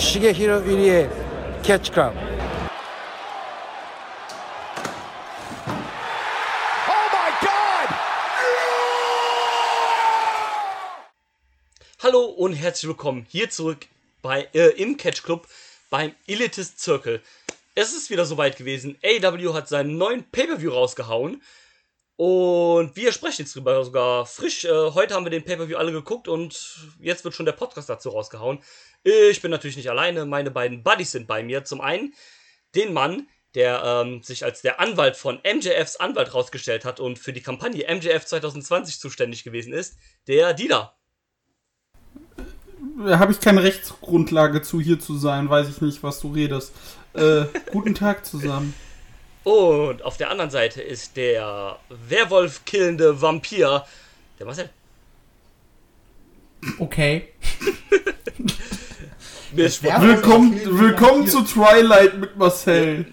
Shigehiro Irie Catch Club. Hallo und herzlich willkommen hier zurück bei, äh, im Catch Club beim Elitist Circle. Es ist wieder soweit gewesen. AW hat seinen neuen Pay-Per-View rausgehauen. Und wir sprechen jetzt drüber sogar frisch. Äh, heute haben wir den Pay-Per-View alle geguckt und jetzt wird schon der Podcast dazu rausgehauen. Ich bin natürlich nicht alleine. Meine beiden Buddies sind bei mir. Zum einen den Mann, der ähm, sich als der Anwalt von MJFs Anwalt rausgestellt hat und für die Kampagne MJF 2020 zuständig gewesen ist, der Dieter. Habe ich keine Rechtsgrundlage zu, hier zu sein, weiß ich nicht, was du redest. Äh, guten Tag zusammen. Und auf der anderen Seite ist der Werwolf-killende Vampir, der Marcel. Okay. Mir ist, Werwolf- Willkommen, willkommen zu Twilight mit Marcel.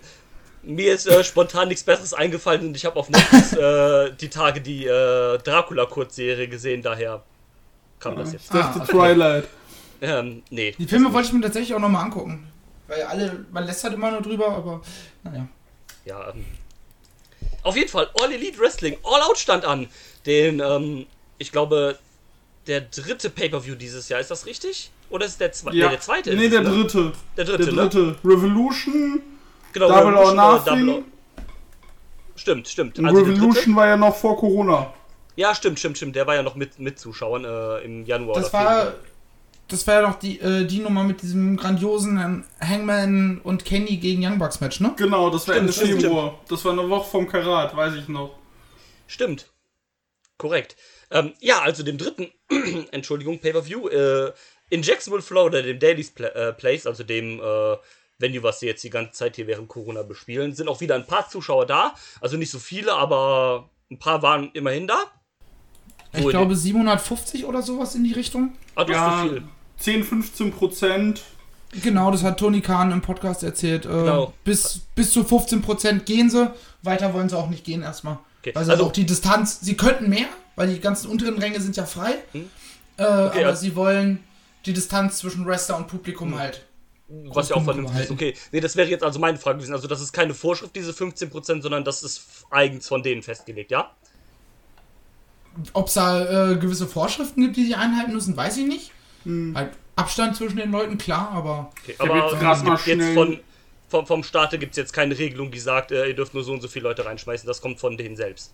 mir ist äh, spontan nichts Besseres eingefallen und ich habe auf Netflix äh, die Tage die äh, Dracula-Kurzserie gesehen, daher kam das jetzt. Ich dachte Ah, okay. Twilight. Ähm, nee. Die Filme wollte ich mir tatsächlich auch nochmal angucken. Weil alle, man lästert immer nur drüber, aber naja. Ja, ähm, auf jeden Fall, All Elite Wrestling, All Out stand an. Den, ähm, ich glaube, der dritte Pay-Per-View dieses Jahr, ist das richtig? Oder ist der, zwe Ja. nee, der zweite? Nee, ist der ne? dritte. Der dritte, Der ne? dritte. Revolution. Genau, Double or Revolution, äh, Nothing. Double or- Stimmt, stimmt. Und Also Revolution war ja noch vor Corona. ja, stimmt, stimmt, stimmt. Der war ja noch mit, mit Zuschauern äh, im Januar. Das war, das war ja noch die, äh, die Nummer mit diesem grandiosen Hangman und Kenny gegen Young Bucks Match, ne? Genau, das war Stimmt, Ende stimmt, Februar. Das war eine Woche vom Karat, weiß ich noch. Stimmt. Korrekt. Ähm, ja, also dem dritten, Entschuldigung, Pay-Per-View, äh, in Jacksonville, Florida, dem Daily's Pla äh, Place, also dem äh, Venue, was sie jetzt die ganze Zeit hier während Corona bespielen, sind auch wieder ein paar Zuschauer da. Also nicht so viele, aber ein paar waren immerhin da. Ich Wo- glaube 750 oder sowas in die Richtung. Ah, das Ja, ist so viel. 10, 15 Prozent. Genau, das hat Tony Khan im Podcast erzählt. Äh, Genau. bis, bis zu 15% gehen sie. Weiter wollen sie auch nicht gehen erstmal. Okay, Weil sie also- auch die Distanz, sie könnten mehr, weil die ganzen unteren Ränge sind ja frei. Hm. Äh, aber ja. sie wollen die Distanz zwischen Wrestler und Publikum Hm. halt. Was ja auch vernünftig ist. Okay, nee, das wäre jetzt also meine Frage gewesen. Also das ist keine Vorschrift, diese 15%, sondern das ist eigens von denen festgelegt, ja? Ob es da äh, gewisse Vorschriften gibt, die sie einhalten müssen, weiß ich nicht. Hm. Halt Abstand zwischen den Leuten, klar, aber Okay, aber es mal gibt jetzt von, vom, vom Staate gibt es jetzt keine Regelung, die sagt, äh, ihr dürft nur so und so viele Leute reinschmeißen. Das kommt von denen selbst.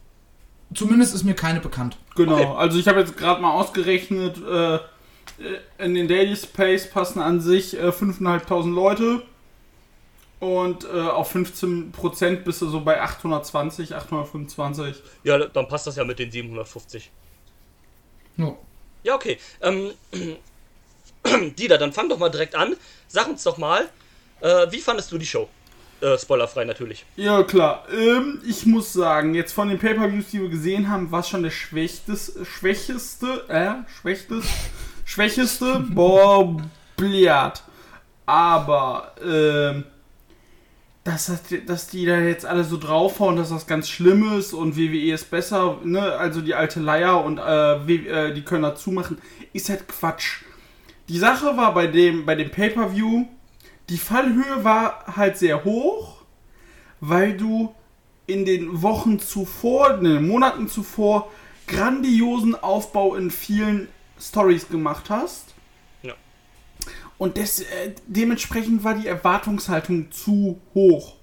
zumindest ist mir keine bekannt. Genau, Okay. also ich habe jetzt gerade mal ausgerechnet, äh, in den Daily Space passen an sich äh, 5.500 Leute und äh, auf 15% bist du so bei 820, 825. Ja, dann passt das ja mit den 750. No. Ja, okay. Ähm, Dieter, dann fang doch mal direkt an. Sag uns doch mal, äh, wie fandest du die Show? Äh, spoilerfrei natürlich. Ja, klar. Ähm, ich muss sagen, jetzt von den Pay-Per-Views, die wir gesehen haben, war es schon der schwächtes, schwächeste, äh, schwächtes, schwächeste, boah, Bliat. Aber, ähm, dass, das, dass die da jetzt alle so draufhauen, dass das ganz schlimm ist und WWE ist besser, ne, also die alte Leier und äh, äh, die können dazu machen, ist halt Quatsch. Die Sache war bei dem, bei dem Pay-Per-View, die Fallhöhe war halt sehr hoch, weil du in den Wochen zuvor, in den Monaten zuvor, grandiosen Aufbau in vielen Stories gemacht hast. Ja. Und des, äh, dementsprechend war die Erwartungshaltung zu hoch.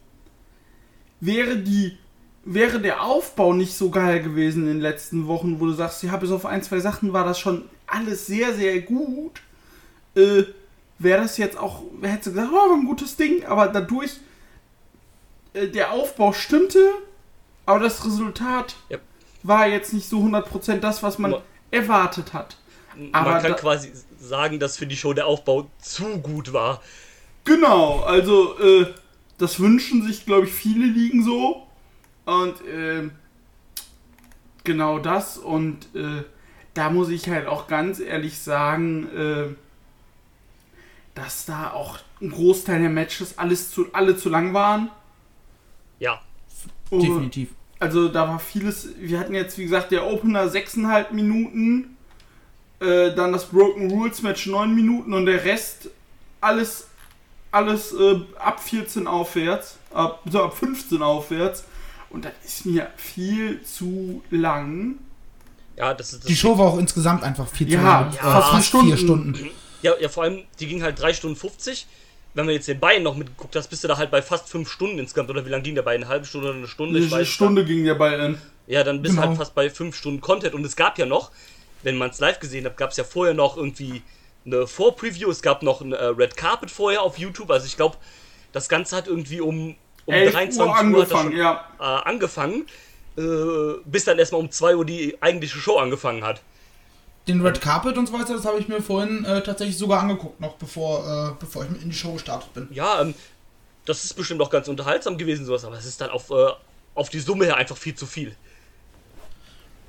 Wäre die wäre der Aufbau nicht so geil gewesen in den letzten Wochen, wo du sagst, ja, bis auf ein, zwei Sachen war das schon alles sehr, sehr gut, äh, wäre das jetzt auch, hättest du gesagt, oh, war ein gutes Ding, aber dadurch, äh, der Aufbau stimmte, aber das Resultat Ja. war jetzt nicht so 100% das, was man Ma- erwartet hat. Aber Man kann quasi sagen, dass für die Show der Aufbau zu gut war. Genau, also äh, das wünschen sich, glaube ich, viele liegen so. Und ähm, genau das. Und äh, da muss ich halt auch ganz ehrlich sagen, äh, dass da auch ein Großteil der Matches alles zu, alle zu lang waren. Ja, Und- Definitiv. Also da war vieles, wir hatten jetzt wie gesagt der Opener 6,5 Minuten, äh, dann das Broken Rules Match 9 Minuten und der Rest alles alles äh, ab 14 aufwärts, ab, so ab 15 aufwärts. Und das ist mir viel zu lang. Ja, das ist das Die Show war auch insgesamt einfach viel zu Ja, lang. ja, fast vier vier Stunden. Stunden. Ja, ja, vor allem, die ging halt 3 Stunden 50. Wenn man jetzt den Bein noch mitgeguckt hast, bist du da halt bei fast 5 Stunden insgesamt. Oder wie lange ging der bei? Eine halbe Stunde oder eine Stunde? Ich Eine weiß Stunde ging der Ball in. Ja, dann bist du Genau. halt fast bei 5 Stunden Content. Und es gab ja noch, wenn man es live gesehen hat, gab es ja vorher noch irgendwie eine Vorpreview. Es gab noch ein äh, Red Carpet vorher auf YouTube. Also ich glaube, das Ganze hat irgendwie um, um 11 23 Uhr angefangen, schon, ja. äh, angefangen. Äh, bis dann erstmal um 2 Uhr die eigentliche Show angefangen hat. Den Red Carpet und so weiter, das habe ich mir vorhin äh, tatsächlich sogar angeguckt, noch bevor, äh, bevor ich mit in die Show gestartet bin. Ja, ähm, das ist bestimmt auch ganz unterhaltsam gewesen, sowas, aber es ist dann auf, äh, auf die Summe her einfach viel zu viel.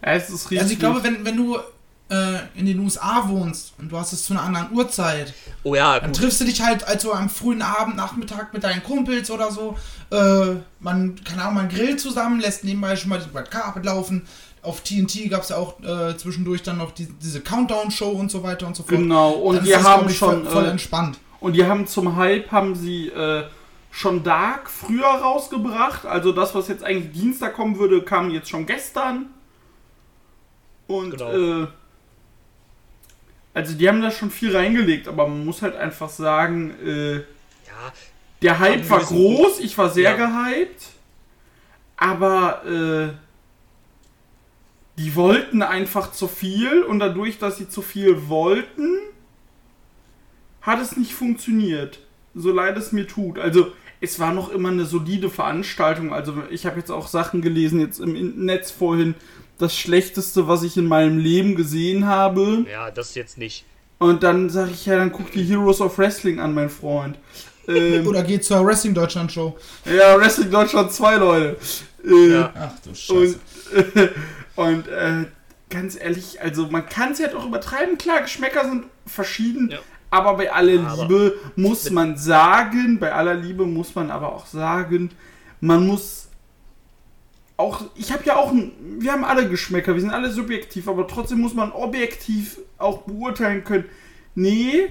Ja, es ist richtig. Also ich glaube, wenn, wenn du äh, in den USA wohnst und du hast es zu einer anderen Uhrzeit, Oh ja, dann gut. triffst du dich halt also am frühen Abend, Nachmittag mit deinen Kumpels oder so. Äh, man, keine Ahnung, man grillt zusammen, lässt nebenbei schon mal die Red Carpet laufen. Auf TNT gab es ja auch äh, zwischendurch dann noch die, diese Countdown-Show und so weiter und so fort. Genau, und Dann wir das, haben ich, schon, voll, voll äh, entspannt. Und die haben zum Hype, haben sie äh, schon Dark früher rausgebracht. Also das, was jetzt eigentlich Dienstag kommen würde, kam jetzt schon gestern. Und Genau. äh, also die haben da schon viel reingelegt, aber man muss halt einfach sagen, äh, Ja, der Hype war groß, ich war sehr Ja. gehypt, aber äh, die wollten einfach zu viel und dadurch, dass sie zu viel wollten, hat es nicht funktioniert. So leid es mir tut. Also es war noch immer eine solide Veranstaltung. Also ich habe jetzt auch Sachen gelesen jetzt im Netz vorhin. Das Schlechteste, was ich in meinem Leben gesehen habe. ja, das jetzt nicht. Und dann sage ich, ja, dann guck die Heroes of Wrestling an, mein Freund. Ähm, Oder geht zur Wrestling Deutschland Show. ja, Wrestling Deutschland 2, Leute. Äh, Ja. Ach du Scheiße. Und, und äh, ganz ehrlich, also man kann es ja doch übertreiben. Klar, Geschmäcker sind verschieden. Ja. Aber bei aller Aber- Liebe muss man sagen, bei aller Liebe muss man aber auch sagen, man muss auch, ich habe ja auch, ein, wir haben alle Geschmäcker, wir sind alle subjektiv, aber trotzdem muss man objektiv auch beurteilen können. Nee,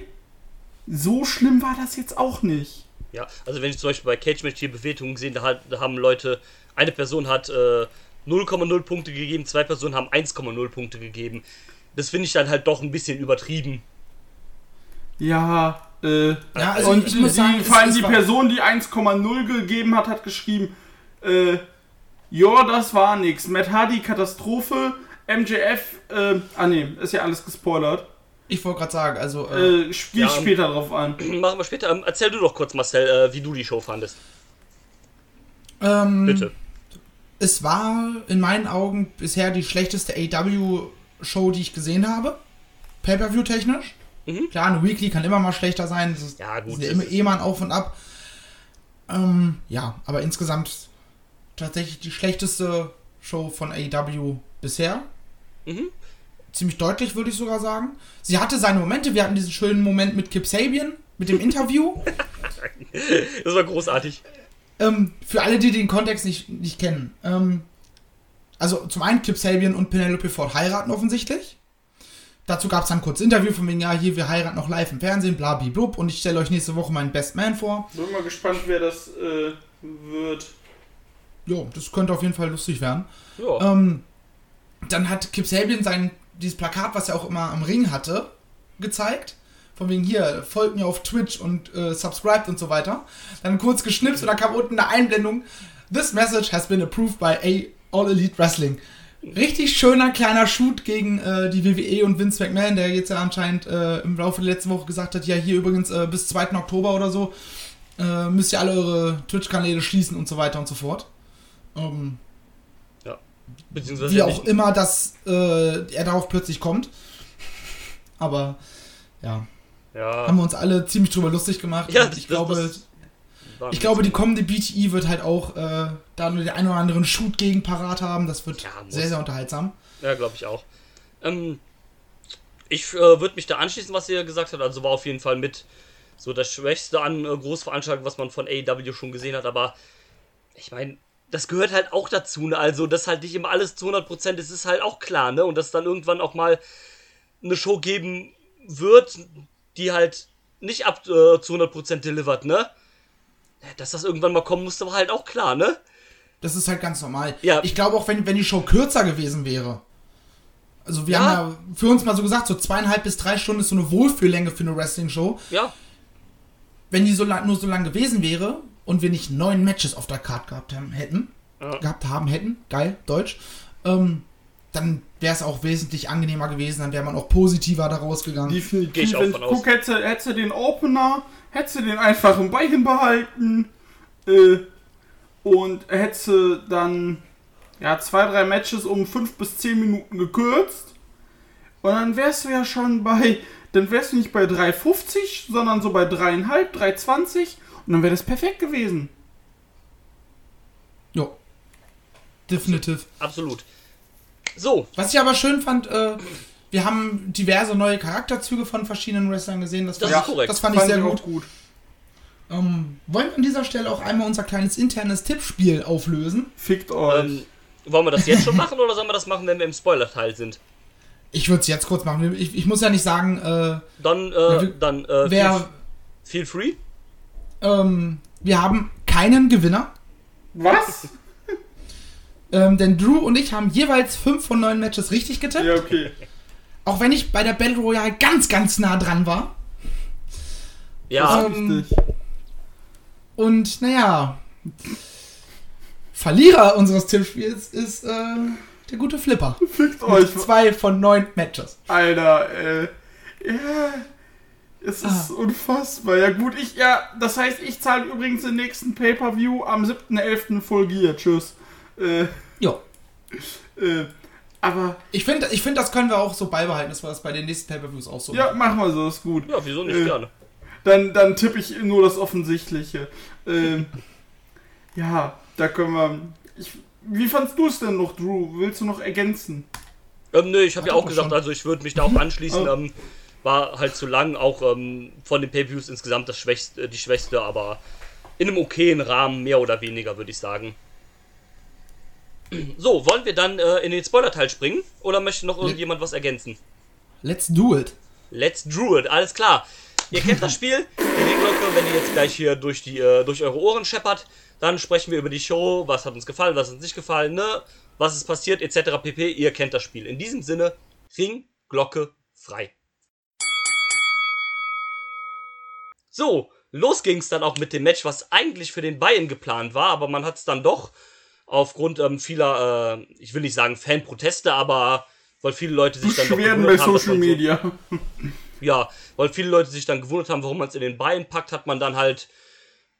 so schlimm war das jetzt auch nicht. Ja, also wenn ich zum Beispiel bei Cage Match hier Bewertungen sehe, da, hat, da haben Leute, eine Person hat äh, 0,0 Punkte gegeben, zwei Personen haben 1,0 Punkte gegeben. Das finde ich dann halt doch ein bisschen übertrieben. Ja, äh, Ja, also und ich muss die, sagen, vor allem die Person, die 1,0 gegeben hat, hat geschrieben, äh, ja, das war nix. Matt Hardy, Katastrophe, MJF, äh, ah ne, ist ja alles gespoilert. Ich wollte gerade sagen, also äh, Äh, ich Ja, später drauf an. Machen wir später. Ähm, erzähl du doch kurz, Marcel, äh, wie du die Show fandest. ähm, Bitte. es war in meinen Augen bisher die schlechteste AW-Show, die ich gesehen habe. Pay-per-view technisch. Mhm. Klar, eine Weekly kann immer mal schlechter sein. Das ist, Ja, gut, das ist immer eh mal ein Auf und Ab. Ähm, ja, aber insgesamt tatsächlich die schlechteste Show von AEW bisher. Mhm. Ziemlich deutlich, würde ich sogar sagen. Sie hatte seine Momente. Wir hatten diesen schönen Moment mit Kip Sabian, mit dem Interview. Das war großartig. Ähm, für alle, die den Kontext nicht, nicht kennen. Ähm, also zum einen Kip Sabian und Penelope Ford heiraten offensichtlich. Dazu gab es dann kurz Interview von wegen, ja, hier, wir heiraten noch live im Fernsehen, bla, bla, blub. Und ich stelle euch nächste Woche meinen Best Man vor. Bin mal gespannt, wer das äh, wird. Jo, das könnte auf jeden Fall lustig werden. Ja. Ähm, dann hat Kip Sabian sein, dieses Plakat, was er auch immer am Ring hatte, gezeigt. Von wegen hier, folgt mir auf Twitch und äh, subscribed und so weiter. Dann kurz geschnipst und dann kam unten eine Einblendung. This message has been approved by A All Elite Wrestling. Richtig schöner kleiner Shoot gegen äh, die WWE und Vince McMahon, der jetzt ja anscheinend äh, im Laufe der letzten Woche gesagt hat, ja hier übrigens äh, bis 2. Oktober oder so äh, müsst ihr alle eure Twitch-Kanäle schließen und so weiter und so fort. Ähm, Beziehungsweise wie auch immer, dass äh, er darauf plötzlich kommt. Aber ja, ja. haben wir uns alle ziemlich drüber lustig gemacht. Ja, das- ich das- glaube, das ich glaube, die kommende BTE wird halt auch äh, da nur den einen oder anderen Shoot gegen parat haben. Das wird Ja, sehr, sehr unterhaltsam. Ja, glaube ich auch. Ähm, ich äh, würde mich da anschließen, was ihr gesagt habt. Also war auf jeden Fall mit so das Schwächste an äh, Großveranstaltungen, was man von AEW schon gesehen hat. Aber ich meine, das gehört halt auch dazu. Ne? Also, dass halt nicht immer alles zu 100% ist, ist halt auch klar. Ne? Und dass dann irgendwann auch mal eine Show geben wird, die halt nicht ab äh, zu 100% delivered, ne? Dass das irgendwann mal kommen musste, war halt auch klar, ne? Das ist halt ganz normal. Ja. Ich glaube auch, wenn, wenn die Show kürzer gewesen wäre. Also wir Ja. haben ja für uns mal so gesagt, so zweieinhalb bis drei Stunden ist so eine Wohlfühllänge für eine Wrestling-Show. Ja. Wenn die so lang, nur so lang gewesen wäre und wir nicht neun Matches auf der Card gehabt haben, hätten, Ja. gehabt haben, hätten, geil, Deutsch, ähm, dann wäre es auch wesentlich angenehmer gewesen, dann wäre man auch positiver da rausgegangen. Geh Definitiv. ich auch von aus. guck, hättest du den Opener, hättest du den einfach im Bein behalten. Äh, und hättest du dann ja, zwei, drei Matches um fünf bis zehn Minuten gekürzt. Und dann wärst du ja schon bei, dann wärst du nicht bei 3,50, sondern so bei 3,5, 3,20 und dann wäre das perfekt gewesen. Jo. Definitiv. Absolut. So, Was ich aber schön fand, äh, wir haben diverse neue Charakterzüge von verschiedenen Wrestlern gesehen. Das, Das fand, ist korrekt. das fand ich sehr gut. gut. Ähm, wollen wir an dieser Stelle auch einmal unser kleines internes Tippspiel auflösen? Fickt euch. ähm, wollen wir das jetzt schon machen oder sollen wir das machen, wenn wir im Spoiler-Teil sind? Ich würde es jetzt kurz machen. Ich, ich muss ja nicht sagen, äh, Dann, äh, dann, äh, wer, feel, feel free. Ähm, wir haben keinen Gewinner. Was? Ähm, denn Drew und ich haben jeweils fünf von neun Matches richtig getippt. Ja, okay. Auch wenn ich bei der Battle Royale ganz, ganz nah dran war. Ja, Ähm, Richtig. Und naja, Verlierer unseres Tippspiels ist äh, der gute Flipper. Fickt euch. Mit zwei von neun Matches. Alter, äh. Ja. Es ist Ah. unfassbar. Ja, gut, ich, ja, das heißt, ich zahle übrigens den nächsten Pay-Per-View am 7.11. Full Gear. Tschüss. Äh, Jo. äh, aber, Ich finde, ich find, das können wir auch so beibehalten, dass wir das bei den nächsten Pay-Per-Views auch so ja, machen. wir so, ist gut. ja, wieso nicht Äh, gerne? Dann, dann tippe ich nur das Offensichtliche. Ähm, ja, da können wir. Ich, wie fandst du es denn noch, Drew? Willst du noch ergänzen? Ähm, nö, ich habe ja auch gesagt, schon. also ich würde mich da auch anschließen. Oh. ähm, war halt zu lang, auch ähm, von den Pay-Views insgesamt das schwächste, die schwächste, aber in einem okayen Rahmen, mehr oder weniger, würde ich sagen. So, wollen wir dann äh, in den Spoiler-Teil springen? Oder möchte noch irgendjemand was ergänzen? Let's do it. Let's Drew it, alles klar. Ihr kennt das Spiel, die Ringglocke, wenn ihr jetzt gleich hier durch, die, äh, durch eure Ohren scheppert, dann sprechen wir über die Show, was hat uns gefallen, was hat uns nicht gefallen, ne? Was ist passiert, etc. pp. Ihr kennt das Spiel. In diesem Sinne, Ring, Glocke, frei. So, los ging's dann auch mit dem Match, was eigentlich für den Bayern geplant war, aber man hat es dann doch aufgrund ähm, vieler, äh, ich will nicht sagen Fanproteste, aber weil viele Leute sich dann doch Beschwerden bei gewundert haben, Social man so- Media. ja, weil viele Leute sich dann gewundert haben, warum man es in den Beinen packt, hat man dann halt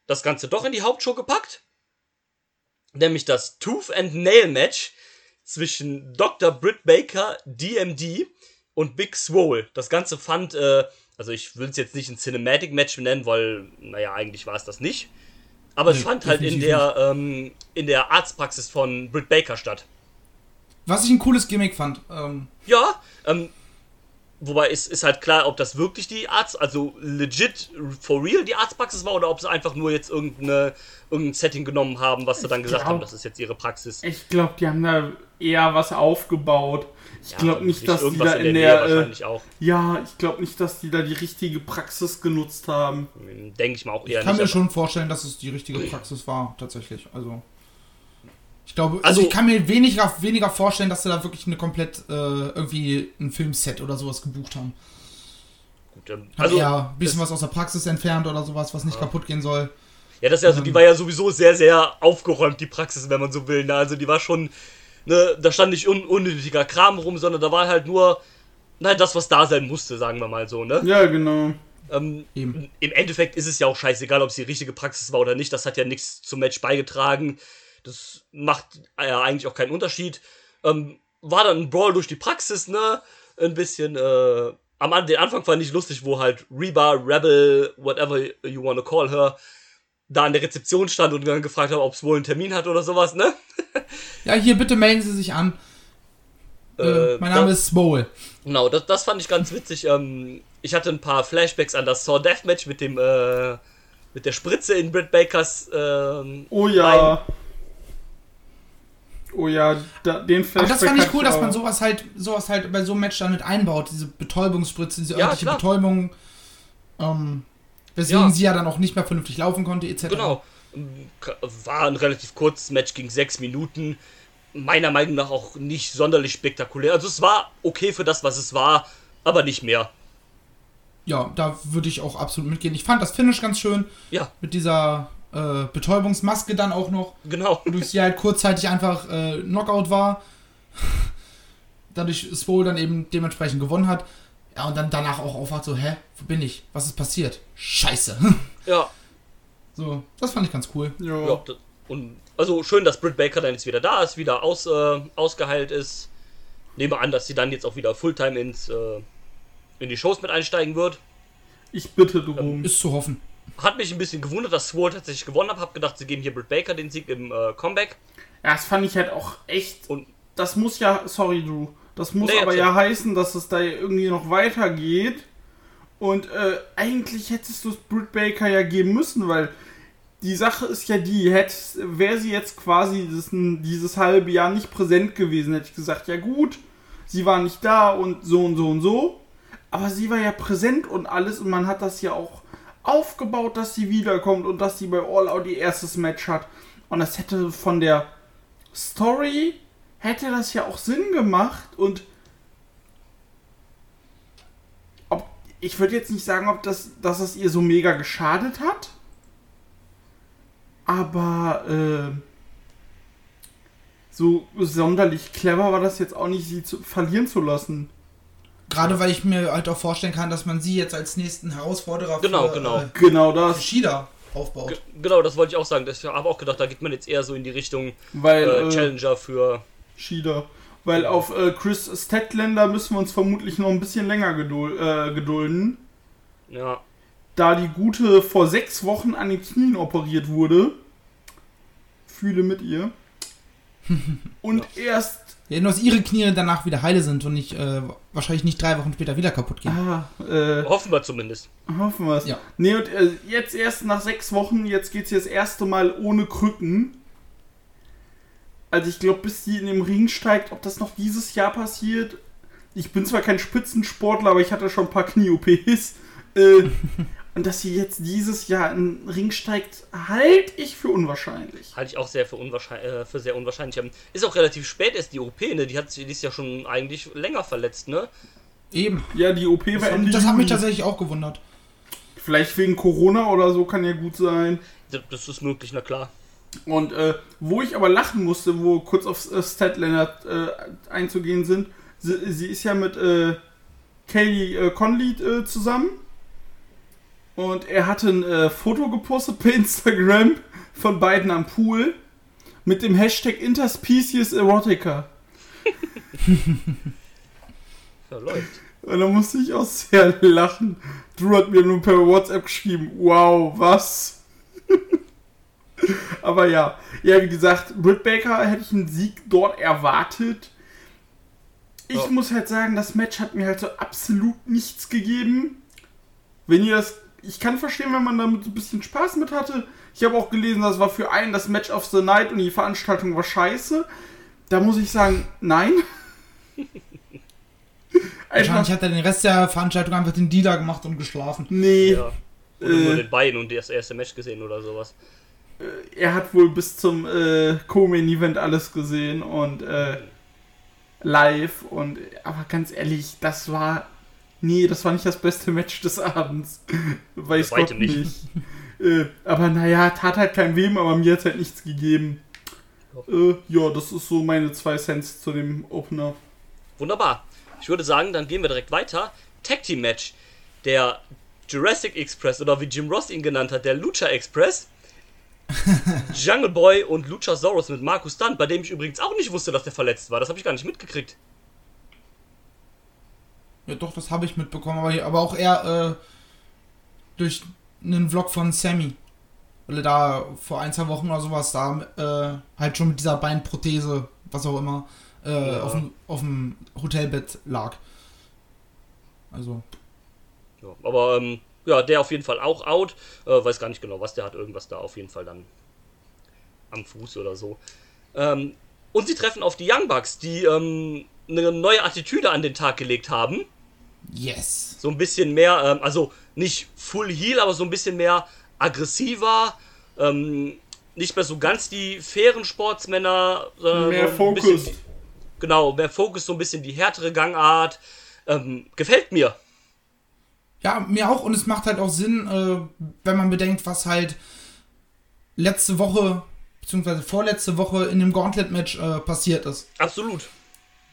das Ganze doch in die Hauptshow gepackt. Nämlich das Tooth and Nail Match zwischen Dr. Britt Baker, DMD und Big Swole. Das Ganze fand, äh, also ich will es jetzt nicht ein Cinematic Match nennen, weil, naja, eigentlich war es das nicht. Aber es Nee, fand halt in der, ähm, in der Arztpraxis von Britt Baker statt. Was ich ein cooles Gimmick fand. Ähm, Ja, ähm, wobei es ist halt klar, ob das wirklich die Arzt, also legit for real die Arztpraxis war oder ob sie einfach nur jetzt irgendeine, irgendein Setting genommen haben, was sie dann gesagt glaub- haben, das ist jetzt ihre Praxis. Ich glaube, die haben da eher was aufgebaut. Ich Ja, glaube nicht, dass die irgendwas da in der. Äh, wahrscheinlich auch. ja, ich glaube nicht, dass die da die richtige Praxis genutzt haben. Denke ich mal auch eher ich kann mir nicht. schon vorstellen, dass es die richtige Praxis war, tatsächlich. Also. Ich glaube, also, Also- ich kann mir weniger, weniger vorstellen, dass sie da wirklich eine komplett äh, irgendwie ein Filmset oder sowas gebucht haben. Gut, ähm, Also also, ja, ein bisschen das- was aus der Praxis entfernt oder sowas, was nicht kaputt gehen soll. ja, das ist ja so, die war ja sowieso sehr, sehr aufgeräumt, die Praxis, wenn man so will. Ne? Also die war schon, ne, da stand nicht un unnötiger Kram rum, sondern da war halt nur, nein, das, was da sein musste, sagen wir mal so, ne? Ja, genau. Ähm. Im Endeffekt ist es ja auch scheißegal, ob es die richtige Praxis war oder nicht. Das hat ja nichts zum Match beigetragen. Das macht ja eigentlich auch keinen Unterschied. Ähm, war dann ein Brawl durch die Praxis, ne? Ein bisschen, äh, am den Anfang fand ich lustig, wo halt Reba, Rebel, whatever you wanna call her, da an der Rezeption stand und dann gefragt hat, ob es wohl einen Termin hat oder sowas, ne? Ja, hier bitte melden Sie sich an. Äh, Äh, mein Name da- ist Smole. Genau, das, das fand ich ganz witzig. Ähm, ich hatte ein paar Flashbacks an das Saw Death Match mit dem, äh, mit der Spritze in Britt Bakers, ähm, Oh ja. Oh ja, da, den Aber Flashback das fand ich cool, dass man sowas halt, sowas halt bei so einem Match dann mit einbaut, diese Betäubungsspritze, diese Ja, örtliche klar. Betäubung. Ähm, Weswegen Ja. sie ja dann auch nicht mehr vernünftig laufen konnte, etc. Genau. War ein relativ kurzes Match, ging sechs Minuten. Meiner Meinung nach auch nicht sonderlich spektakulär. Also es war okay für das, was es war, aber nicht mehr. Ja, da würde ich auch absolut mitgehen. Ich fand das Finish ganz schön. Ja, Mit dieser äh, Betäubungsmaske dann auch noch. genau. Wodurch sie halt kurzzeitig einfach äh, Knockout war. Dadurch Swole dann eben dementsprechend gewonnen hat. Ja, und dann danach auch aufwacht so, hä, wo bin ich? Was ist passiert? Scheiße. Ja, so, das fand ich ganz cool. Ja. ja. das- Und also schön, dass Britt Baker dann jetzt wieder da ist, wieder aus, äh, ausgeheilt ist. Nehme an, dass sie dann jetzt auch wieder Fulltime ins, äh, in die Shows mit einsteigen wird. Ich bitte drum. Ist zu hoffen. Hat mich ein bisschen gewundert, dass Swole tatsächlich gewonnen hat. Hab gedacht, sie geben hier Britt Baker den Sieg im äh, Comeback. Ja, das fand ich halt auch echt. Und Das muss ja, sorry, Drew. Das muss Nee, aber ja heißen, dass es da irgendwie noch weitergeht. Und äh, eigentlich hättest du es Britt Baker ja geben müssen, weil die Sache ist ja die, wäre sie jetzt quasi dieses, dieses halbe Jahr nicht präsent gewesen, hätte ich gesagt, ja gut, sie war nicht da und so und so und so. Aber sie war ja präsent und alles und man hat das ja auch aufgebaut, dass sie wiederkommt und dass sie bei All Out ihr erstes Match hat. Und das hätte von der Story hätte das ja auch Sinn gemacht und ob, ich würde jetzt nicht sagen, ob das, dass es ihr so mega geschadet hat, aber äh, so sonderlich clever war das jetzt auch nicht, sie zu, verlieren zu lassen. Gerade weil ich mir halt auch vorstellen kann, dass man sie jetzt als nächsten Herausforderer Genau, für, genau. Äh, Genau für das, Shida aufbaut. Ge- Genau, das wollte ich auch sagen. Ich habe auch gedacht, da geht man jetzt eher so in die Richtung weil äh, äh, Challenger für. Shida. Weil auf äh, Chris Statlander müssen wir uns vermutlich noch ein bisschen länger gedul äh, gedulden. Ja, da die Gute vor sechs Wochen an den Knien operiert wurde. Fühle mit ihr. Und erst. Ja, nur dass ihre Knie danach wieder heile sind und nicht, äh, wahrscheinlich nicht drei Wochen später wieder kaputt gehen. Ah, äh, hoffen wir zumindest. hoffen wir es. Ja. Nee, und äh, jetzt erst nach sechs Wochen, jetzt geht sie das erste Mal ohne Krücken. Also ich glaube, bis sie in den Ring steigt, ob das noch dieses Jahr passiert. Ich bin zwar kein Spitzensportler, aber ich hatte schon ein paar Knie-OPs. Äh, und dass sie jetzt dieses Jahr in den Ring steigt, halte ich für unwahrscheinlich. Halte ich auch sehr für, unwahrscheinlich, äh, für sehr unwahrscheinlich. Ähm, Ist auch relativ spät erst die OP, ne? Die, hat, die ist ja schon eigentlich länger verletzt, ne? Eben. Ja, die OP war Das, Ende das hat mich tatsächlich auch gewundert. Vielleicht wegen Corona oder so kann ja gut sein. Das- ist möglich, na klar. Und äh, wo ich aber lachen musste, wo kurz auf äh, Statlander äh, einzugehen sind, sie, sie ist ja mit äh, Kaylee äh, Conley äh, zusammen. Und er hatte ein äh, Foto gepostet bei Instagram von beiden am Pool mit dem Hashtag Interspecies Erotica. Ja, läuft. Und da musste ich auch sehr lachen. Drew hat mir nur per WhatsApp geschrieben, wow, was? Aber ja, ja, wie gesagt, Britt Baker hätte ich einen Sieg dort erwartet. Ich Ja. muss halt sagen, das Match hat mir halt so absolut nichts gegeben. Wenn ihr das, ich kann verstehen, wenn man damit so ein bisschen Spaß mit hatte. Ich habe auch gelesen, das war für einen das Match of the Night und die Veranstaltung war scheiße. Da muss ich sagen, nein. Wahrscheinlich hat er den Rest der Veranstaltung einfach den Dealer gemacht und geschlafen. nee. Ja. Oder nur Äh. den Beinen und das erste Match gesehen oder sowas. er hat wohl bis zum äh, Co-Main-Event alles gesehen und äh, live und aber ganz ehrlich, das war nee, das war nicht das beste Match des Abends. Weiß Bei Gott nicht. nicht. äh, aber naja, tat halt kein wem, aber mir hat halt nichts gegeben. Äh, ja, das ist so meine zwei Cents zu dem Opener. Wunderbar. Ich würde sagen, dann gehen wir direkt weiter. Tag Team Match. Der Jurassic Express oder wie Jim Ross ihn genannt hat, der Lucha Express. Jungle Boy und Luchasaurus mit Markus Stunt, bei dem ich übrigens auch nicht wusste, dass der verletzt war. Das habe ich gar nicht mitgekriegt. Ja, doch, das habe ich mitbekommen, aber, aber auch eher äh, durch einen Vlog von Sammy. Weil er da vor ein, zwei Wochen oder sowas da äh, halt schon mit dieser Beinprothese, was auch immer, äh, Ja. auf, dem, auf dem Hotelbett lag. Also, Ja, aber ähm, ja, der auf jeden Fall auch out. Äh, weiß gar nicht genau, was der hat. Irgendwas da auf jeden Fall dann am Fuß oder so. Ähm, und sie treffen auf die Young Bucks, die ähm, eine neue Attitüde an den Tag gelegt haben. Yes. So ein bisschen mehr, ähm, also nicht Full Heal, aber so ein bisschen mehr aggressiver. Ähm, nicht mehr so ganz die fairen Sportsmänner, sondern Mehr so Fokus. genau, mehr Fokus, so ein bisschen die härtere Gangart. Ähm, gefällt mir. Ja, mir auch. Und es macht halt auch Sinn, äh, wenn man bedenkt, was halt letzte Woche, beziehungsweise vorletzte Woche in dem Gauntlet-Match äh, passiert ist. Absolut.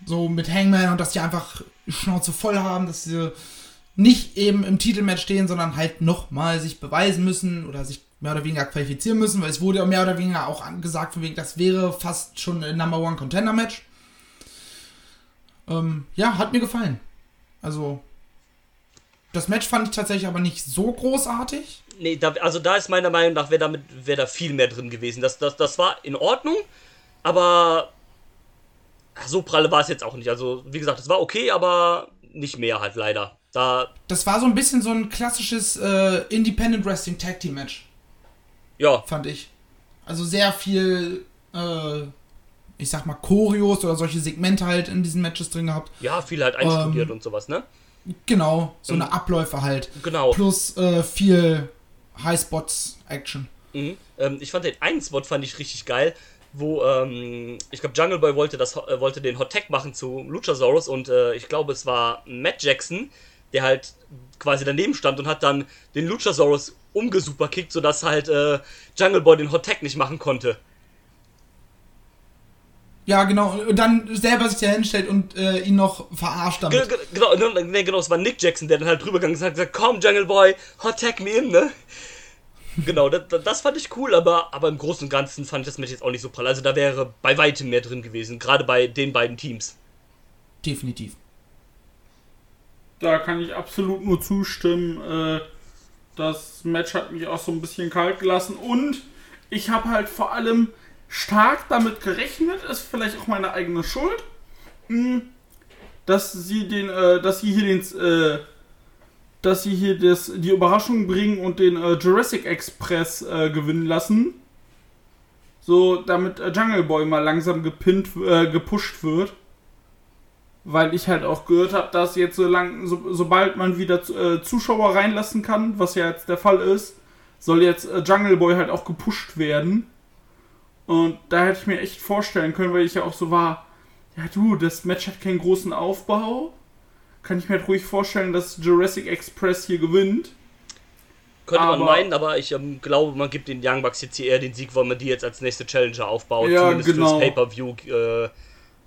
So mit Hangman und dass die einfach Schnauze voll haben, dass sie nicht eben im Titelmatch stehen, sondern halt nochmal sich beweisen müssen oder sich mehr oder weniger qualifizieren müssen, weil es wurde ja mehr oder weniger auch gesagt, von wegen, das wäre fast schon ein Number One Contender Match. Ähm, ja, hat mir gefallen. Also, das Match fand ich tatsächlich aber nicht so großartig. Nee, da, also da ist meiner Meinung nach, wäre wär da viel mehr drin gewesen. Das, das, das war in Ordnung, aber so pralle war es jetzt auch nicht. Also, wie gesagt, es war okay, aber nicht mehr halt leider. Da, Das war so ein bisschen so ein klassisches äh, Independent Wrestling Tag Team Match. ja, fand ich. Also sehr viel, äh, ich sag mal, Choreos oder solche Segmente halt in diesen Matches drin gehabt. ja, viel halt einstudiert Ähm, und sowas, ne? Genau, so eine Abläufe halt. Genau. Plus äh, viel High-Spots-Action. Mhm. Ähm, ich fand den einen Spot fand ich richtig geil, wo ähm, ich glaube Jungle Boy wollte das äh, wollte den Hot Tag machen zu Luchasaurus und äh, ich glaube es war Matt Jackson, der halt quasi daneben stand und hat dann den Luchasaurus umgesuperkickt, sodass halt äh, Jungle Boy den Hot Tag nicht machen konnte. Ja, genau. Und dann selber sich da hinstellt und äh, ihn noch verarscht damit. ge- Genau, ne, ne, genau, es war Nick Jackson, der dann halt drüber gegangen ist und hat gesagt, komm Jungle Boy, Hot Tag me in, ne? Genau, das, das fand ich cool, aber, aber im Großen und Ganzen fand ich das Match jetzt auch nicht so prall. Also da wäre bei weitem mehr drin gewesen, gerade bei den beiden Teams. Definitiv. Da kann ich absolut nur zustimmen. Äh, das Match hat mich auch so ein bisschen kalt gelassen und ich habe halt vor allem stark damit gerechnet, ist vielleicht auch meine eigene Schuld, mh, dass sie den, äh, dass sie hier den, äh, dass sie hier das, die Überraschung bringen und den äh, Jurassic Express äh, gewinnen lassen. So, damit äh, Jungle Boy mal langsam gepinnt, äh, gepusht wird weil ich halt auch gehört habe, dass jetzt so lang, so, sobald man wieder äh, Zuschauer reinlassen kann, was ja jetzt der Fall ist, soll jetzt äh, Jungle Boy halt auch gepusht werden. Und da hätte ich mir echt vorstellen können, weil ich ja auch so war, ja du, das Match hat keinen großen Aufbau. Kann ich mir halt ruhig vorstellen, dass Jurassic Express hier gewinnt. Könnte man Aber- meinen, aber ich ähm, glaube, man gibt den Young Bucks jetzt hier eher den Sieg, weil man die jetzt als nächste Challenger aufbaut. Ja, zumindest genau. fürs Pay-Per-View äh,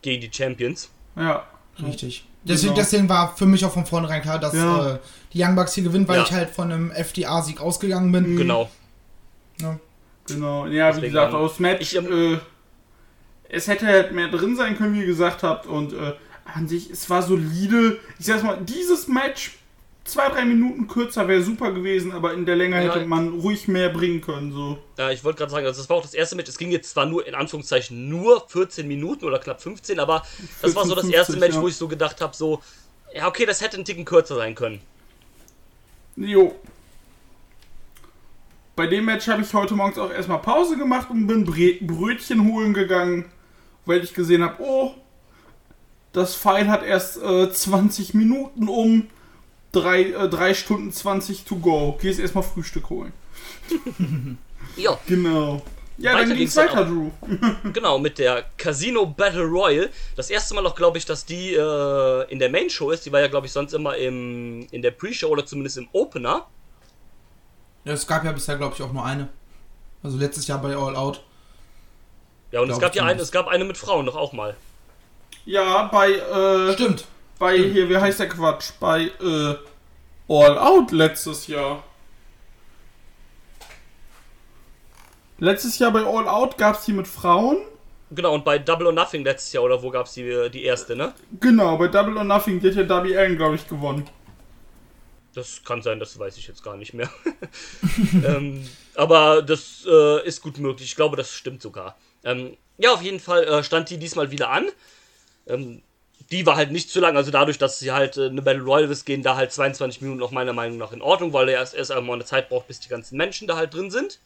gegen die Champions. Ja. Richtig. Deswegen, Genau. deswegen war für mich auch von vornherein klar, dass Ja. äh, die Young Bucks hier gewinnen, weil Ja. ich halt von einem FDA-Sieg ausgegangen bin. Genau. Ja. Genau, ja, wie Deswegen, gesagt, ähm, aus Match, ich, ähm, äh, es hätte halt mehr drin sein können, wie ihr gesagt habt, und äh, an sich, es war solide. Ich sag's mal, dieses Match, zwei, drei Minuten kürzer wäre super gewesen, aber in der Länge Ja. hätte man ruhig mehr bringen können, so. Äh, ich wollte gerade sagen, also das war auch das erste Match. Es ging jetzt zwar nur in Anführungszeichen nur 14 Minuten oder knapp 15, aber das war so das 14, erste 50, Match, ja. wo ich so gedacht habe, so, ja, okay, das hätte ein Ticken kürzer sein können. Jo. Bei dem Match habe ich heute morgens auch erstmal Pause gemacht und bin Brötchen holen gegangen, weil ich gesehen habe, oh, das Pfeil hat erst äh, 20 Minuten um, 3 äh, drei Stunden 20 to go. Gehst erstmal Frühstück holen. Ja, Genau. Ja, Weiter dann ging's weiter. Drew. genau, mit der Casino Battle Royale. Das erste Mal auch, glaube ich, dass die äh, in der Main Show ist. Die war ja, glaube ich, sonst immer im, in der Pre-Show oder zumindest im Opener. Ja, es gab ja bisher, glaube ich, auch nur eine. Also letztes Jahr bei All Out. Ja, und es gab ja eine, es gab eine mit Frauen doch auch mal. Ja, bei, äh, Stimmt. bei hier, wie heißt der Quatsch? Bei, äh, All Out letztes Jahr. Letztes Jahr bei All Out gab's die mit Frauen. Genau, und bei Double or Nothing letztes Jahr, oder wo gab es die, die erste, ne? Genau, bei Double or Nothing, die hat ja Darby Allen, glaube ich, gewonnen. Das kann sein, das weiß ich jetzt gar nicht mehr. ähm, aber das äh, ist gut möglich. Ich glaube, das stimmt sogar. Ähm, ja, auf jeden Fall äh, stand die diesmal wieder an. Ähm, die war halt nicht zu lang, also dadurch, dass sie halt äh, eine Battle Royale ist, gehen da halt 22 Minuten auch meiner Meinung nach in Ordnung, weil er erst, erst einmal eine Zeit braucht, bis die ganzen Menschen da halt drin sind.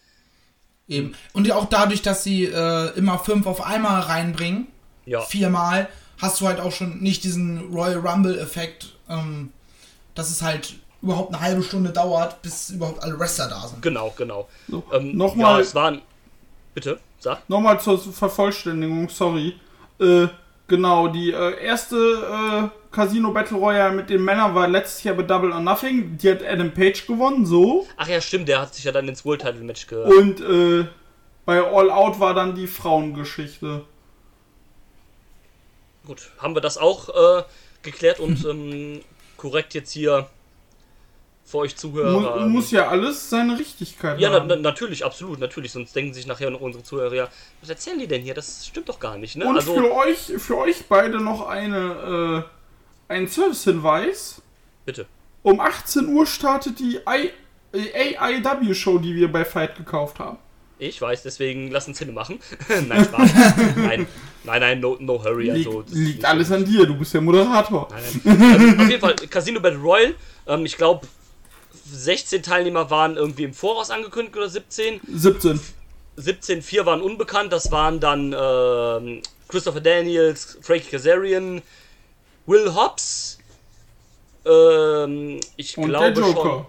Eben. Und auch dadurch, dass sie äh, immer fünf auf einmal reinbringen, Ja. viermal, hast du halt auch schon nicht diesen Royal Rumble-Effekt, ähm, dass es halt überhaupt eine halbe Stunde dauert, bis überhaupt alle Wrestler da sind. Genau, genau. So, Ähm, Nochmal Ja, es waren. Bitte, sag. Nochmal zur Vervollständigung, sorry. Äh, genau, die äh, erste äh, Casino Battle Royale mit den Männern war letztes Jahr bei Double or Nothing. Die hat Adam Page gewonnen, so. Ach ja, stimmt, der hat sich ja dann ins World Title Match ge. Und äh, bei All Out war dann die Frauengeschichte. Gut, haben wir das auch äh, geklärt und ähm, korrekt jetzt hier für euch Zuhörer. Mu ähm, muss ja alles seine Richtigkeit Ja, haben. na, natürlich, absolut, natürlich. Sonst denken sich nachher noch unsere Zuhörer, ja, was erzählen die denn hier? Das stimmt doch gar nicht, ne? Und also, für euch, für euch beide noch eine, äh, ein Servicehinweis. bitte. Um 18 Uhr startet die I AIW-Show, die wir bei Fight gekauft haben. Ich weiß, deswegen lass uns Hinne machen. nein, Spaß. nein, nein, nein, no, no hurry. Also, Liegt, liegt alles an dir, du bist der Moderator. Nein, nein. ähm, auf jeden Fall, Casino Battle Royale. Ähm, ich glaube, 16 Teilnehmer waren irgendwie im Voraus angekündigt oder 17. 17. 17, 4 waren unbekannt. Das waren dann ähm, Christopher Daniels, Frankie Kazarian, Will Hobbs. Ähm, ich Und glaube der Joker. schon.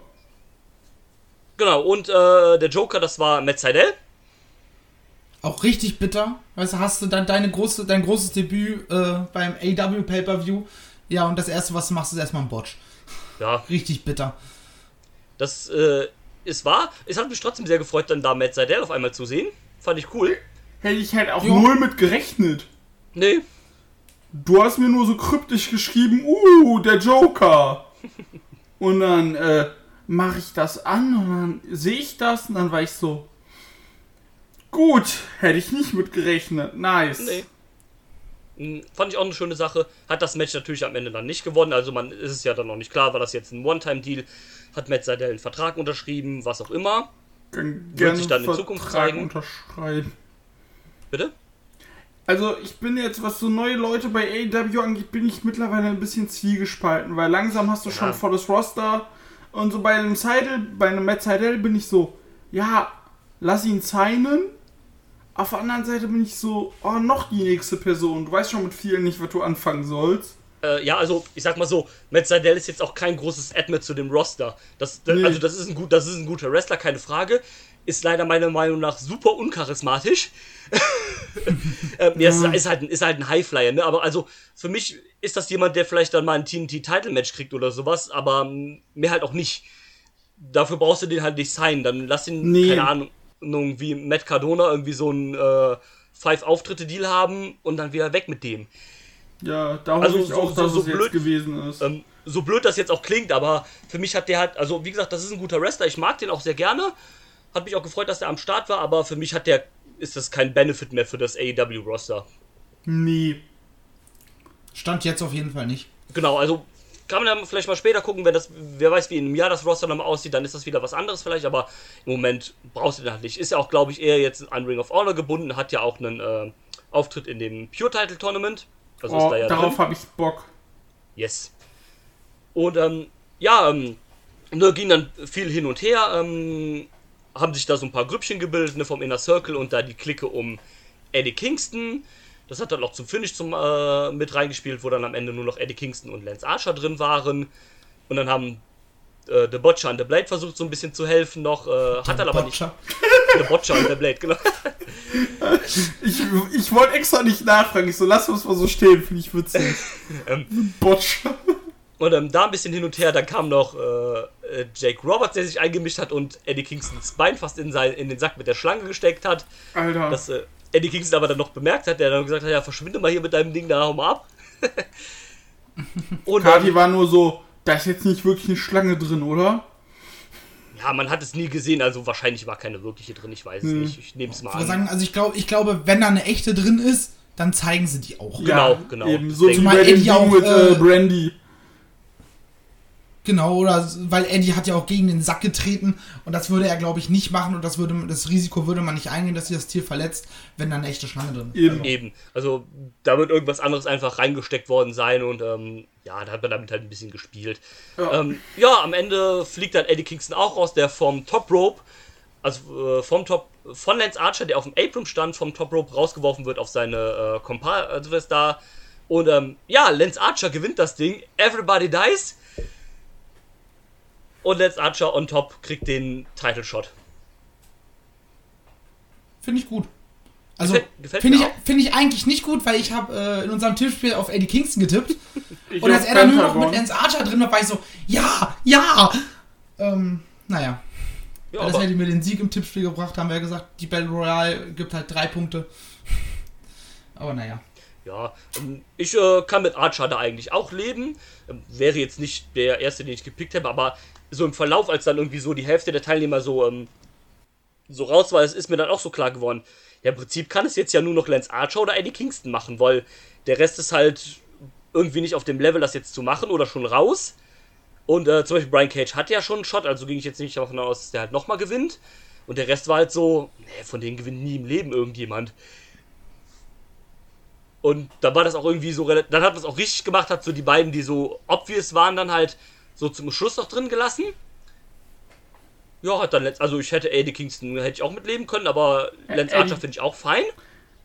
Genau, und äh, der Joker, das war Matt Seidel. Auch richtig bitter. Weißt du, hast du dann deine große, dein großes Debüt äh, beim AW Pay-Per-View. Ja, und das erste, was du machst, ist erstmal ein Botch. Ja, Richtig bitter. Das äh, ist wahr. Es hat mich trotzdem sehr gefreut, dann da Matt Seidel auf einmal zu sehen. Fand ich cool. Hätte ich halt auch Jo. null mit gerechnet. Nee, Du hast mir nur so kryptisch geschrieben, uh, der Joker. Und dann äh, mache ich das an und dann sehe ich das und dann war ich so, gut, hätte ich nicht mit gerechnet. Nice. Nee. Mm, Fand ich auch eine schöne Sache. Hat das Match natürlich am Ende dann nicht gewonnen. Also man ist es ja dann noch nicht klar, war das jetzt ein One-Time-Deal? Hat Matt Seidel einen Vertrag unterschrieben, was auch immer. Kann Wird sich dann in Vertrag Zukunft zeigen. Unterschreiben. Bitte? Also ich bin jetzt, was so neue Leute bei AEW angeht, bin ich mittlerweile ein bisschen zwiegespalten, weil langsam hast du schon Ja. volles Roster und so bei einem Seidel, bei einem Matt Seidel bin ich so, ja, lass ihn signen. Auf der anderen Seite bin ich so, oh, noch die nächste Person. Du weißt schon mit vielen nicht, was du anfangen sollst. Äh, ja, also ich sag mal so, Matt Seidel ist jetzt auch kein großes Admit zu dem Roster. Das, das, Nee. Also das ist, ein gut, das ist ein guter Wrestler, keine Frage. Ist leider meiner Meinung nach super uncharismatisch. ähm, ja, ist, ist, halt, ein- ist halt ein Highflyer, ne? Aber also für mich ist das jemand, der vielleicht dann mal ein TNT-Title-Match kriegt oder sowas, aber ähm, mehr halt auch nicht. Dafür brauchst du den halt nicht sein. Dann lass ihn, Nee. keine Ahnung, wie Matt Cardona irgendwie so ein äh, Five-Auftritte-Deal haben und dann wieder weg mit dem. Ja, da Also hoffe ich so- auch, dass so- so es jetzt blöd- gewesen ist. Ähm, so blöd das jetzt auch klingt, aber für mich hat der halt, also wie gesagt, das ist ein guter Wrestler, ich mag den auch sehr gerne. Hat mich auch gefreut, dass der am Start war, aber für mich hat der, ist das kein Benefit mehr für das AEW-Roster. nee. Stand jetzt auf jeden Fall nicht. Genau, also kann man dann vielleicht mal später gucken, wenn das, wer weiß, wie in einem Jahr das Roster dann mal aussieht, dann ist das wieder was anderes vielleicht, aber im Moment brauchst du den halt nicht. Ist ja auch, glaube ich, eher jetzt an Ring of Honor gebunden, hat ja auch einen äh, Auftritt in dem Pure Title Tournament. Also Oh, da darauf habe ich Bock. Yes. Und ähm, ja, ähm, da ging dann viel hin und her. Ähm, haben sich da so ein paar Grüppchen gebildet, ne, vom Inner Circle und da die Clique um Eddie Kingston. Das hat dann auch zum Finish zum, äh, mit reingespielt, wo dann am Ende nur noch Eddie Kingston und Lance Archer drin waren. Und dann haben äh, The Botcher und The Blade versucht, so ein bisschen zu helfen noch. Äh, hat dann aber nicht. Botcher. The Botcher und The Blade, genau. Ich, ich wollte extra nicht nachfragen. Ich so, lass uns mal so stehen, finde ich witzig. Ähm. Botsch. Und ähm, da ein bisschen hin und her, dann kam noch äh, äh, Jake Roberts, der sich eingemischt hat und Eddie Kingstons Bein fast in, sein, in den Sack mit der Schlange gesteckt hat. Alter. Das äh, Eddie Kingston aber dann noch bemerkt hat, der dann gesagt hat, ja, verschwinde mal hier mit deinem Ding, da hau mal ab. und Kati ähm, war nur so, da ist jetzt nicht wirklich eine Schlange drin, oder? ja, man hat es nie gesehen, also wahrscheinlich war keine wirkliche drin, ich weiß es Hm. nicht, ich nehme es mal Ich würde an. sagen, also ich glaube, ich glaube, wenn da eine echte drin ist, dann zeigen sie die auch. Genau, genau. Eben, so wie Deswegen- bei Zumal dem Eddie Ding auch, mit äh, äh, Brandy. Genau, oder weil Eddie hat ja auch gegen den Sack getreten und das würde er, glaube ich, nicht machen und das würde das Risiko würde man nicht eingehen, dass sich das Tier verletzt, wenn da eine echte Schlange drin ist. Eben. Eben, also da wird irgendwas anderes einfach reingesteckt worden sein und ähm, ja, da hat man damit halt ein bisschen gespielt. Ja. Ähm, ja, am Ende fliegt dann Eddie Kingston auch raus, der vom Top Rope, also äh, vom Top, von Lance Archer, der auf dem Apron stand, vom Top Rope rausgeworfen wird auf seine äh, Compa, also was da. Und ähm, ja, Lance Archer gewinnt das Ding, Everybody Dies. Und Lance Archer on top kriegt den Title Shot. Finde ich gut. Also, finde ich, finde ich eigentlich nicht gut, weil ich habe äh, in unserem Tippspiel auf Eddie Kingston getippt. Und als er dann nur noch mit Lance Archer drin war, war ich so, ja, ja. Ähm, naja. Ja, Weil das hätte mir den Sieg im Tippspiel gebracht, haben wir ja gesagt, die Battle Royale gibt halt drei Punkte. Aber naja. ja ähm, ich äh, kann mit Archer da eigentlich auch leben. Ähm, wäre jetzt nicht der erste, den ich gepickt habe, aber so im Verlauf, als dann irgendwie so die Hälfte der Teilnehmer so, ähm, so raus war, ist mir dann auch so klar geworden. Ja, im Prinzip kann es jetzt ja nur noch Lance Archer oder Eddie Kingston machen, weil der Rest ist halt irgendwie nicht auf dem Level, das jetzt zu machen oder schon raus. Und äh, zum Beispiel Brian Cage hat ja schon einen Shot, also ging ich jetzt nicht davon aus, dass der halt nochmal gewinnt. Und der Rest war halt so, nee, von denen gewinnt nie im Leben irgendjemand. Und da war das auch irgendwie so, dann hat man es auch richtig gemacht, hat so die beiden, die so obvious waren, dann halt so zum Schluss noch drin gelassen. Ja, hat dann letzt, also ich hätte Eddie Kingston hätte ich auch mitleben können, aber Lance Eddie- Archer finde ich auch fein.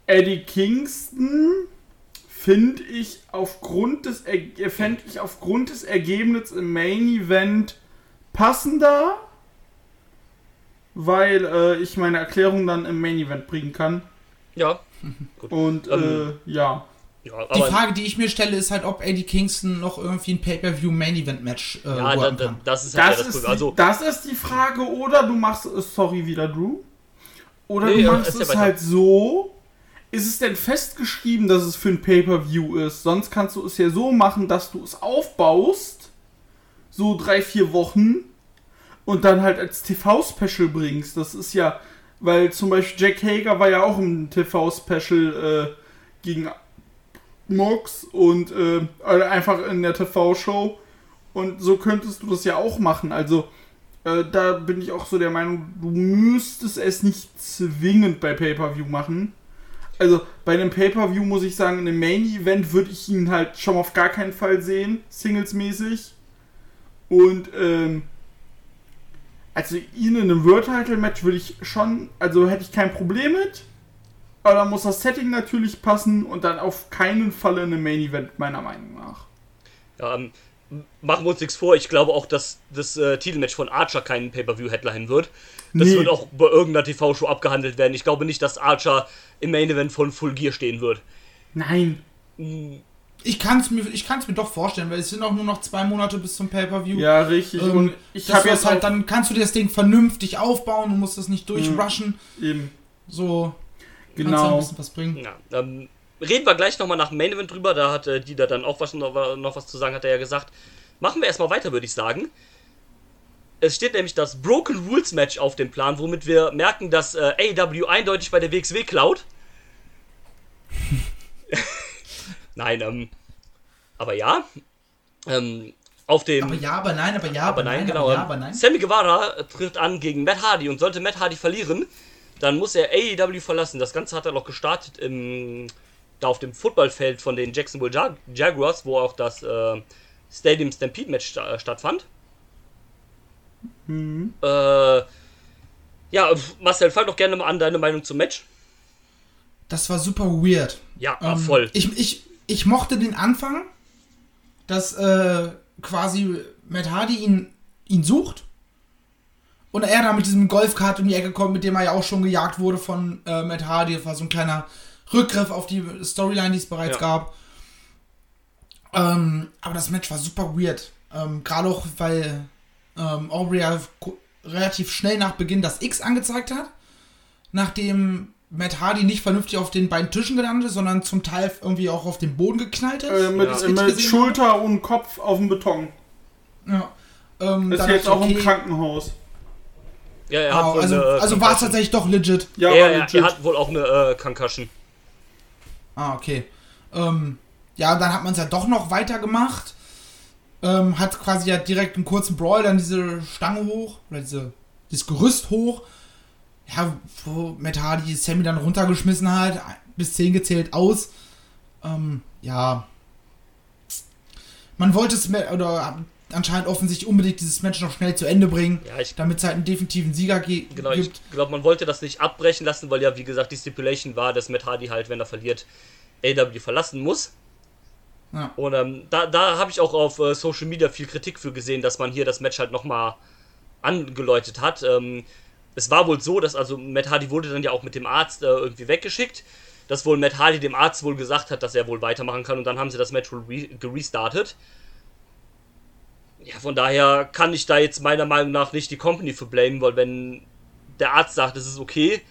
Eddie Kingston finde ich aufgrund des Er- fänd ich aufgrund des Ergebnisses im Main Event passender, weil äh, ich meine Erklärung dann im Main Event bringen kann. Ja. Und Ähm, äh, ja. Ja, Die Frage, die ich mir stelle, ist halt, ob Eddie Kingston noch irgendwie ein Pay-Per-View Main Event Match äh, ja, da, da, kann. das ist halt Das ja das ist, die, Also, das ist die Frage, oder du machst es, sorry, wieder Drew. Oder Nee, du ja, machst erzähl es halt so. Ist es denn festgeschrieben, dass es für ein Pay-Per-View ist? Sonst kannst du es ja so machen, dass du es aufbaust, so drei, vier Wochen, und dann halt als TV-Special bringst. Das ist ja, weil zum Beispiel Jack Hager war ja auch im TV-Special äh, gegen Mox und äh, also einfach in der TV-Show. Und so könntest du das ja auch machen. Also, äh, da bin ich auch so der Meinung, du müsstest es nicht zwingend bei Pay-Per-View machen. Also, bei einem Pay-Per-View muss ich sagen, in einem Main-Event würde ich ihn halt schon auf gar keinen Fall sehen, Singles-mäßig. Und, ähm, also ihn in einem World-Title-Match würde ich schon, also hätte ich kein Problem mit. Aber da muss das Setting natürlich passen und dann auf keinen Fall in einem Main-Event, meiner Meinung nach. ja, ähm, machen wir uns nichts vor. Ich glaube auch, dass das äh, Titelmatch von Archer keinen Pay-Per-View-Headline wird. Das Nee. wird auch bei irgendeiner TV-Show abgehandelt werden. Ich glaube nicht, dass Archer im Main-Event von Full Gear stehen wird. Nein. Ich kann es mir, ich kann's mir doch vorstellen, weil es sind auch nur noch zwei Monate bis zum Pay-Per-View. Ja, richtig. Ähm, und ich habe jetzt halt, dann kannst du dir das Ding vernünftig aufbauen und musst das nicht durchrushen. eben, So kannst du ein genau. bisschen was bringen. Ja, ähm, reden wir gleich nochmal nach dem Main Event drüber. Da hat äh, Dieter dann auch was, noch, noch was zu sagen, hat er ja gesagt. Machen wir erstmal weiter, würde ich sagen. Es steht nämlich das Broken Rules Match auf dem Plan, womit wir merken, dass äh, AEW eindeutig bei der WXW klaut. Nein, ähm, aber ja. Ähm, auf dem. Aber ja, aber nein, aber ja, Aber nein, genau. aber ja, ähm, aber nein. Sammy Guevara tritt an gegen Matt Hardy und sollte Matt Hardy verlieren, dann muss er AEW verlassen. Das Ganze hat er noch gestartet im, da auf dem Footballfeld von den Jacksonville Jag Jaguars, wo auch das äh, Stadium Stampede Match sta äh, stattfand. Äh, ja, Marcel, fang doch gerne mal an deine Meinung zum Match. Das war super weird. Ja, Ähm, voll. Ich, ich, ich mochte den Anfang, dass äh, quasi Matt Hardy ihn, ihn sucht und er da mit diesem Golfkart um die Ecke kommt, mit dem er ja auch schon gejagt wurde von äh, Matt Hardy. Das war so ein kleiner Rückgriff auf die Storyline, die es bereits Ja. gab. Ähm, aber das Match war super weird. Ähm, Gerade auch, weil ähm, Aubrey ja relativ schnell nach Beginn das X angezeigt hat. Nachdem Matt Hardy nicht vernünftig auf den beiden Tischen gelandet ist, sondern zum Teil irgendwie auch auf den Boden geknallt ist. Äh, mit Ja. Mit Schulter und Kopf auf dem Beton. Ja. Ähm, Ist dann jetzt auch ich, im okay, Krankenhaus. Ja, er hat wow, wohl also, eine, äh, also war es tatsächlich doch legit. Ja, Ja, legit. er hat wohl auch eine äh, Concussion. Ah, okay. Ähm, ja, dann hat man es ja doch noch weitergemacht. Ähm, hat quasi ja direkt einen kurzen Brawl, dann diese Stange hoch, oder diese, dieses Gerüst hoch. Ja, wo Matt Hardy Sammy dann runtergeschmissen hat, bis 10 gezählt aus. Ähm, ja. Man wollte es, oder anscheinend offensichtlich unbedingt dieses Match noch schnell zu Ende bringen, Ja, damit es halt einen definitiven Sieger ge Genau, ich gibt. glaube, man wollte das nicht abbrechen lassen, weil ja, wie gesagt, die Stipulation war, dass Matt Hardy halt, wenn er verliert, AW verlassen muss. Ja. Und ähm, da, da habe ich auch auf äh, Social Media viel Kritik für gesehen, dass man hier das Match halt nochmal angeläutet hat. Ähm, es war wohl so, dass also Matt Hardy wurde dann ja auch mit dem Arzt äh, irgendwie weggeschickt, dass wohl Matt Hardy dem Arzt wohl gesagt hat, dass er wohl weitermachen kann und dann haben sie das Match wohl re gerestartet. Ja, von daher kann ich da jetzt meiner Meinung nach nicht die Company für blamen, weil wenn der Arzt sagt, es ist okay,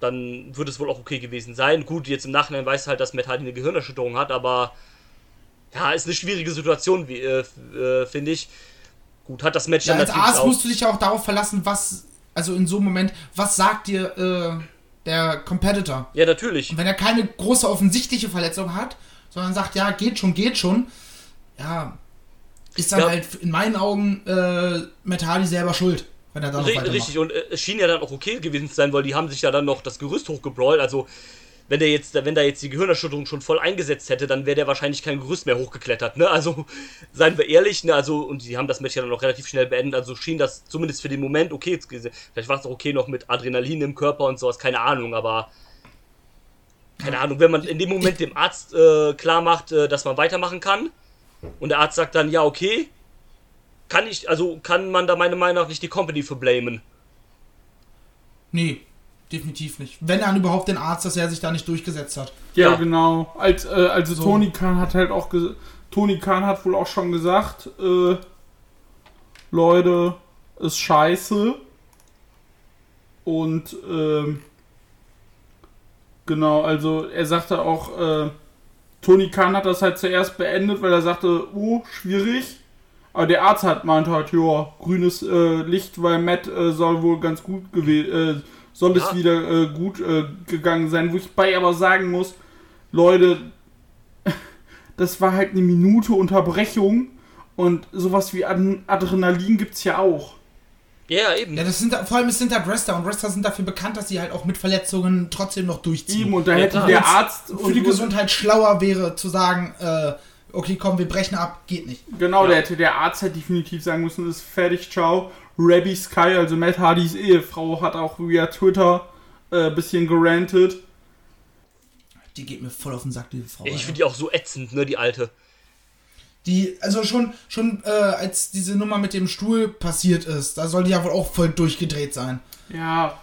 dann wird es wohl auch okay gewesen sein. Gut, jetzt im Nachhinein weiß halt, dass Matt Hardy eine Gehirnerschütterung hat, aber ja, ist eine schwierige Situation, wie, äh, äh, finde ich. Gut, hat das Match Ja, dann als natürlich Arzt auch. musst du dich ja auch darauf verlassen, was, also in so einem Moment, was sagt dir äh, der Competitor? Ja, natürlich. Und wenn er keine große offensichtliche Verletzung hat, sondern sagt, ja, geht schon, geht schon, ja, ist dann Ja. halt in meinen Augen äh, Matt Hardy selber schuld, wenn er da noch Ri- weitermacht. Richtig, und äh, es schien ja dann auch okay gewesen zu sein, weil die haben sich ja dann noch das Gerüst hochgebrawlt. Also, wenn der jetzt, wenn da jetzt die Gehirnerschütterung schon voll eingesetzt hätte, dann wäre der wahrscheinlich kein Gerüst mehr hochgeklettert, ne? Also, seien wir ehrlich, ne? Also, und die haben das Match ja dann noch relativ schnell beendet. Also schien das zumindest für den Moment okay. Jetzt Vielleicht war es auch okay noch mit Adrenalin im Körper und sowas, keine Ahnung, aber. Keine Ahnung, wenn man in dem Moment dem Arzt äh, klar macht, äh, dass man weitermachen kann, und der Arzt sagt dann, ja, okay, kann ich, also kann man da meiner Meinung nach nicht die Company für blamen. Nee, definitiv nicht. Wenn dann überhaupt den Arzt, dass er sich da nicht durchgesetzt hat. Ja, Ja. genau. Als, äh, also So. Tony Khan hat halt auch Tony Khan hat wohl auch schon gesagt, äh, Leute, ist scheiße. Und ähm, genau, also er sagte auch, äh, Tony Khan hat das halt zuerst beendet, weil er sagte, oh, schwierig. Aber der Arzt hat meint halt, ja, grünes äh, Licht, weil Matt äh, soll wohl ganz gut gewesen, äh, soll es Ja. wieder äh, gut äh, gegangen sein. Wo ich bei aber sagen muss, Leute, das war halt eine Minute Unterbrechung und sowas wie Ad Adrenalin gibt's ja auch. Ja, eben. Ja, das sind vor allem es sind halt Wrestler und Wrestler sind dafür bekannt, dass sie halt auch mit Verletzungen trotzdem noch durchziehen. Ihm und da Ja, hätte der Arzt Für die und- Gesundheit schlauer wäre zu sagen, äh, okay, komm, wir brechen ab, geht nicht. Genau, Ja. da hätte der Arzt halt definitiv sagen müssen, ist fertig, ciao. Rabbi Sky, also Matt Hardys Ehefrau, hat auch via Twitter äh, bisschen gerantet. Die geht mir voll auf den Sack, diese Frau. ich finde die auch so ätzend, ne, die alte. Die, also schon, schon äh, als diese Nummer mit dem Stuhl passiert ist, da soll die ja wohl auch voll durchgedreht sein. Ja,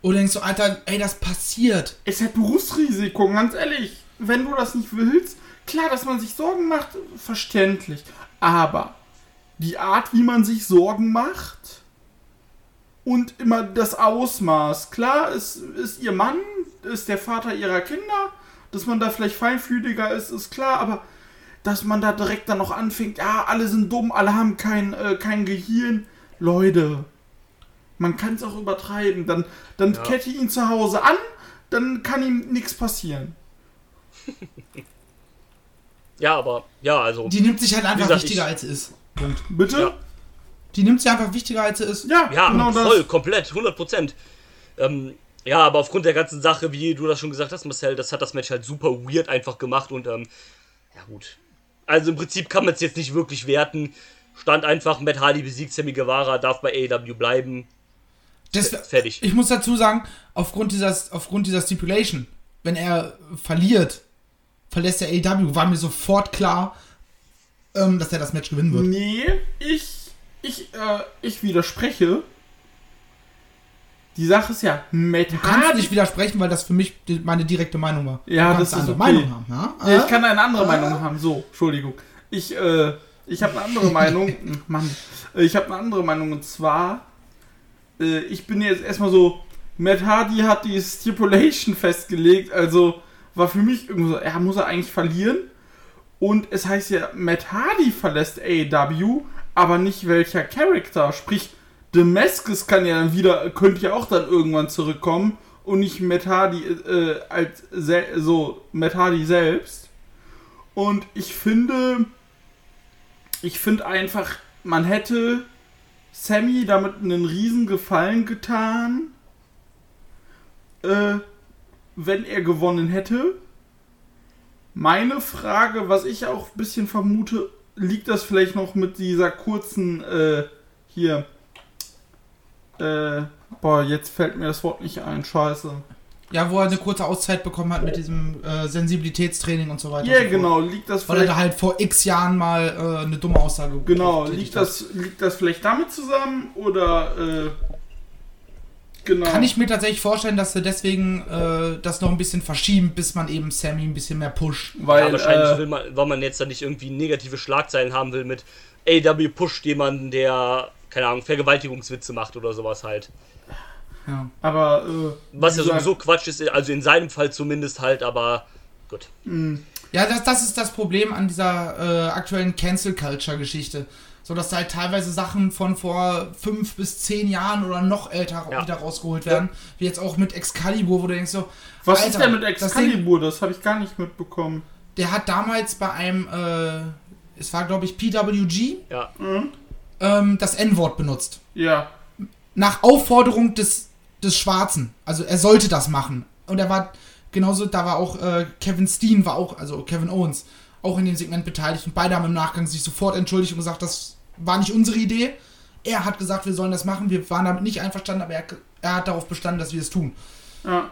Und du denkst so, Alter, ey, das passiert. ist halt Berufsrisiko, ganz ehrlich. Wenn du das nicht willst, klar, dass man sich Sorgen macht, verständlich. Aber die Art, wie man sich Sorgen macht und immer das Ausmaß. Klar, ist, ist ihr Mann, ist der Vater ihrer Kinder, dass man da vielleicht feinfühliger ist, ist klar, aber dass man da direkt dann noch anfängt, ja, alle sind dumm, alle haben kein, äh, kein Gehirn. Leute, man kann es auch übertreiben. Dann, dann Ja. kette ihn zu Hause an, dann kann ihm nichts passieren. Ja, aber, ja, also. Die nimmt sich halt einfach gesagt, wichtiger ich- als sie ist. Punkt. Bitte? Ja. Die nimmt sich einfach wichtiger als sie ist. Ja, Ja, genau das. voll, komplett, 100 Prozent. Ähm, ja, aber aufgrund der ganzen Sache, wie du das schon gesagt hast, Marcel, das hat das Match halt super weird einfach gemacht und, ähm, ja gut. Also im Prinzip kann man es jetzt nicht wirklich werten. Stand einfach, Matt Hardy besiegt Sammy Guevara, darf bei AEW bleiben. Das, Fertig. Ich muss dazu sagen, aufgrund dieser, aufgrund dieser Stipulation, wenn er verliert, verlässt der AEW, war mir sofort klar, ähm, dass er das Match gewinnen wird. Nee, ich, ich, äh, ich widerspreche. Die Sache ist ja, Matt Du kannst Hardy. nicht widersprechen, weil das für mich meine direkte Meinung war. Ja, das ist eine okay. Meinung haben. Ja? Ja, ich kann eine andere Ah. Meinung haben. So, Entschuldigung. Ich, äh, ich habe eine andere Meinung. Mann. Äh, Ich habe eine andere Meinung und zwar, äh, ich bin jetzt erstmal so, Matt Hardy hat die Stipulation festgelegt, also war für mich irgendwie so, er muss er eigentlich verlieren. Und es heißt ja, Matt Hardy verlässt AEW, aber nicht welcher Charakter. Sprich, Damascus kann ja dann wieder, könnte ja auch dann irgendwann zurückkommen und nicht Matt Hardy äh, als so Matt Hardy selbst. Und ich finde, ich finde einfach, man hätte Sammy damit einen riesen Gefallen getan, äh, wenn er gewonnen hätte. Meine Frage, was ich auch ein bisschen vermute, liegt das vielleicht noch mit dieser kurzen, äh, hier, äh, boah, jetzt fällt mir das Wort nicht ein, scheiße. Ja, wo er eine kurze Auszeit bekommen hat mit diesem äh, Sensibilitätstraining und so weiter. Ja, und so genau. Liegt das Weil er vielleicht, da halt vor x Jahren mal äh, eine dumme Aussage genau, liegt hat. das, liegt das vielleicht damit zusammen oder äh, genau. Kann ich mir tatsächlich vorstellen, dass sie deswegen äh, das noch ein bisschen verschieben, bis man eben Sammy ein bisschen mehr pusht. weil ja, wahrscheinlich äh, will man, weil man jetzt da nicht irgendwie negative Schlagzeilen haben will mit AW pusht jemanden, der, keine Ahnung, Vergewaltigungswitze macht oder sowas halt. Ja. aber äh, Was ja gesagt, sowieso Quatsch ist, also in seinem Fall zumindest halt, aber gut. Ja, das, das ist das Problem an dieser äh, aktuellen Cancel Culture Geschichte. So dass da halt teilweise Sachen von vor fünf bis zehn Jahren oder noch älter Ja. wieder rausgeholt werden. Wie jetzt auch mit Excalibur, wo du denkst so, Was ist Alter, denn mit das Excalibur? Das, habe ich gar nicht mitbekommen. der hat damals bei einem, äh, es war glaube ich PWG, Ja. Ähm, das N-Wort benutzt. Ja. Nach Aufforderung des, des Schwarzen. Also er sollte das machen. Und er war genauso, da war auch äh, Kevin Steen, war auch, also Kevin Owens, auch in dem Segment beteiligt. Und beide haben im Nachgang sich sofort entschuldigt und gesagt, das war nicht unsere Idee. Er hat gesagt, wir sollen das machen. Wir waren damit nicht einverstanden, aber er, er hat darauf bestanden, dass wir es tun. ja.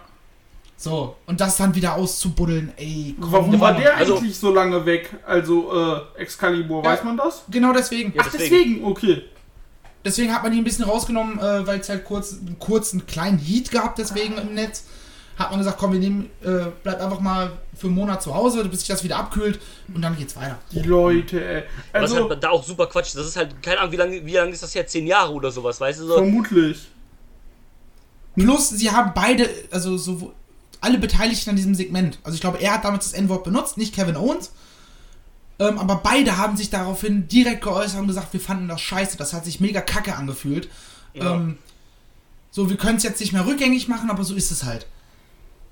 So, und das dann wieder auszubuddeln, ey. komm Warum war der Also- eigentlich so lange weg? Also äh, Excalibur, Ja. weiß man das? Genau deswegen. Ja, Ach, deswegen. deswegen, okay. Deswegen hat man ihn ein bisschen rausgenommen, äh, weil es halt kurz, einen kurzen kleinen Heat gab, deswegen im Netz. Hat man gesagt, komm, wir nehmen, äh, bleib einfach mal für einen Monat zu Hause, bis sich das wieder abkühlt und dann geht's weiter. Die Leute, ey. Was Also, halt da auch super Quatsch. Das ist halt, keine Ahnung, wie lange wie lang ist das jetzt? Zehn Jahre oder sowas, weißt du so? vermutlich. Plus, sie haben beide, also so alle Beteiligten an diesem Segment. Also ich glaube, er hat damals das N-Wort benutzt, nicht Kevin Owens. Ähm, aber beide haben sich daraufhin direkt geäußert und gesagt, wir fanden das scheiße, das hat sich mega kacke angefühlt. Ja. Ähm, so, wir können es jetzt nicht mehr rückgängig machen, aber so ist es halt.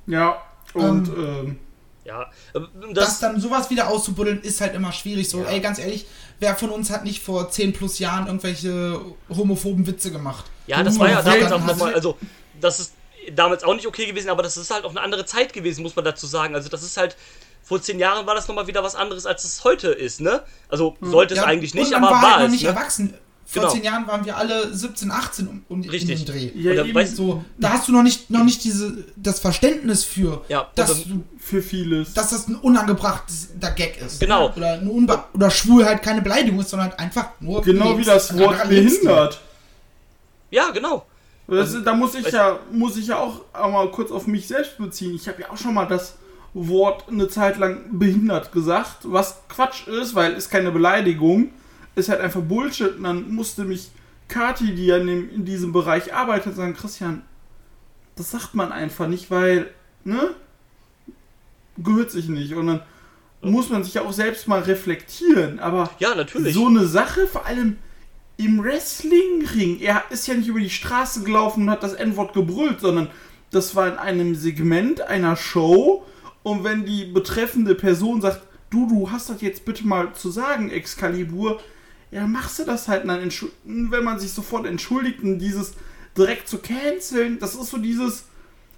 Ja. Und ähm, Ja. Ähm, das, Das, dann sowas wieder auszubuddeln, ist halt immer schwierig. So, Ja. ey, ganz ehrlich, wer von uns hat nicht vor 10 plus Jahren irgendwelche homophoben Witze gemacht? ja, das war ja damals auch nochmal, hast- also, das ist damals auch nicht okay gewesen, aber das ist halt auch eine andere Zeit gewesen, muss man dazu sagen. Also, das ist halt, vor zehn Jahren war das nochmal wieder was anderes, als es heute ist, ne? Also, sollte es Ja, eigentlich nicht, aber war war halt noch es, nicht ne? erwachsen. Vor Genau. 10 Jahren waren wir alle 17, 18 um, um Richtig. in den Dreh. ja, eben weißt So, da hast du noch nicht, noch nicht diese, das Verständnis für, Ja, dass, und du, für vieles. dass das ein unangebrachter Gag ist. Genau. Oder, eine oder Schwulheit keine Beleidigung ist, sondern halt einfach nur. genau wie das Wort behindert. Ja, genau. Das, da muss ich ja, muss ich ja auch mal kurz auf mich selbst beziehen. Ich habe ja auch schon mal das Wort eine Zeit lang behindert gesagt, was Quatsch ist, weil ist keine Beleidigung, ist halt einfach Bullshit. Und dann musste mich Kati, die ja in, in diesem Bereich arbeitet, sagen, Christian, das sagt man einfach nicht, weil, ne? Gehört sich nicht. Und dann muss man sich ja auch selbst mal reflektieren. Aber Ja, natürlich. so eine Sache, vor allem im Wrestlingring. Er ist ja nicht über die Straße gelaufen und hat das N-Wort gebrüllt, sondern das war in einem Segment einer Show. Und wenn die betreffende Person sagt, du, du hast das jetzt bitte mal zu sagen, Excalibur, ja, machst du das halt. Dann wenn man sich sofort entschuldigt und dieses direkt zu canceln, das ist so dieses,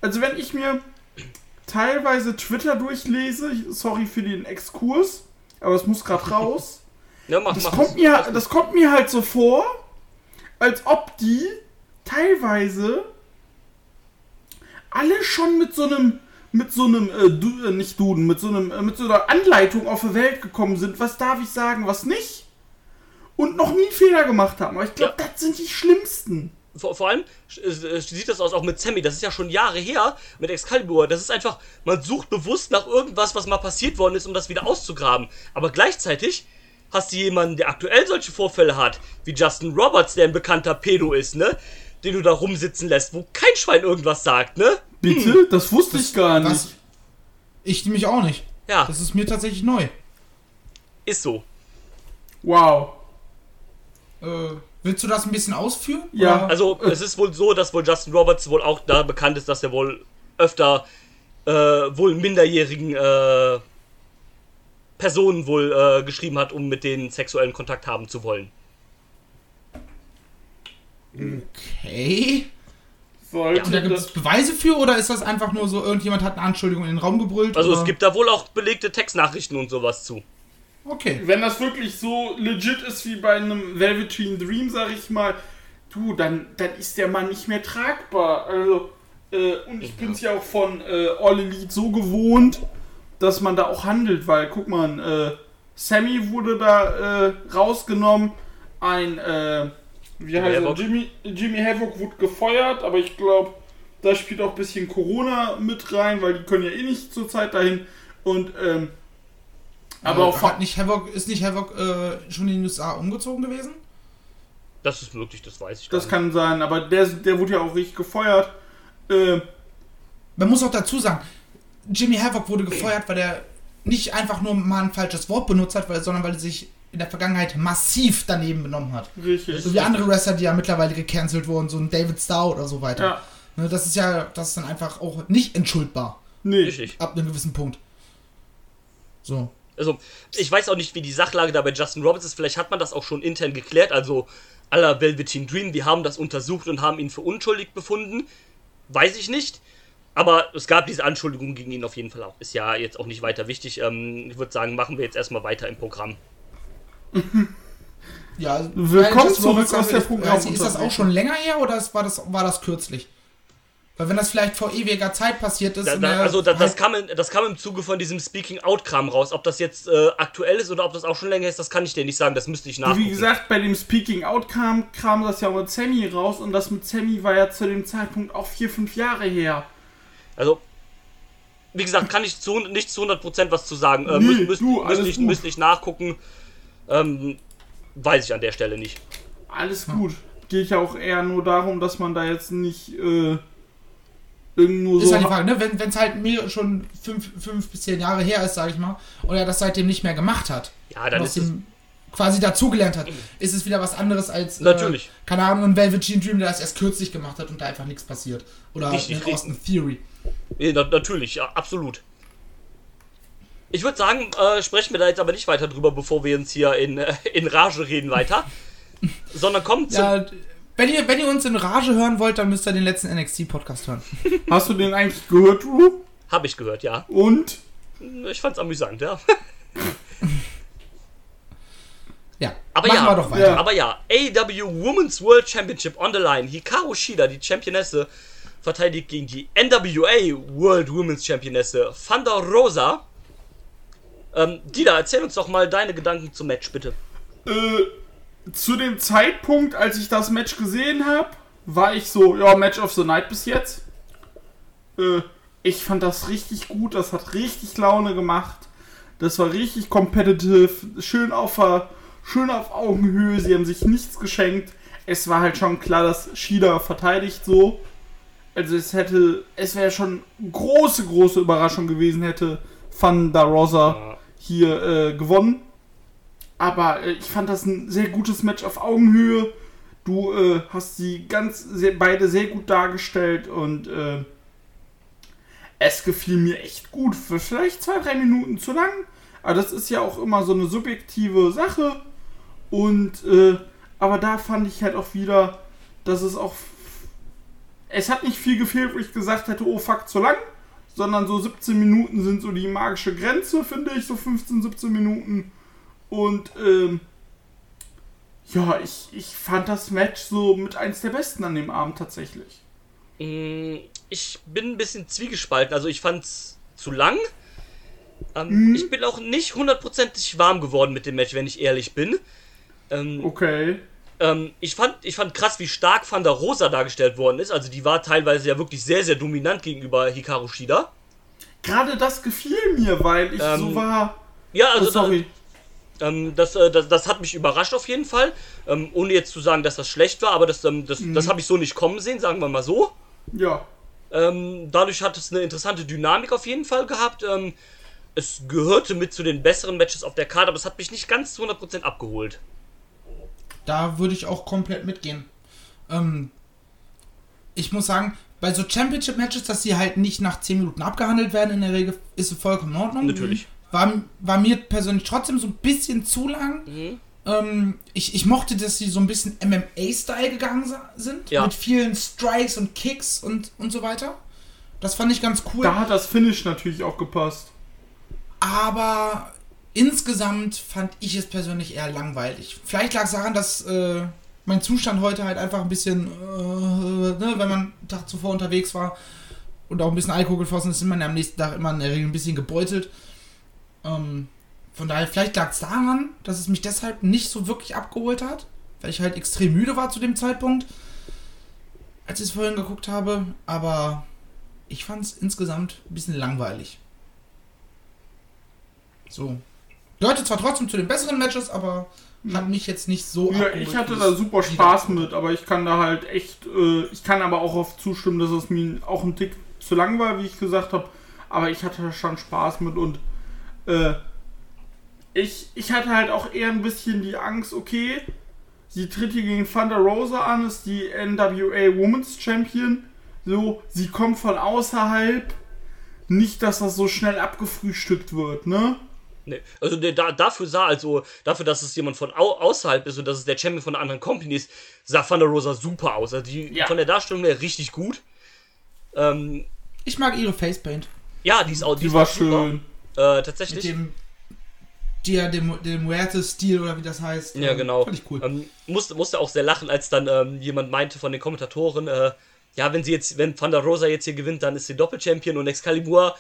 also wenn ich mir teilweise Twitter durchlese, sorry für den Exkurs, aber es muss gerade raus. Ja, mach, Das mach. kommt, mir, das kommt mir halt so vor, als ob die teilweise alle schon mit so einem mit so einem äh, du, äh, nicht Duden, mit so einem äh, mit so einer Anleitung auf die Welt gekommen sind, was darf ich sagen, was nicht und noch nie Fehler gemacht haben. Aber ich glaube, Ja. das sind die schlimmsten. vor, vor allem äh, sieht das aus auch mit Sammy. Das ist ja schon Jahre her mit Excalibur. Das ist einfach, man sucht bewusst nach irgendwas, was mal passiert worden ist, um das wieder auszugraben. Aber gleichzeitig hast du jemanden, der aktuell solche Vorfälle hat, wie Justin Roberts, der ein bekannter Pedo ist, ne? Den du da rumsitzen lässt, wo kein Schwein irgendwas sagt, ne? Bitte, das wusste ich gar nicht. Ich nämlich auch nicht. Ja, Das ist mir tatsächlich neu. ist so. Wow. Äh, willst du das ein bisschen ausführen? Ja. Oder? Also, es ist wohl so, dass wohl Justin Roberts wohl auch da bekannt ist, dass er wohl öfter äh, wohl minderjährigen äh, Personen wohl äh, geschrieben hat, um mit denen sexuellen Kontakt haben zu wollen. Okay. Sollte Und da gibt es Beweise für oder ist das einfach nur so, irgendjemand hat eine Anschuldigung in den Raum gebrüllt? Also oder? es gibt da wohl auch belegte Textnachrichten und sowas zu. Okay. wenn das wirklich so legit ist wie bei einem Velveteen Dream, sag ich mal, du, dann, dann ist der Mann nicht mehr tragbar. Also, Äh, und ich bin es ja auch von äh, All Elite so gewohnt, dass man da auch handelt, weil guck mal, äh, Sammy wurde da äh, rausgenommen, ein äh, wie heißt er? Havoc. Jimmy, Jimmy Havoc wurde gefeuert, aber ich glaube, da spielt auch ein bisschen Corona mit rein, weil die können ja eh nicht zur Zeit dahin. Und ähm, aber auch hat nicht Havoc, ist nicht Havoc äh, schon in den USA umgezogen gewesen? Das ist möglich, das weiß ich das gar nicht. kann sein, aber der, der wurde ja auch richtig gefeuert. Äh, Man muss auch dazu sagen, Jimmy Havoc wurde gefeuert, weil er nicht einfach nur mal ein falsches Wort benutzt hat, weil, sondern weil er sich in der Vergangenheit massiv daneben benommen hat. richtig. So wie andere Wrestler, die ja mittlerweile gecancelt wurden, so ein David Starr oder so weiter. Ja, Ne, Das ist ja, das ist dann einfach auch nicht entschuldbar. nee. Richtig. Ab einem gewissen Punkt. So. Also, ich weiß auch nicht, wie die Sachlage da bei Justin Roberts ist. Vielleicht hat man das auch schon intern geklärt. Also, aller Velveteen Dream, die haben das untersucht und haben ihn für unschuldig befunden. Weiß ich nicht. Aber es gab diese Anschuldigung gegen ihn auf jeden Fall auch. Ist ja jetzt auch nicht weiter wichtig. Ähm, ich würde sagen, machen wir jetzt erstmal weiter im Programm. Ja, also, Willkommen zurück aus der Programm- Ist das auch schon länger her oder ist- war das, war das kürzlich? Weil wenn das vielleicht vor ewiger Zeit passiert ist. Da, da, also, da, das, kam in, das kam im Zuge von diesem Speaking-Out-Kram raus. Ob das jetzt äh, aktuell ist oder ob das auch schon länger ist, das kann ich dir nicht sagen. Das müsste ich nachgucken. Wie gesagt, bei dem Speaking Out kam, kam das ja mit Sammy raus und das mit Sammy war ja zu dem Zeitpunkt auch vier, fünf Jahre her. Also, wie gesagt, kann ich zu, nicht zu 100% was zu sagen. Äh, Nee, müsste müsst, du, müsst, ich, ich nachgucken. Ähm, weiß ich an der Stelle nicht. Alles gut. Geht ja auch eher nur darum, dass man da jetzt nicht äh, irgendwo Ist so. halt die Frage, ne? wenn es halt mir schon fünf, fünf bis zehn Jahre her ist, sage ich mal, und er das seitdem nicht mehr gemacht hat, Ja, dann ist aus es. dem quasi dazugelernt hat, ist es wieder was anderes als, Natürlich. Äh, keine Ahnung, ein Velveteen Dream, der das erst kürzlich gemacht hat und da einfach nichts passiert. Oder Richtig. Austin Theory. Na, natürlich, ja, absolut. Ich würde sagen, äh, sprechen wir da jetzt aber nicht weiter drüber, bevor wir uns hier in, äh, in Rage reden weiter. sondern kommen zum. Ja, wenn ihr, wenn ihr uns in Rage hören wollt, dann müsst ihr den letzten NXT-Podcast hören. Hast du den eigentlich gehört, Drew? Habe ich gehört, ja. Und? Ich fand's amüsant, ja. Ja, Aber machen ja, wir doch weiter. Ja. aber ja, AW Women's World Championship on the line. Hikaru Shida, die Championesse, verteidigt gegen die NWA World Women's Championesse Thunder Rosa. Ähm, Dida, erzähl uns doch mal deine Gedanken zum Match, bitte. Äh, zu dem Zeitpunkt, als ich das Match gesehen habe, war ich so, ja, Match of the Night bis jetzt. Äh, ich fand das richtig gut, das hat richtig Laune gemacht. Das war richtig competitive, schön auf, schön auf Augenhöhe, sie haben sich nichts geschenkt. Es war halt schon klar, dass Shida verteidigt so. Also es hätte, es wäre schon große, große Überraschung gewesen, hätte Thunder Rosa hier äh, gewonnen. Aber äh, ich fand das ein sehr gutes Match auf Augenhöhe. Du äh, hast sie ganz sehr, beide sehr gut dargestellt und äh, es gefiel mir echt gut. Für vielleicht zwei, drei Minuten zu lang. Aber das ist ja auch immer so eine subjektive Sache. Und äh, aber da fand ich halt auch wieder, dass es auch. Es hat nicht viel gefehlt, wo ich gesagt hätte, oh fuck, zu lang. Sondern so 17 Minuten sind so die magische Grenze, finde ich. So 15, 17 Minuten. Und ähm, ja, ich, ich fand das Match so mit eins der besten an dem Abend tatsächlich. Mm, Ich bin ein bisschen zwiegespalten. Also ich fand's zu lang. Ähm, Ich bin auch nicht hundertprozentig warm geworden mit dem Match, wenn ich ehrlich bin. Ähm, Okay. Ähm, ich, fand, ich fand krass, wie stark Van der Rosa dargestellt worden ist. Also die war teilweise ja wirklich sehr, sehr dominant gegenüber Hikaru Shida. Gerade das gefiel mir, weil ich Ähm, so war. Ja, Oh, also sorry. Ähm, das, äh, das, das hat mich überrascht auf jeden Fall. Ähm, ohne jetzt zu sagen, dass das schlecht war, aber das, ähm, das, das habe ich so nicht kommen sehen, sagen wir mal so. Ja. Ähm, dadurch hat es eine interessante Dynamik auf jeden Fall gehabt. Es gehörte mit zu den besseren Matches auf der Karte, aber es hat mich nicht ganz zu 100% abgeholt. Da würde ich auch komplett mitgehen. Ähm, ich muss sagen, bei so Championship-Matches, dass sie halt nicht nach 10 Minuten abgehandelt werden, in der Regel ist es vollkommen in Ordnung. Natürlich. War, war mir persönlich trotzdem so ein bisschen zu lang. Mhm. Ähm, ich, ich mochte, dass sie so ein bisschen MMA-Style gegangen sind. Ja. Mit vielen Strikes und Kicks und, und so weiter. Das fand ich ganz cool. Da hat das Finish natürlich auch gepasst. Aber insgesamt fand ich es persönlich eher langweilig. Vielleicht lag es daran, dass äh, mein Zustand heute halt einfach ein bisschen, äh, ne, wenn man einen Tag zuvor unterwegs war und auch ein bisschen Alkohol geflossen ist, ist man ja am nächsten Tag immer in der Regel ein bisschen gebeutelt. Ähm, von daher, vielleicht lag es daran, dass es mich deshalb nicht so wirklich abgeholt hat, weil ich halt extrem müde war zu dem Zeitpunkt, als ich es vorhin geguckt habe. Aber ich fand es insgesamt ein bisschen langweilig. So. Gehörte zwar trotzdem zu den besseren Matches, aber hat mich jetzt nicht so Ja, ich hatte da super Spaß mit, aber ich kann da halt echt, äh, ich kann aber auch oft zustimmen, dass es mir auch ein Tick zu lang war, wie ich gesagt habe. Aber ich hatte da schon Spaß mit und äh, ich, ich hatte halt auch eher ein bisschen die Angst, okay, sie tritt hier gegen Thunder Rosa an, ist die NWA Women's Champion. So, sie kommt von außerhalb. Nicht, dass das so schnell abgefrühstückt wird, ne? Nee. Also der, da, dafür sah also, dafür, dass es jemand von au außerhalb ist und dass es der Champion von einer anderen Company ist, sah Thunder Rosa super aus. Also die Ja. von der Darstellung her richtig gut. Ähm, Ich mag ihre Facepaint. ja, die ist auch die Die war schön. Äh, Mit tatsächlich. dem Dia dem, dem Muerte-Stil oder wie das heißt. Ja, Ähm, genau. Fand ich cool. Ähm, musste, musste auch sehr lachen, als dann ähm, jemand meinte von den Kommentatoren, äh, ja, wenn sie jetzt, wenn Thunder Rosa jetzt hier gewinnt, dann ist sie Doppelchampion und Excalibur,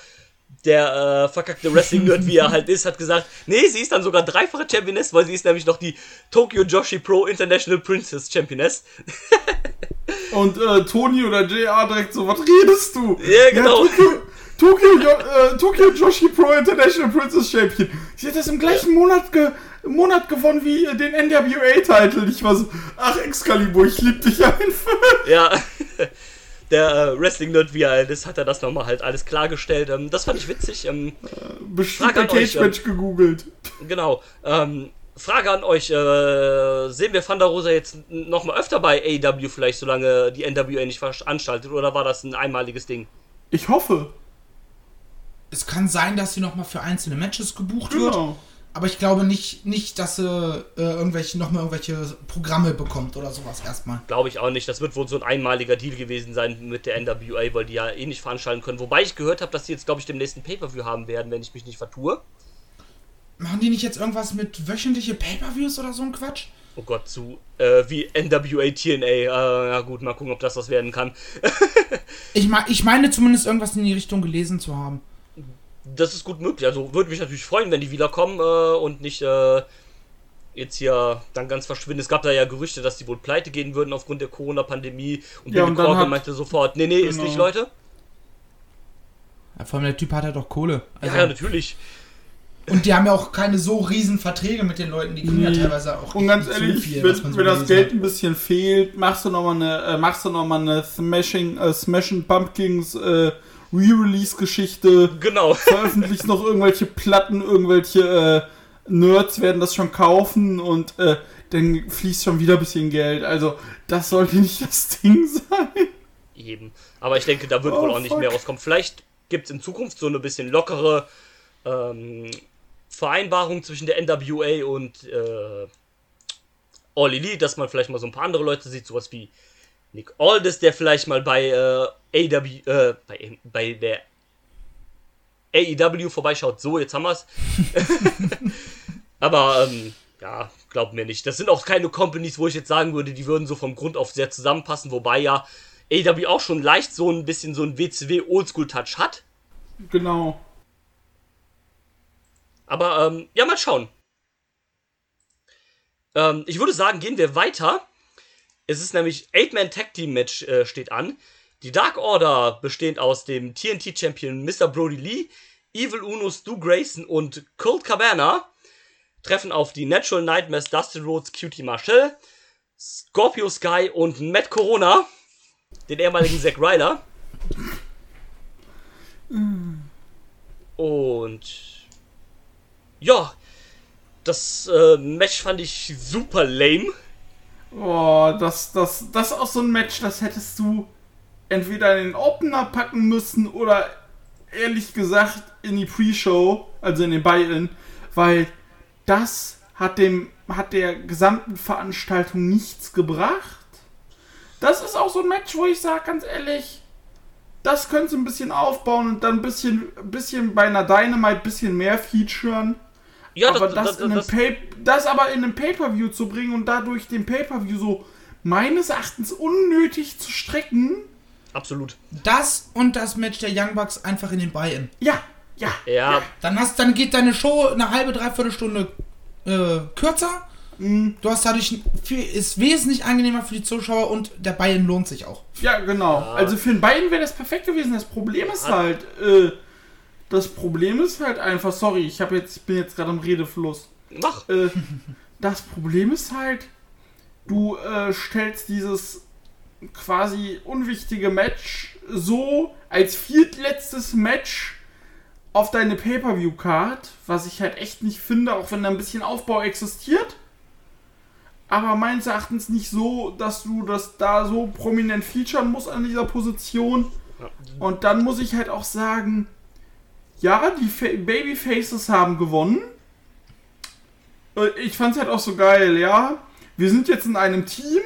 der äh, verkackte Wrestling-Nerd, wie er halt ist, hat gesagt, nee, sie ist dann sogar dreifache Championess, weil sie ist nämlich noch die Tokyo Joshi Pro International Princess Championess. Und äh, Toni oder JR direkt so, was redest du? Ja, genau. Tokyo, Tokyo, Jo- äh, Tokyo Joshi Pro International Princess Champion. Sie hat das im gleichen Monat, ge Monat gewonnen wie den NWA-Titel. Ich war so, ach Excalibur, ich lieb dich einfach. Ja, der äh, Wrestling-Nerd, wie er halt ist, hat er das nochmal halt alles klargestellt. Ähm, das fand ich witzig. Ähm, Bestimmt ein an euch, Cage-Match gegoogelt. Genau. Ähm, Frage an euch: äh, Sehen wir Thunder Rosa jetzt nochmal öfter bei AEW, vielleicht solange die NWA nicht veranstaltet, oder war das ein einmaliges Ding? Ich hoffe. Es kann sein, dass sie nochmal für einzelne Matches gebucht wird. Aber ich glaube nicht, nicht dass sie äh, irgendwelche, nochmal irgendwelche Programme bekommt oder sowas erstmal. Glaube ich auch nicht. Das wird wohl so ein einmaliger Deal gewesen sein mit der NWA, weil die ja eh nicht veranstalten können. Wobei ich gehört habe, dass die jetzt, glaube ich, dem nächsten Pay-Per-View haben werden, wenn ich mich nicht vertue. Machen die nicht jetzt irgendwas mit wöchentliche Pay-Per-Views oder so ein Quatsch? Oh Gott, zu äh, wie NWA TNA. Äh, ja, gut, mal gucken, ob das was werden kann. Ich, me ich meine zumindest irgendwas in die Richtung gelesen zu haben. Das ist gut möglich. Also würde mich natürlich freuen, wenn die wiederkommen äh, und nicht äh, jetzt hier dann ganz verschwinden. Es gab da ja Gerüchte, dass die wohl pleite gehen würden aufgrund der Corona-Pandemie. Und Ja, Billy Corgan hat- meinte sofort, nee, nee, ist Genau. nicht, Leute. Ja, vor allem der Typ hat halt doch Kohle. Also, Ja, ja, natürlich. und die haben ja auch keine so riesen Verträge mit den Leuten. Die kriegen ja teilweise auch Und ganz nicht ehrlich, so viel, wenn, so wenn das Geld hat. ein bisschen fehlt, machst du nochmal eine, äh, machst du noch mal eine Smashing, äh, Smashing Pumpkins äh, Re-Release-Geschichte. Genau. veröffentlicht noch irgendwelche Platten, irgendwelche äh, Nerds werden das schon kaufen und äh, dann fließt schon wieder ein bisschen Geld. Also, das sollte nicht das Ding sein. Eben. Aber ich denke, da wird Oh, wohl auch nicht fuck. mehr rauskommen. Vielleicht gibt es in Zukunft so eine bisschen lockere ähm, Vereinbarung zwischen der NWA und äh, All Elite, dass man vielleicht mal so ein paar andere Leute sieht, sowas wie Nick Aldis, der vielleicht mal bei äh, AW, äh, bei, bei der AEW vorbeischaut. So, jetzt haben wir's. Aber ähm, ja, glaubt mir nicht. Das sind auch keine Companies, wo ich jetzt sagen würde, die würden so vom Grund auf sehr zusammenpassen, wobei ja AEW auch schon leicht so ein bisschen so ein WCW Oldschool Touch hat. Genau. Aber ähm, ja, mal schauen. Ähm, ich würde sagen, gehen wir weiter. Es ist nämlich 8-Man Tag Team Match äh, steht an. Die Dark Order, bestehend aus dem TNT Champion Mr. Brody Lee, Evil Uno Stu Grayson und Colt Cabana, treffen auf die Natural Nightmares Dustin Rhodes, Cutie Marshall, Scorpio Sky und Matt Corona, den ehemaligen Zack Ryder. Und ja, das äh, Match fand ich super lame. Oh, das, das, das ist auch so ein Match, das hättest du entweder in den Opener packen müssen oder ehrlich gesagt in die Pre-Show, also in den Buy-In, weil das hat dem, hat der gesamten Veranstaltung nichts gebracht. Das ist auch so ein Match, wo ich sage, ganz ehrlich, das könntest du ein bisschen aufbauen und dann ein bisschen, bisschen bei einer Dynamite ein bisschen mehr featuren. Ja, aber das, das, das, das, Pay das aber in einem Pay-Per-View zu bringen und dadurch den Pay-Per-View so meines Erachtens unnötig zu strecken. Absolut. Das und das Match der Young Bucks einfach in den Buy-In. Ja, ja. Ja, Dann, hast, dann geht deine Show eine halbe, dreiviertel Stunde äh, kürzer. Mhm. Du hast dadurch viel, ist wesentlich angenehmer für die Zuschauer und der Buy-In lohnt sich auch. Ja, genau. Also für den beiden wäre das perfekt gewesen. Das Problem ist halt, äh, das Problem ist halt einfach, sorry, ich habe jetzt, ich bin jetzt gerade im Redefluss. mach. Äh, das Problem ist halt, du äh, stellst dieses quasi unwichtige Match so als viertletztes Match auf deine Pay-Per-View-Card, was ich halt echt nicht finde, auch wenn da ein bisschen Aufbau existiert. Aber meines Erachtens nicht so, dass du das da so prominent featuren musst an dieser Position. Und dann muss ich halt auch sagen, ja, die Fa Babyfaces haben gewonnen. Äh, Ich fand's halt auch so geil, ja. Wir sind jetzt in einem Team.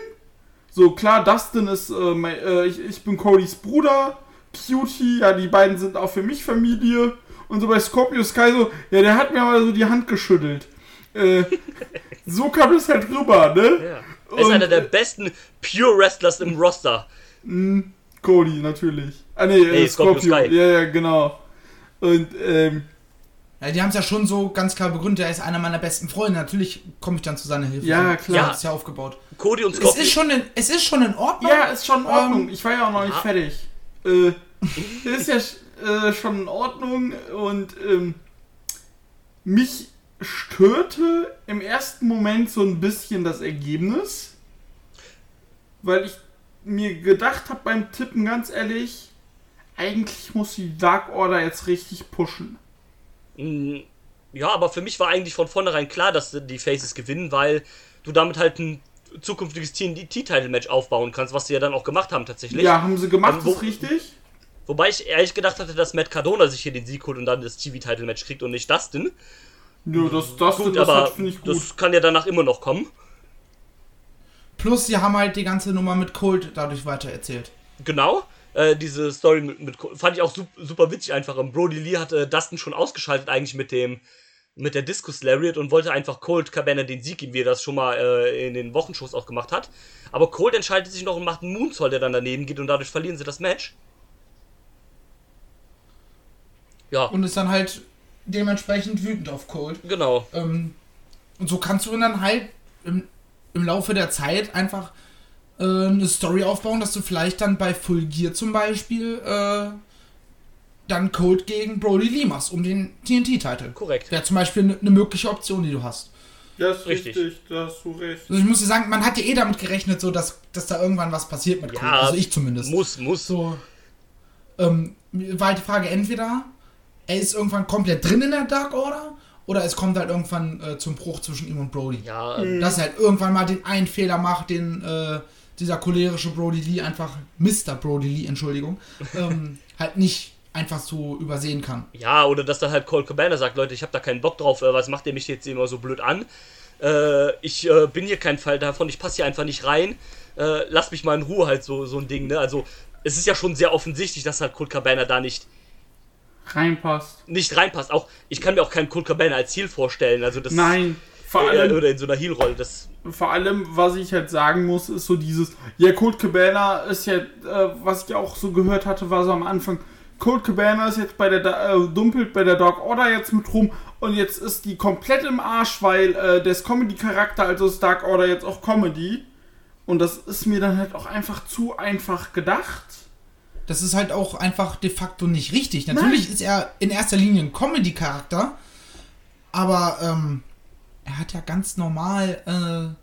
So, klar, Dustin ist, äh, mein, äh, ich, ich bin Codys Bruder. Cutie, ja, die beiden sind auch für mich Familie. Und so bei Scorpio Sky so, ja, der hat mir mal so die Hand geschüttelt. Äh, so kam es halt rüber, ne? Ja. Er ist Und- einer der besten Pure Wrestlers im Roster. Cody, natürlich. Ah, nee, Nee, äh, Scorpio Scorpio. Sky. Ja, ja, genau. Und, ähm, Ja, die haben es ja schon so ganz klar begründet, er ist einer meiner besten Freunde. Natürlich komme ich dann zu seiner Hilfe. Ja, klar. Das ist ja aufgebaut. Cody und Es Scorpio. ist, schon in, es ist schon in Ordnung. Ja, ist schon in Ordnung. Ähm, ich war ja auch noch nicht ja. fertig. Äh, ist ja äh, schon in Ordnung und ähm, mich störte im ersten Moment so ein bisschen das Ergebnis, weil ich mir gedacht habe beim Tippen ganz ehrlich, eigentlich muss die Dark Order jetzt richtig pushen. Ja, aber für mich war eigentlich von vornherein klar, dass die Faces gewinnen, weil du damit halt ein zukünftiges TNT-Title-Match aufbauen kannst, was sie ja dann auch gemacht haben tatsächlich. Ja, haben sie gemacht, Ähm, wo- ist richtig. Wobei ich ehrlich gedacht hatte, dass Matt Cardona sich hier den Sieg holt und dann das TV-Title-Match kriegt und nicht Dustin. Ja, das, das, Gut, das aber gut. das kann ja danach immer noch kommen. Plus, sie haben halt die ganze Nummer mit Colt dadurch weitererzählt. Genau. Äh, diese Story mit, mit fand ich auch sup- super witzig einfach. Ähm, Brody Lee hat äh, Dustin schon ausgeschaltet eigentlich mit dem mit der Discus Lariat und wollte einfach Colt Cabana den Sieg geben, wie er das schon mal äh, in den Wochenshows auch gemacht hat. Aber Colt entscheidet sich noch und macht einen Moonsault, der dann daneben geht und dadurch verlieren sie das Match. Ja, Und ist dann halt dementsprechend wütend auf Colt. genau. Ähm, und so kannst du dann halt im, im Laufe der Zeit einfach äh, eine Story aufbauen, dass du vielleicht dann bei Full Gear zum Beispiel äh, dann Colt gegen Brody Lee machst, um den TNT-Titel. Korrekt. Wäre zum Beispiel eine ne mögliche Option, die du hast. Das ist Richtig. richtig, da hast du recht. Also ich muss dir sagen, man hat ja eh damit gerechnet, so dass, dass da irgendwann was passiert mit. Ja, also ich zumindest. Muss, muss. So, ähm, war halt die Frage entweder, er ist irgendwann komplett drin in der Dark Order oder es kommt halt irgendwann äh, zum Bruch zwischen ihm und Brody. Ja, ähm, Dass er halt irgendwann mal den einen Fehler macht, den äh, dieser cholerische Brody Lee einfach, Mr. Brody Lee, Entschuldigung, ähm, halt nicht einfach so übersehen kann. Ja, oder dass dann halt Colt Cabana sagt, Leute, ich habe da keinen Bock drauf, äh, was macht ihr mich jetzt immer so blöd an? Äh, ich äh, bin hier kein Fall davon, ich passe hier einfach nicht rein. Äh, lasst mich mal in Ruhe halt so, so ein Ding, ne? Also, es ist ja schon sehr offensichtlich, dass halt Colt Cabana da nicht, Reinpasst. nicht reinpasst. Auch, ich kann mir auch keinen Colt Cabana als Ziel vorstellen. Also das Nein, vor äh, allem, oder in so einer Heel-Rolle. Das, vor allem, was ich halt sagen muss, ist so dieses, ja, Colt Cabana ist ja, äh, was ich auch so gehört hatte, war so am Anfang, Colt Cabana ist jetzt bei der, äh, dumpelt bei der Dark Order jetzt mit rum und jetzt ist die komplett im Arsch, weil äh, das Comedy-Charakter, also ist Dark Order jetzt auch Comedy. Und das ist mir dann halt auch einfach zu einfach gedacht. Das ist halt auch einfach de facto nicht richtig. Natürlich ist er in erster Linie ein Comedy-Charakter, aber ähm, er hat ja ganz normal, äh,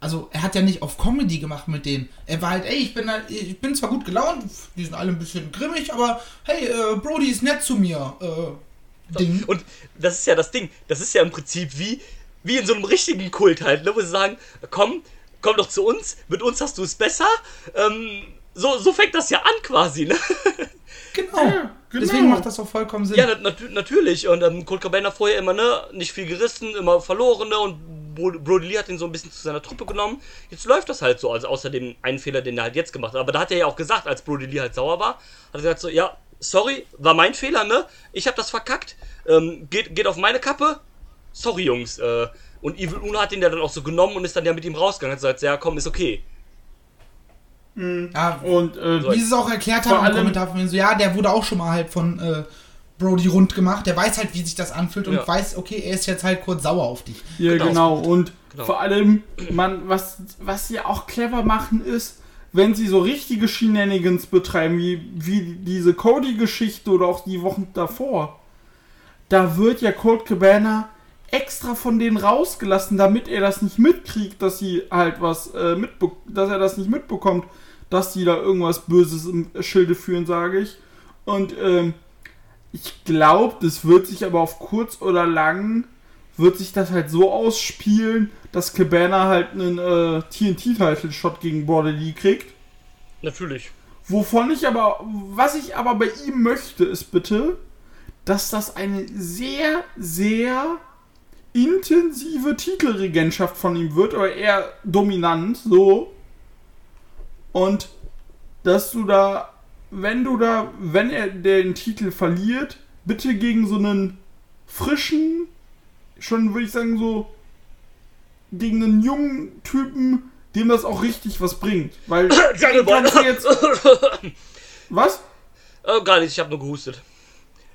also er hat ja nicht auf Comedy gemacht mit denen. Er war halt, ey, ich bin, halt- ich bin zwar gut gelaunt, die sind alle ein bisschen grimmig, aber hey, äh, Brody ist nett zu mir. Äh, Ding. und das ist ja das Ding. Das ist ja im Prinzip wie, wie in so einem richtigen Kult halt, ne? Wo sie sagen, komm, komm doch zu uns, mit uns hast du es besser. Ähm, so, so fängt das ja an quasi, ne? Genau. Ja, genau. Deswegen macht das auch vollkommen Sinn. Ja, nat nat natürlich. Und ähm, Colt Cabana vorher immer, ne, nicht viel gerissen, immer verloren, ne, und Bro- Brody Lee hat ihn so ein bisschen zu seiner Truppe genommen. Jetzt läuft das halt so, also außer dem einen Fehler, den er halt jetzt gemacht hat. Aber da hat er ja auch gesagt, als Brody Lee halt sauer war, hat er gesagt so, ja, sorry, war mein Fehler, ne, ich hab das verkackt, ähm, geht, geht auf meine Kappe, sorry, Jungs, äh, und Evil Uno hat ihn ja dann auch so genommen und ist dann ja mit ihm rausgegangen, hat gesagt, ja, komm, ist okay. Ja, Und äh, So, wie sie es auch erklärt haben im Kommentar von mir, so, ja, der wurde auch schon mal halt von äh, Brody rund gemacht. Der weiß halt, wie sich das anfühlt und Ja. weiß, okay, er ist jetzt halt kurz sauer auf dich. Ja, Genau. genau. Und Genau. vor allem, man, was, was sie auch clever machen, ist, wenn sie so richtige Shenanigans betreiben, wie, wie diese Cody-Geschichte oder auch die Wochen davor, da wird ja Colt Cabana extra von denen rausgelassen, damit er das nicht mitkriegt, dass sie halt was äh, mitbe dass er das nicht mitbekommt, dass die da irgendwas Böses im Schilde führen, sage ich. Und ähm, ich glaube, das wird sich aber auf kurz oder lang wird sich das halt so ausspielen, dass Cabana halt einen äh, TNT-Title-Shot gegen Border Lee kriegt. Natürlich. Wovon ich aber, was ich aber bei ihm möchte, ist bitte, dass das eine sehr, sehr intensive Titelregentschaft von ihm wird, oder eher dominant, so. Und dass du da, wenn du da, wenn er den Titel verliert, bitte gegen so einen frischen, schon würde ich sagen, so gegen einen jungen Typen, dem das auch richtig was bringt. Weil kannst du jetzt. Was? oh, gar nicht, ich habe nur gehustet.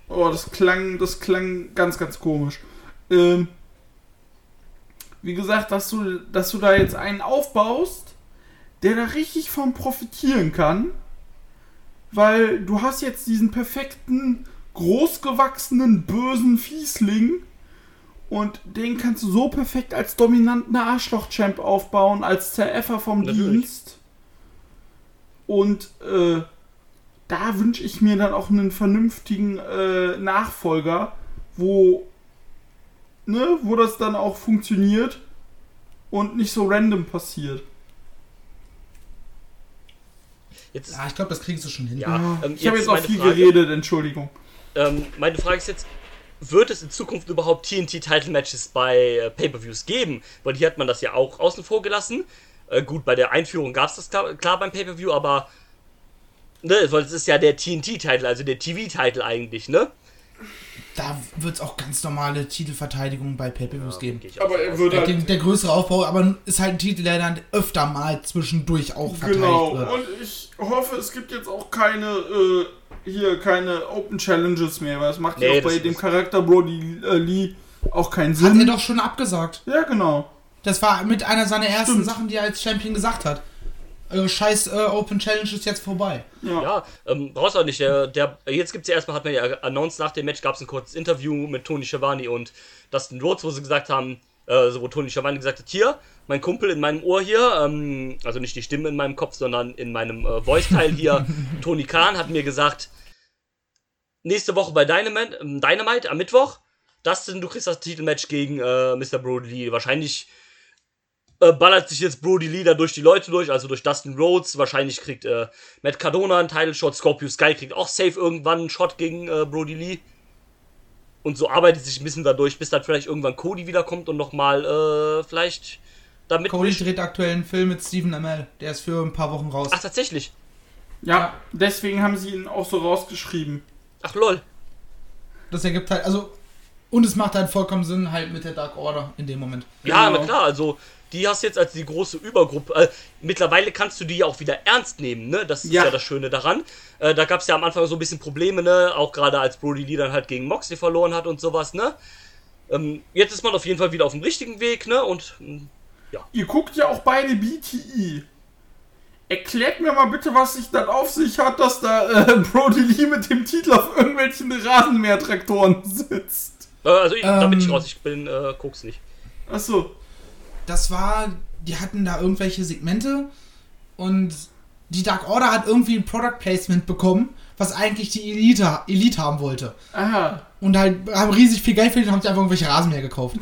Oh, das klang, das klang ganz, ganz komisch. Ähm, wie gesagt, dass du, dass du da jetzt einen aufbaust, der da richtig von profitieren kann, weil du hast jetzt diesen perfekten, großgewachsenen, bösen Fiesling und den kannst du so perfekt als dominanten Arschloch-Champ aufbauen, als Zereffer vom Natürlich. Dienst. Und äh, da wünsche ich mir dann auch einen vernünftigen äh, Nachfolger, wo, ne, wo das dann auch funktioniert und nicht so random passiert. Jetzt ist, Ja, ich glaube, das kriegst du schon hin. ja, Ah, ähm, ich habe jetzt auch meine viel Frage. geredet, Entschuldigung. Ähm, meine Frage ist jetzt, wird es in Zukunft überhaupt TNT-Title-Matches bei äh, Pay-Per-Views geben? Weil hier hat man das ja auch außen vor gelassen. Äh, gut, bei der Einführung gab es das klar, klar beim Pay-Per-View, aber ne, weil es ist ja der TNT-Title, also der TV-Title eigentlich, ne? Da wird es auch ganz normale Titelverteidigungen bei Pay-Per-Views geben. Ich auch Aber er würde Der, halt der größere Aufbau, aber ist halt ein Titel, der dann öfter mal zwischendurch auch verteidigt Genau, wird. und ich hoffe, es gibt jetzt auch keine, äh, hier, keine Open Challenges mehr, weil es macht ja Nee, auch bei dem Charakter Brody äh, Lee auch keinen Hat er Sinn. doch schon abgesagt. Ja, genau. Das war mit einer seiner ersten Stimmt. Sachen, die er als Champion gesagt hat. Eure scheiß äh, Open Challenge ist jetzt vorbei. Ja. Ja, ähm, brauchst auch nicht. Der, der, jetzt gibt's ja erstmal, hat man ja announced, nach dem Match gab es ein kurzes Interview mit Tony Schiavone und Dustin Rhodes, wo sie gesagt haben, äh, so wo Tony Schiavone gesagt hat, hier, mein Kumpel in meinem Ohr hier, ähm, also nicht die Stimme in meinem Kopf, sondern in meinem äh, Voice-Teil hier, Tony Khan hat mir gesagt, nächste Woche bei Dynamite, ähm, Dynamite am Mittwoch, Dustin, du kriegst das Titelmatch gegen äh, Mr. Brody Lee. Wahrscheinlich äh, ballert sich jetzt Brody Lee da durch die Leute durch, also durch Dustin Rhodes. Wahrscheinlich kriegt äh, Matt Cardona einen Title-Shot, Scorpio Sky kriegt auch safe irgendwann einen Shot gegen äh, Brody Lee. Und so arbeitet sich ein bisschen dadurch, bis dann vielleicht irgendwann Cody wiederkommt und nochmal äh, vielleicht damit. Cody mischt. dreht aktuell einen Film mit Stephen Amell. Der ist für ein paar Wochen raus. Ach, tatsächlich. Ja, deswegen haben sie ihn auch so rausgeschrieben. Ach, lol. Das ergibt halt, also. Und es macht halt vollkommen Sinn, halt mit der Dark Order in dem Moment. Ja, Genau. na klar, also die hast jetzt als die große Übergruppe. Äh, mittlerweile kannst du die ja auch wieder ernst nehmen, ne? Das ist ja, Ja. das Schöne daran. Äh, da gab es ja am Anfang so ein bisschen Probleme, ne? Auch gerade als Brody Lee dann halt gegen Moxley verloren hat und sowas, ne? Ähm, jetzt ist man auf jeden Fall wieder auf dem richtigen Weg, ne? Und ähm, Ihr guckt ja auch beide BTI. Erklärt mir mal bitte, was sich dann auf sich hat, dass da äh, Brody Lee mit dem Titel auf irgendwelchen Rasenmähertraktoren sitzt. äh, also ich, da bin ich Ähm. raus, ich bin, äh, guck's nicht. Achso. Das war, die hatten da irgendwelche Segmente und die Dark Order hat irgendwie ein Product Placement bekommen, was eigentlich die Elite, Elite haben wollte. Aha. Und halt haben riesig viel Geld verdient und haben sich einfach irgendwelche Rasenmäher gekauft.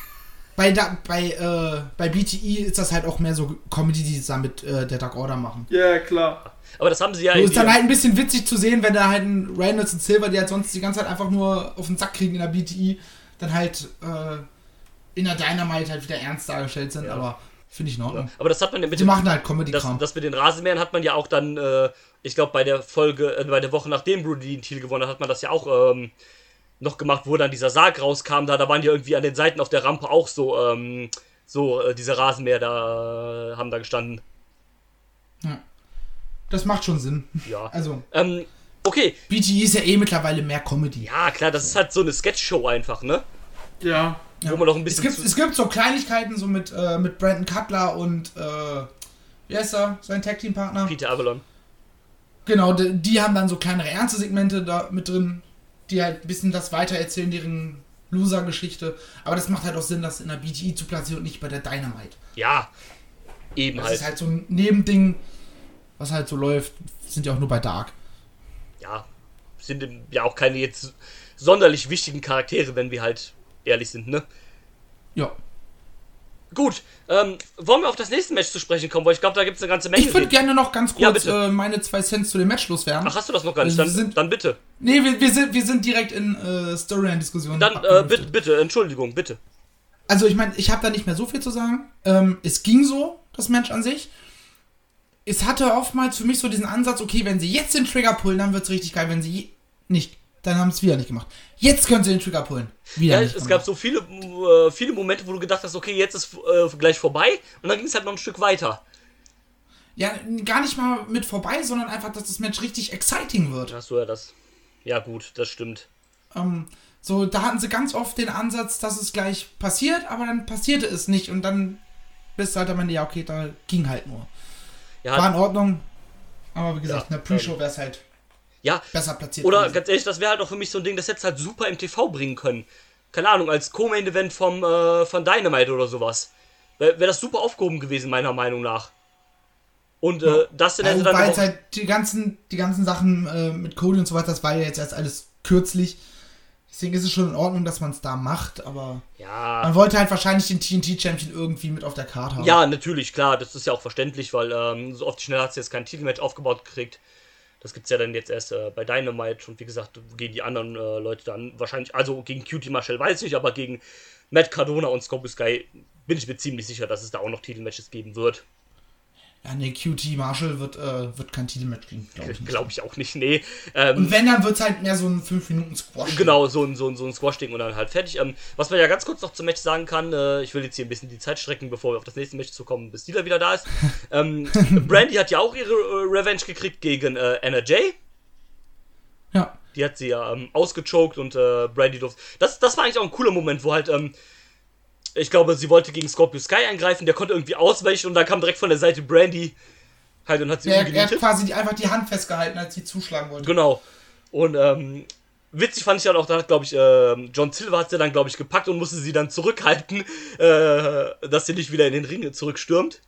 bei, da, bei, äh, bei BTE ist das halt auch mehr so Comedy, die sie da mit äh, der Dark Order machen. Ja, klar. Aber das haben sie ja So in ist dann halt ein bisschen witzig zu sehen, wenn da halt ein Reynolds und Silver, die halt sonst die ganze Zeit einfach nur auf den Sack kriegen in der BTE, dann halt äh, in der Dynamite halt wieder ernst dargestellt sind, Ja. aber finde ich in Ordnung. Aber das hat man ja mit Die dem, machen halt das, Comedy-Kram. das mit den Rasenmähern hat man ja auch dann, äh, ich glaube, bei der Folge, äh, bei der Woche nachdem Brody den Titel gewonnen hat, hat man das ja auch ähm, noch gemacht, wo dann dieser Sarg rauskam. Da, da waren ja irgendwie an den Seiten auf der Rampe auch so, ähm, so äh, diese Rasenmäher da äh, haben da gestanden. Das macht schon Sinn. Ja. Also, Ähm, okay, BTE ist ja eh mittlerweile mehr Comedy. ja klar, das ist halt so eine Sketch-Show einfach, ne? Ja. Wo man noch ein Es bisschen gibt, zu- es gibt so Kleinigkeiten, so mit, äh, mit Brandon Cutler und, äh, wie heißt er, sein Tag-Team-Partner? Peter Avalon. Genau, die, die haben dann so kleinere ernste Segmente da mit drin, die halt ein bisschen das weitererzählen, deren Loser-Geschichte. Aber das macht halt auch Sinn, das in der BTE zu platzieren und nicht bei der Dynamite. Ja, eben Das halt. ist halt so ein Nebending, was halt so läuft. Sind ja auch nur bei Dark. ja, sind ja auch keine jetzt sonderlich wichtigen Charaktere, wenn wir halt ehrlich sind, ne? Ja. Gut, ähm, wollen wir auf das nächste Match zu sprechen kommen, weil ich glaube, da gibt es eine ganze Menge. Ich würde gerne noch ganz Ja, kurz bitte. äh, meine zwei Cents zu dem Match loswerden. Ach, hast du das noch gar nicht? Also Dann, sind- dann bitte. Nee, wir, wir, sind, wir sind direkt in äh, Storyline-Diskussionen. Dann, äh, bitte, bitte, Entschuldigung, bitte. Also ich meine, ich habe da nicht mehr so viel zu sagen. Ähm, es ging so, das Match an sich. Es hatte oftmals für mich so diesen Ansatz, okay, wenn sie jetzt den Trigger pullen, dann wird's richtig geil. Wenn sie nicht, dann haben sie es wieder nicht gemacht. Jetzt können sie den Trigger pullen. Wieder Ja, es gemacht. gab so viele, äh, viele Momente, wo du gedacht hast, okay, jetzt ist äh, gleich vorbei und dann ging es halt noch ein Stück weiter. Ja, gar nicht mal mit vorbei, sondern einfach, dass das Match richtig exciting wird. Du ja das. Ja, gut, das stimmt. Ähm, so, da hatten sie ganz oft den Ansatz, dass es gleich passiert, aber dann passierte es nicht. Und dann bist du halt am Ende, ja, okay, da ging halt nur. Ja, War in Ordnung. Aber wie gesagt, Ja, in der Pre-Show wäre es halt ja besser platziert. oder ganz ehrlich, das wäre halt auch für mich so ein Ding, das hättest halt super im TV bringen können. Keine Ahnung, als Co-Main-Event vom, äh, von Dynamite oder sowas. Wäre wär das super aufgehoben gewesen, meiner Meinung nach. Und äh, das dann hätte Also, dann weil halt die ganzen, die ganzen Sachen äh, mit Cody und so weiter, das war ja jetzt erst alles kürzlich. Deswegen ist es schon in Ordnung, dass man es da macht, aber ja, man wollte halt wahrscheinlich den TNT-Champion irgendwie mit auf der Karte haben. Ja, natürlich, klar, das ist ja auch verständlich, weil ähm, so oft schnell hat sie jetzt kein Titelmatch aufgebaut gekriegt. Das gibt's ja dann jetzt erst äh, bei Dynamite und wie gesagt, gegen die anderen äh, Leute dann wahrscheinlich, also gegen Cutie Marshall weiß ich, aber gegen Matt Cardona und Scorpio Sky bin ich mir ziemlich sicher, dass es da auch noch Titelmatches geben wird. Ja, nee, QT Marshall wird, äh, wird kein Titelmatch kriegen, glaube ich. Glaube ich auch nicht, nee. Ähm, Und wenn, dann wird es halt mehr so ein 5-Minuten-Squash. Genau, so ein, so ein, so ein Squash-Ding und dann halt fertig. Ähm, was man ja ganz kurz noch zum Match sagen kann, äh, ich will jetzt hier ein bisschen die Zeit strecken, bevor wir auf das nächste Match zu kommen, bis Dieter wieder da ist. ähm, Brandy hat ja auch ihre äh, Revenge gekriegt gegen äh, Anna Jay. Ja. Die hat sie ja ähm, ausgechoked und äh, Brandy durfte. Das, das war eigentlich auch ein cooler Moment, wo halt, ähm, ich glaube, sie wollte gegen Scorpio Sky eingreifen, der konnte irgendwie ausweichen und dann kam direkt von der Seite Brandy halt und hat sie Er, er hat quasi einfach die Hand festgehalten, als sie zuschlagen wollte. Genau. Und ähm, witzig fand ich dann auch, da hat, glaube ich, ähm, John Silver hat sie dann, glaube ich, gepackt und musste sie dann zurückhalten, äh, dass sie nicht wieder in den Ring zurückstürmt.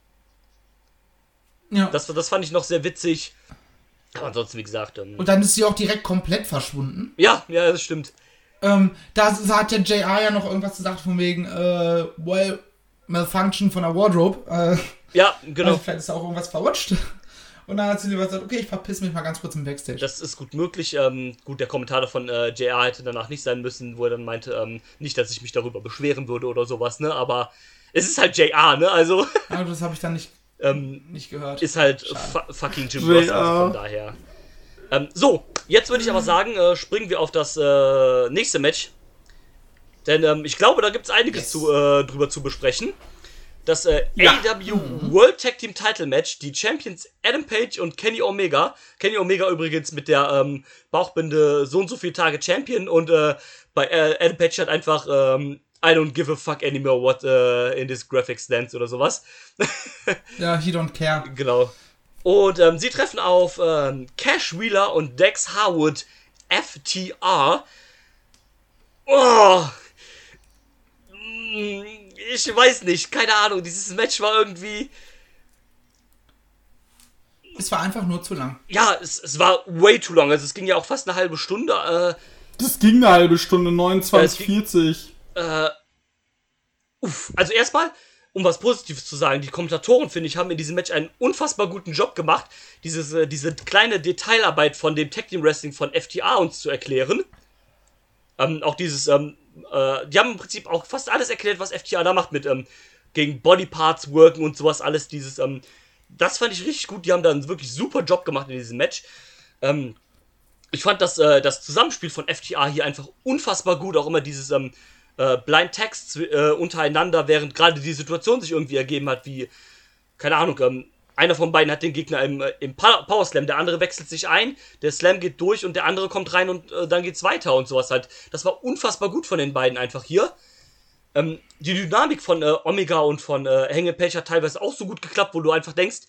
Ja. Das, das fand ich noch sehr witzig. Aber ansonsten, wie gesagt, ähm, Und dann ist sie auch direkt komplett verschwunden. ja, ja, das stimmt. Ähm, da hat der JR ja noch irgendwas gesagt von wegen, äh, well, Malfunction von der Wardrobe. Äh, Ja, genau. Also vielleicht ist da auch irgendwas verrutscht. Und dann hat sie lieber gesagt, okay, ich verpiss mich mal ganz kurz im Backstage. Das ist gut möglich. Ähm, gut, der Kommentar von äh, JR hätte danach nicht sein müssen, wo er dann meinte, ähm, nicht, dass ich mich darüber beschweren würde oder sowas, ne? Aber es ist halt JR, ne? Also, Aber das habe ich dann nicht, ähm, nicht gehört. ist halt fu fucking Jim Ross, also von daher. Ähm, so, jetzt würde ich aber sagen, äh, springen wir auf das äh, nächste Match. Denn ähm, ich glaube, da gibt es einiges Yes. zu, äh, drüber zu besprechen. Das äh, Ja. AEW World Tag Team Title Match, die Champions Adam Page und Kenny Omega. Kenny Omega übrigens mit der ähm, Bauchbinde so und so viele Tage Champion und äh, bei äh, Adam Page hat einfach ähm, I don't give a fuck anymore what äh, in this graphic stands oder sowas. ja, he don't care. Genau. Und ähm, sie treffen auf ähm, Cash Wheeler und Dex Harwood FTR. Oh. Mm, Ich weiß nicht, keine Ahnung. Dieses Match war irgendwie. Es war einfach nur zu lang. Ja, es, es war way too long. Also es ging ja auch fast eine halbe Stunde. Das ging eine halbe Stunde, Ja, 29, es ging- 40. Äh, äh, uff. Also erstmal, um was Positives zu sagen, die Kommentatoren, finde ich, haben in diesem Match einen unfassbar guten Job gemacht, dieses, äh, diese kleine Detailarbeit von dem Tag Team Wrestling von FTA uns zu erklären. Ähm, auch dieses, ähm, äh, die haben im Prinzip auch fast alles erklärt, was FTA da macht mit ähm, gegen Bodyparts worken und sowas, alles dieses, ähm, das fand ich richtig gut. Die haben da einen wirklich super Job gemacht in diesem Match. Ähm, ich fand das, äh, das Zusammenspiel von FTA hier einfach unfassbar gut. Auch immer dieses ähm, äh, Blind Text äh, untereinander, während gerade die Situation sich irgendwie ergeben hat, wie, keine Ahnung, ähm, einer von beiden hat den Gegner im, äh, im Power Slam, der andere wechselt sich ein, der Slam geht durch und der andere kommt rein und äh, dann geht's weiter und sowas halt. Das war unfassbar gut von den beiden einfach hier. Ähm, die Dynamik von äh, Omega und von äh, Hangepage hat teilweise auch so gut geklappt, wo du einfach denkst,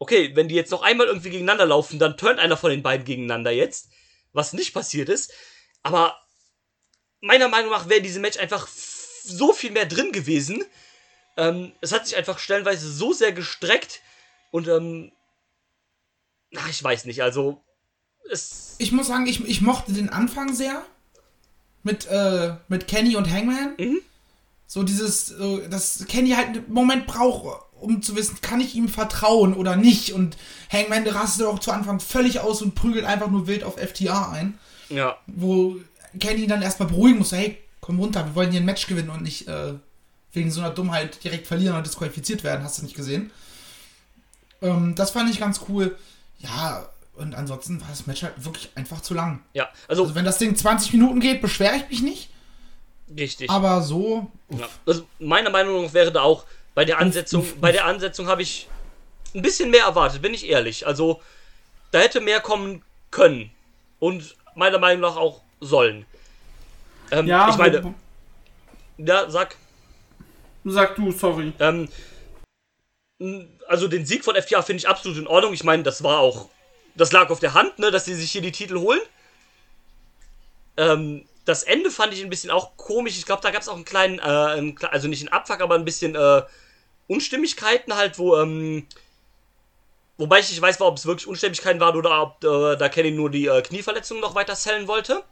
okay, wenn die jetzt noch einmal irgendwie gegeneinander laufen, dann turnt einer von den beiden gegeneinander jetzt, was nicht passiert ist. Aber meiner Meinung nach wäre diese Match einfach so viel mehr drin gewesen. Ähm, es hat sich einfach stellenweise so sehr gestreckt und ähm, na, ich weiß nicht, also es Ich muss sagen, ich, ich mochte den Anfang sehr. Mit, äh, mit Kenny und Hangman. Mhm. So dieses, äh, dass Kenny halt einen Moment braucht, um zu wissen, kann ich ihm vertrauen oder nicht. Und Hangman rastet auch zu Anfang völlig aus und prügelt einfach nur wild auf FTA ein. ja, Wo Kenny dann erstmal beruhigen muss, hey, komm runter, wir wollen hier ein Match gewinnen und nicht äh, wegen so einer Dummheit direkt verlieren und disqualifiziert werden, hast du nicht gesehen. Ähm, das fand ich ganz cool. Ja, und ansonsten war das Match halt wirklich einfach zu lang. ja, also, Also wenn das Ding 20 Minuten geht, beschwere ich mich nicht. richtig. Aber so, Ja. Also meiner Meinung nach wäre da auch bei der Ansetzung, bei der Ansetzung habe ich ein bisschen mehr erwartet, bin ich ehrlich. Also da hätte mehr kommen können und meiner Meinung nach auch sollen. Ähm, Ja, ich meine, ja, sag, sag du, sorry. ähm, also den Sieg von FTA finde ich absolut in Ordnung. Ich meine, das war auch, das lag auf der Hand, ne, dass sie sich hier die Titel holen. Ähm, das Ende fand ich ein bisschen auch komisch. Ich glaube, da gab es auch einen kleinen, äh, also nicht einen Abfuck, aber ein bisschen äh, Unstimmigkeiten halt, wo, ähm, wobei ich nicht weiß, ob es wirklich Unstimmigkeiten waren oder ob äh, da Kenny nur die äh, Knieverletzung noch weiter sellen wollte.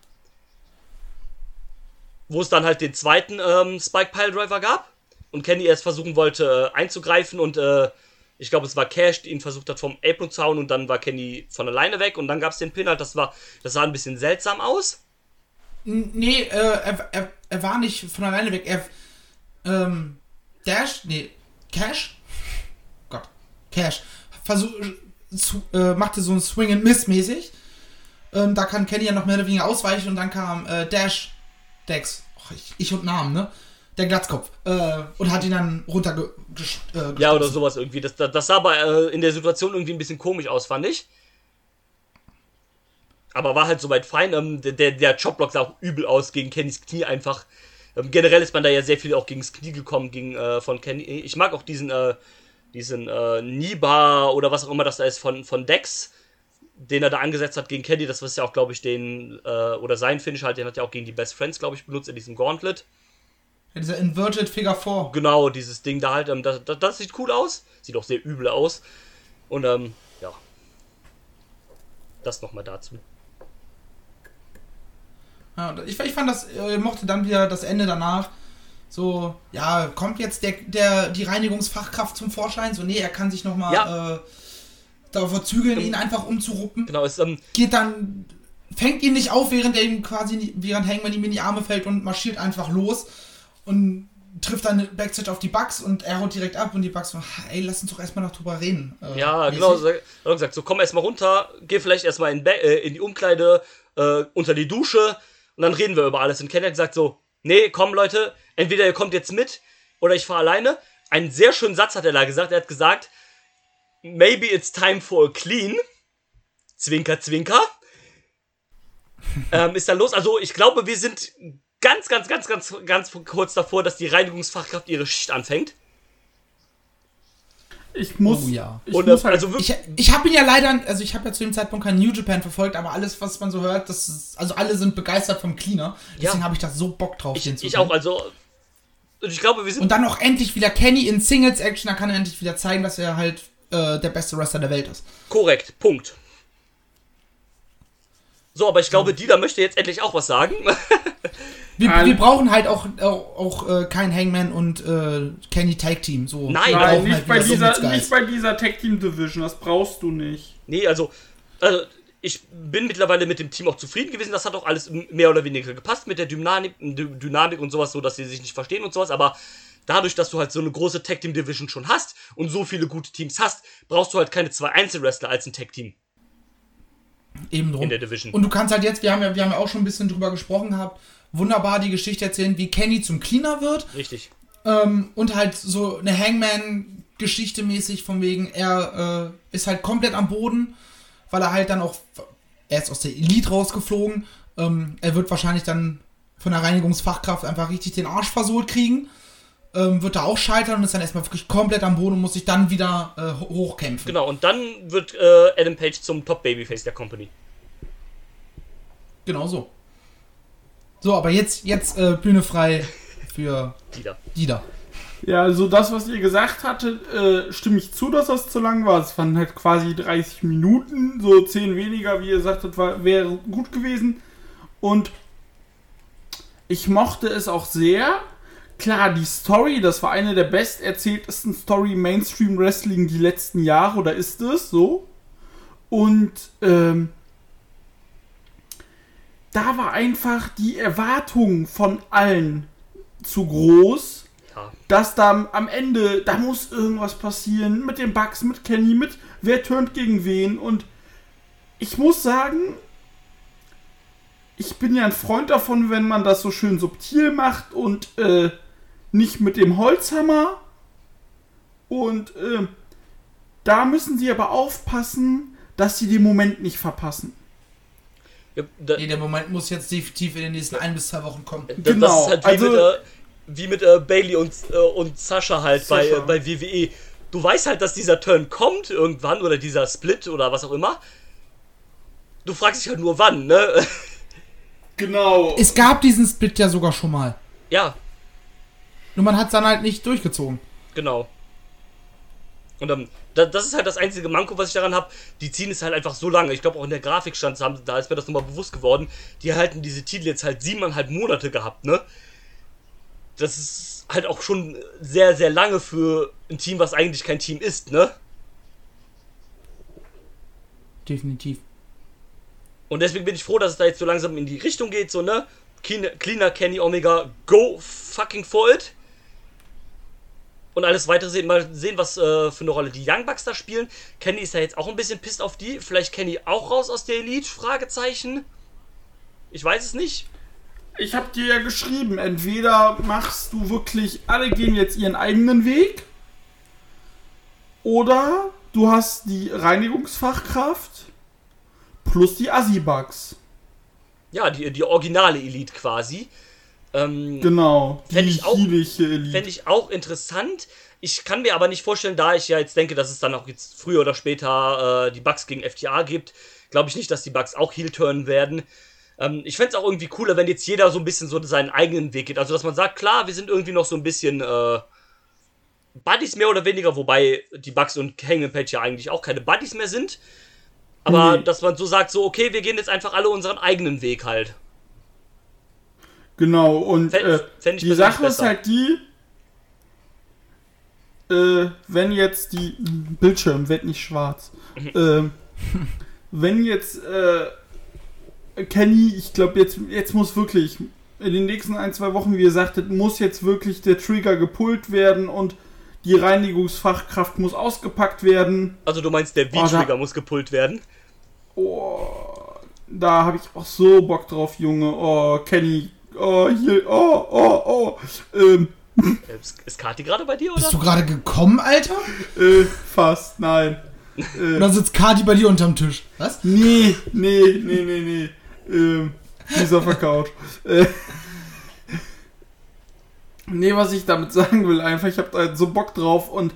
Wo es dann halt den zweiten ähm, Spike Pile Driver gab und Kenny erst versuchen wollte äh, einzugreifen und äh, ich glaube, es war Cash, die ihn versucht hat vom Apron zu hauen und dann war Kenny von alleine weg und dann gab es den Pin halt, das war, das sah ein bisschen seltsam aus. nee, äh, er, er, er war nicht von alleine weg. Er, ähm, Dash, nee, Cash? Gott, Cash. Versuch, zu, äh, machte so ein Swing and Miss mäßig. Ähm, da kann Kenny ja noch mehr oder weniger ausweichen und dann kam äh, Dash, Dex, Och, ich, ich und Namen, ne? Der Glatzkopf. Äh, und hat ihn dann runterge... Äh, Ja, oder sowas irgendwie. Das, das, das sah aber äh, in der Situation irgendwie ein bisschen komisch aus, fand ich. Aber war halt soweit fein. Ähm, der, der, der Chopblock sah auch übel aus gegen Kennys Knie einfach. Ähm, generell ist man da ja sehr viel auch gegen das Knie gekommen gegen, äh, von Kenny. Ich mag auch diesen, äh, diesen äh, Niba oder was auch immer das da ist von, von Dex, den er da angesetzt hat gegen Kenny. Das ist ja auch, glaube ich, den, äh, oder sein Finish halt, den hat er auch gegen die Best Friends, glaube ich, benutzt in diesem Gauntlet. Ja, dieser Inverted Figure 4. Genau, dieses Ding da halt, ähm, das, das, das sieht cool aus. Sieht auch sehr übel aus. Und ähm, ja. Das nochmal dazu. Ja, ich, ich fand das, äh, mochte dann wieder das Ende danach. So, ja, kommt jetzt der, der, die Reinigungsfachkraft zum Vorschein? So, nee, er kann sich nochmal Ja. äh, darauf zügeln, ihn einfach umzuruppen. Genau, ist, ähm, Geht dann, fängt ihn nicht auf, während er ihm quasi, während Hangman ihm in die Arme fällt und marschiert einfach los und trifft dann Backstage auf die Bugs und er haut direkt ab und die Bugs so, ey, lass uns doch erstmal noch drüber reden. Äh, ja, genau, so, hat gesagt, so komm erstmal runter, geh vielleicht erstmal in, äh, in die Umkleide, äh, unter die Dusche und dann reden wir über alles. Und Ken hat gesagt so, nee, komm Leute, entweder ihr kommt jetzt mit oder ich fahre alleine. Einen sehr schönen Satz hat er da gesagt. Er hat gesagt, maybe it's time for a clean. Zwinker, zwinker. ähm, ist dann los. Also ich glaube, wir sind ganz, ganz, ganz, ganz, ganz kurz davor, dass die Reinigungsfachkraft ihre Schicht anfängt. Ich muss, Oh ja. ich Und muss halt, also wirklich, Ich, ich habe ihn ja leider, also ich habe ja zu dem Zeitpunkt kein New Japan verfolgt, aber alles, was man so hört, das ist, also alle sind begeistert vom Cleaner. Deswegen Ja. habe ich da so Bock drauf, ich, den zu ich auch, also und ich glaube, wir sind Und dann auch endlich wieder Kenny in Singles Action, da kann er endlich wieder zeigen, dass er halt äh, der beste Wrestler der Welt ist. korrekt. Punkt. So, aber ich glaube, Dieter möchte jetzt endlich auch was sagen. Wir, wir brauchen halt auch, auch, auch äh, kein Hangman und äh, Kenny Tag Team. So. Nein, nein, nicht, halt bei dieser, nicht bei dieser Tag Team Division, das brauchst du nicht. nee, also, also ich bin mittlerweile mit dem Team auch zufrieden gewesen. Das hat auch alles mehr oder weniger gepasst mit der Dynamik, Dy- Dynamik und sowas, so dass sie sich nicht verstehen und sowas. Aber dadurch, dass du halt so eine große Tag Team Division schon hast und so viele gute Teams hast, brauchst du halt keine zwei Einzelwrestler als ein Tag Team Eben drum. in der Division. Und du kannst halt jetzt, wir haben ja, wir haben ja auch schon ein bisschen drüber gesprochen gehabt, wunderbar die Geschichte erzählen, wie Kenny zum Cleaner wird. Richtig. Ähm, und halt so eine Hangman Geschichte mäßig, von wegen, er äh, ist halt komplett am Boden, weil er halt dann auch, er ist aus der Elite rausgeflogen, ähm, er wird wahrscheinlich dann von der Reinigungsfachkraft einfach richtig den Arsch versohlt kriegen, ähm, wird da auch scheitern und ist dann erstmal wirklich komplett am Boden und muss sich dann wieder äh, ho- hochkämpfen. Genau, und dann wird äh, Adam Page zum Top-Babyface der Company. Genau so. So, aber jetzt, jetzt äh, Bühne frei für Die da. die da. Ja, also das, was ihr gesagt hattet, äh, stimme ich zu, dass das zu lang war. Es waren halt quasi 30 Minuten, so 10 weniger, wie ihr sagtet, war, wäre gut gewesen. Und ich mochte es auch sehr. Klar, die Story, das war eine der best erzähltesten Story Mainstream Wrestling die letzten Jahre, oder ist es so? Und ähm, da war einfach die Erwartung von allen zu groß Ja. dass da am Ende, da muss irgendwas passieren mit den Bugs, mit Kenny, mit wer turnt gegen wen. Und ich muss sagen, ich bin ja ein Freund davon, wenn man das so schön subtil macht und äh, nicht mit dem Holzhammer. Und äh, da müssen sie aber aufpassen, dass sie den Moment nicht verpassen. Ja, da, Nee, der Moment muss jetzt definitiv in den nächsten ein bis zwei Wochen kommen. das genau, ist halt wie also- mit, äh, wie mit äh, Bailey und, äh, und Sascha halt bei, Sascha. äh, bei WWE. Du weißt halt, dass dieser Turn kommt irgendwann oder dieser Split oder was auch immer. Du fragst dich halt nur wann, ne? Genau. Es gab diesen Split ja sogar schon mal. ja, Nur man hat es dann halt nicht durchgezogen. genau. Und ähm, da, das ist halt das einzige Manko, was ich daran habe. Die ziehen es halt einfach so lange. Ich glaube auch in der Grafik stand, da ist mir das nochmal bewusst geworden. Die halten diese Titel jetzt halt siebeneinhalb Monate gehabt, ne? Das ist halt auch schon sehr, sehr lange für ein Team, was eigentlich kein Team ist, ne? Definitiv. Und deswegen bin ich froh, dass es da jetzt so langsam in die Richtung geht, so, ne? Cleaner Kenny Omega, go fucking for it. Und alles weitere sehen, mal sehen, was äh, für eine Rolle die Young Bucks da spielen. Kenny ist ja jetzt auch ein bisschen pisst auf die. Vielleicht Kenny auch raus aus der Elite? Fragezeichen. Ich weiß es nicht. Ich habe dir ja geschrieben, entweder machst du wirklich, alle gehen jetzt ihren eigenen Weg, oder du hast die Reinigungsfachkraft plus die Assi-Bugs. Ja, die, die originale Elite quasi. Ähm, Genau, die Fänd ich auch-. Fände ich auch interessant. Ich kann mir aber nicht vorstellen, da ich ja jetzt denke, dass es dann auch jetzt früher oder später äh, die Bugs gegen FTA gibt, glaube ich nicht, dass die Bugs auch heel turnen werden. Ähm, ich fände es auch irgendwie cooler, wenn jetzt jeder so ein bisschen so seinen eigenen Weg geht. Also, dass man sagt, klar, wir sind irgendwie noch so ein bisschen äh, Buddies mehr oder weniger, wobei die Bugs und Hangman Page ja eigentlich auch keine Buddies mehr sind. Aber Nee. dass man so sagt, so, okay, wir gehen jetzt einfach alle unseren eigenen Weg halt. Genau, und Fänd- äh, fänd die Sache ist besser. halt die, äh, wenn jetzt die Bildschirm wird nicht schwarz. Mhm. ähm, wenn jetzt äh, Kenny, ich glaube jetzt jetzt muss wirklich in den nächsten ein zwei Wochen, wie ihr sagtet, muss jetzt wirklich der Trigger gepult werden und die Reinigungsfachkraft muss ausgepackt werden. Also, du meinst, der Oh, V-Trigger muss gepult werden. Oh, da habe ich auch so Bock drauf, Junge. Oh, Kenny. Oh, hier. Oh, oh, oh. Ähm, Äh, Ist, ist Kati gerade bei dir, oder? Bist du gerade gekommen, Alter? äh, fast, nein. Äh, Oder sitzt Kati bei dir unterm Tisch? Was? nee, nee, nee, nee, nee. Ähm, die ist auf der Couch. Äh, nee, was ich damit sagen will, einfach, ich habe da so Bock drauf und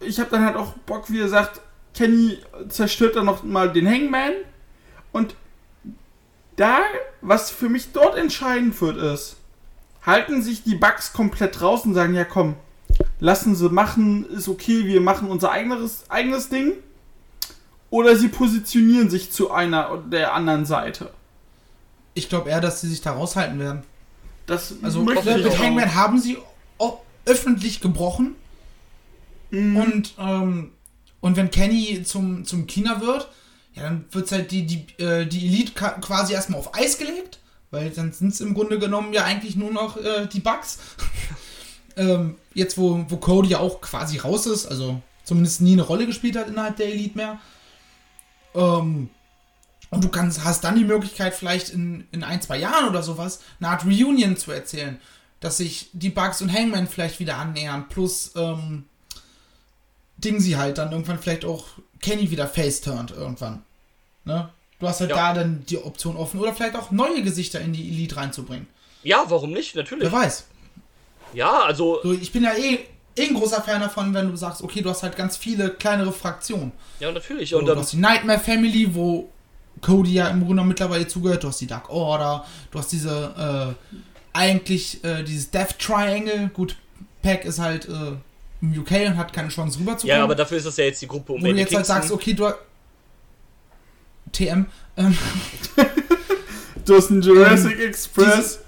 ich habe dann halt auch Bock, wie er sagt, Kenny zerstört dann noch mal den Hangman und da, was für mich dort entscheidend wird, ist, halten sich die Bugs komplett raus und sagen, ja komm, lassen sie machen, ist okay, wir machen unser eigenes, eigenes Ding. Oder sie positionieren sich zu einer oder der anderen Seite. Ich glaube eher, dass sie sich da raushalten werden. Das Also mit. Hangman haben sie auch öffentlich gebrochen. Mhm. Und, ähm, und wenn Kenny zum, zum Kina wird, ja, dann wird halt die, die, äh, die Elite quasi erstmal auf Eis gelegt, weil dann sind es im Grunde genommen ja eigentlich nur noch äh, die Bugs. ähm, jetzt, wo, wo Cody ja auch quasi raus ist, also zumindest nie eine Rolle gespielt hat innerhalb der Elite mehr. Ähm, und du kannst, hast dann die Möglichkeit, vielleicht in, in ein, zwei Jahren oder sowas eine Art Reunion zu erzählen. Dass sich die Bugs und Hangman vielleicht wieder annähern. Plus, ähm, Ding sie halt dann irgendwann vielleicht auch Kenny wieder face-turned irgendwann. Ne? Du hast halt Ja. da dann die Option offen oder vielleicht auch neue Gesichter in die Elite reinzubringen. Ja, warum nicht? Natürlich. Wer weiß. Ja, also, So, ich bin ja eh, eh ein großer Fan davon, wenn du sagst, okay, du hast halt ganz viele kleinere Fraktionen. ja, natürlich. So, Und du ähm, hast die Nightmare Family, wo Cody ja im Grunde mittlerweile zugehört. Du hast die Dark Order. Du hast diese, äh, eigentlich äh, dieses Death Triangle. Gut, Pack ist halt äh, im UK und hat keine Chance rüberzukommen. ja, aber dafür ist das ja jetzt die Gruppe um wo du Eddie jetzt halt Kingston. sagst, okay, du TM, ähm, Du hast einen Jurassic Express.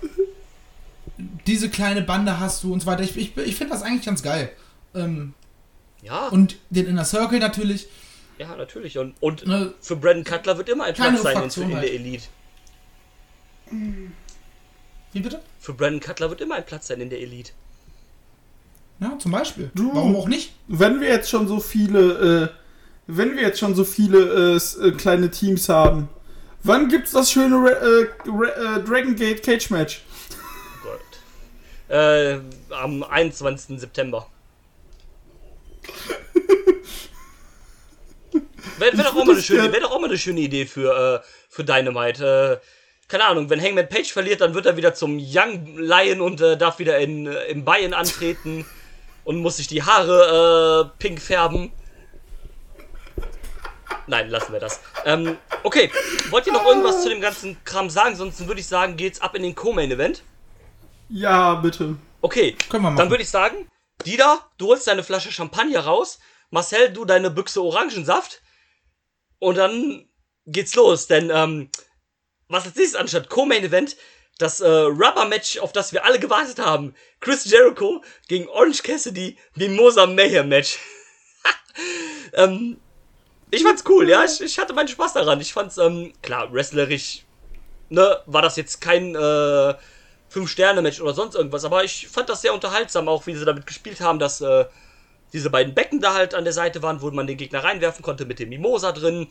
diese kleine Bande hast du und so weiter. Ich, ich, ich finde das eigentlich ganz geil. Ähm, ja, und den Inner Circle natürlich. ja, natürlich. Und, und Ne, für Brandon Cutler wird immer ein Platz sein in, Fraktion in der halt. Elite. wie bitte? Für Brandon Cutler wird immer ein Platz sein in der Elite. Ja, zum Beispiel. Du- Warum auch nicht? Wenn wir jetzt schon so viele, äh, wenn wir jetzt schon so viele äh, äh, kleine Teams haben, wann gibt's das schöne Re äh, Re äh, Dragon Gate Cage Match? Oh Gott. Äh, am 21. September. Wäre wär doch, auch mal eine das schöne- gern- wär doch auch mal eine schöne Idee für, äh, für Dynamite. Äh, keine Ahnung, wenn Hangman Page verliert, dann wird er wieder zum Young Lion und äh, darf wieder in, äh, im Bayern antreten und muss sich die Haare äh, pink färben. Nein, lassen wir das. Ähm, okay, wollt ihr noch irgendwas zu dem ganzen Kram sagen? Sonst würde ich sagen, geht's ab in den Co-Main-Event. Ja, bitte. Okay, Können wir machen. dann würde ich sagen, Dida, du holst deine Flasche Champagner raus, Marcel, du deine Büchse Orangensaft und dann geht's los, denn ähm, was als nächstes anstatt Co-Main Event, das äh, Rubber-Match, auf das wir alle gewartet haben, Chris Jericho gegen Orange Cassidy, Mimosa Mayhem Match. ähm, ich fand's cool, ja, ich, ich hatte meinen Spaß daran. Ich fand's, ähm, klar, wrestlerisch, ne, war das jetzt kein, äh, Fünf-Sterne-Match oder sonst irgendwas, aber ich fand das sehr unterhaltsam, auch wie sie damit gespielt haben, dass äh, diese beiden Becken da halt an der Seite waren, wo man den Gegner reinwerfen konnte mit dem Mimosa drin.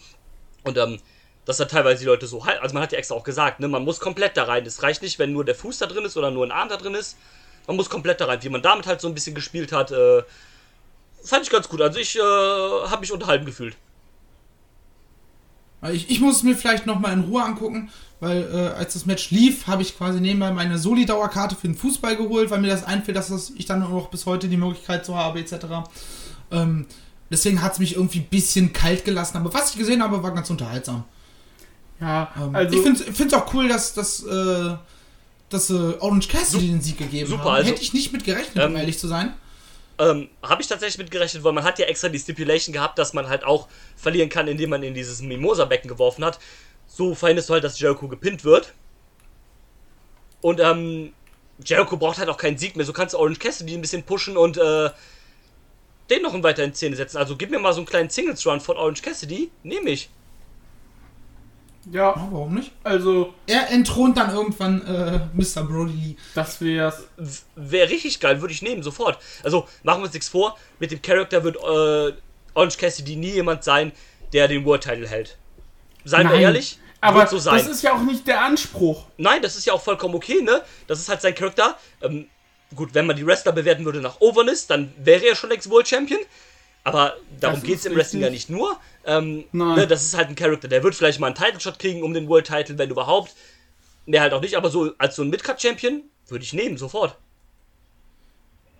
Und ähm, dass da teilweise die Leute so halt, also man hat ja extra auch gesagt, ne, man muss komplett da rein. Es reicht nicht, wenn nur der Fuß da drin ist oder nur ein Arm da drin ist. Man muss komplett da rein. Wie man damit halt so ein bisschen gespielt hat, äh, fand ich ganz gut. Also ich äh, habe mich unterhalten gefühlt. Ich, ich muss es mir vielleicht nochmal in Ruhe angucken, weil äh, als das Match lief, habe ich quasi nebenbei meine Soli-Dauerkarte für den Fußball geholt, weil mir das einfällt, dass das, ich dann auch bis heute die Möglichkeit so habe, etc. Ähm, deswegen hat es mich irgendwie ein bisschen kalt gelassen, aber was ich gesehen habe, war ganz unterhaltsam. Ja, Ähm, also ich finde es auch cool, dass, dass, äh, dass äh, Orange Cassidy den Sieg gegeben super, haben. also- Hätte ich nicht mit gerechnet, um Ähm, ehrlich zu sein. Ähm, habe ich tatsächlich mitgerechnet, weil man hat ja extra die Stipulation gehabt, dass man halt auch verlieren kann, indem man in dieses Mimosa-Becken geworfen hat. So verhinderst du halt, dass Jericho gepinnt wird. Und ähm, Jericho braucht halt auch keinen Sieg mehr. So kannst du Orange Cassidy ein bisschen pushen und äh, den noch weiter in Szene setzen. Also gib mir mal so einen kleinen Singles-Run von Orange Cassidy. Nehme ich. Ja, Ja, warum nicht? also Er entthront dann irgendwann äh, Mr. Brody Lee. das wär's. Wäre richtig geil, würde ich nehmen, sofort. Also machen wir uns nichts vor. Mit dem Charakter wird äh, Orange Cassidy nie jemand sein, der den World Title hält. Seien wir ehrlich, Aber so sein. das ist ja auch nicht der Anspruch. Nein, das ist ja auch vollkommen okay, ne? Das ist halt sein Charakter. Ähm, gut, wenn man die Wrestler bewerten würde nach Overness, dann wäre er schon längst World Champion. Aber darum geht es im Wrestling ja nicht nur. Ähm, Nein. ne, das ist halt ein Charakter. Der wird vielleicht mal einen Title-Shot kriegen um den World Title, wenn überhaupt. Mehr halt auch nicht, aber so als so ein Midcard-Champion würde ich nehmen, sofort.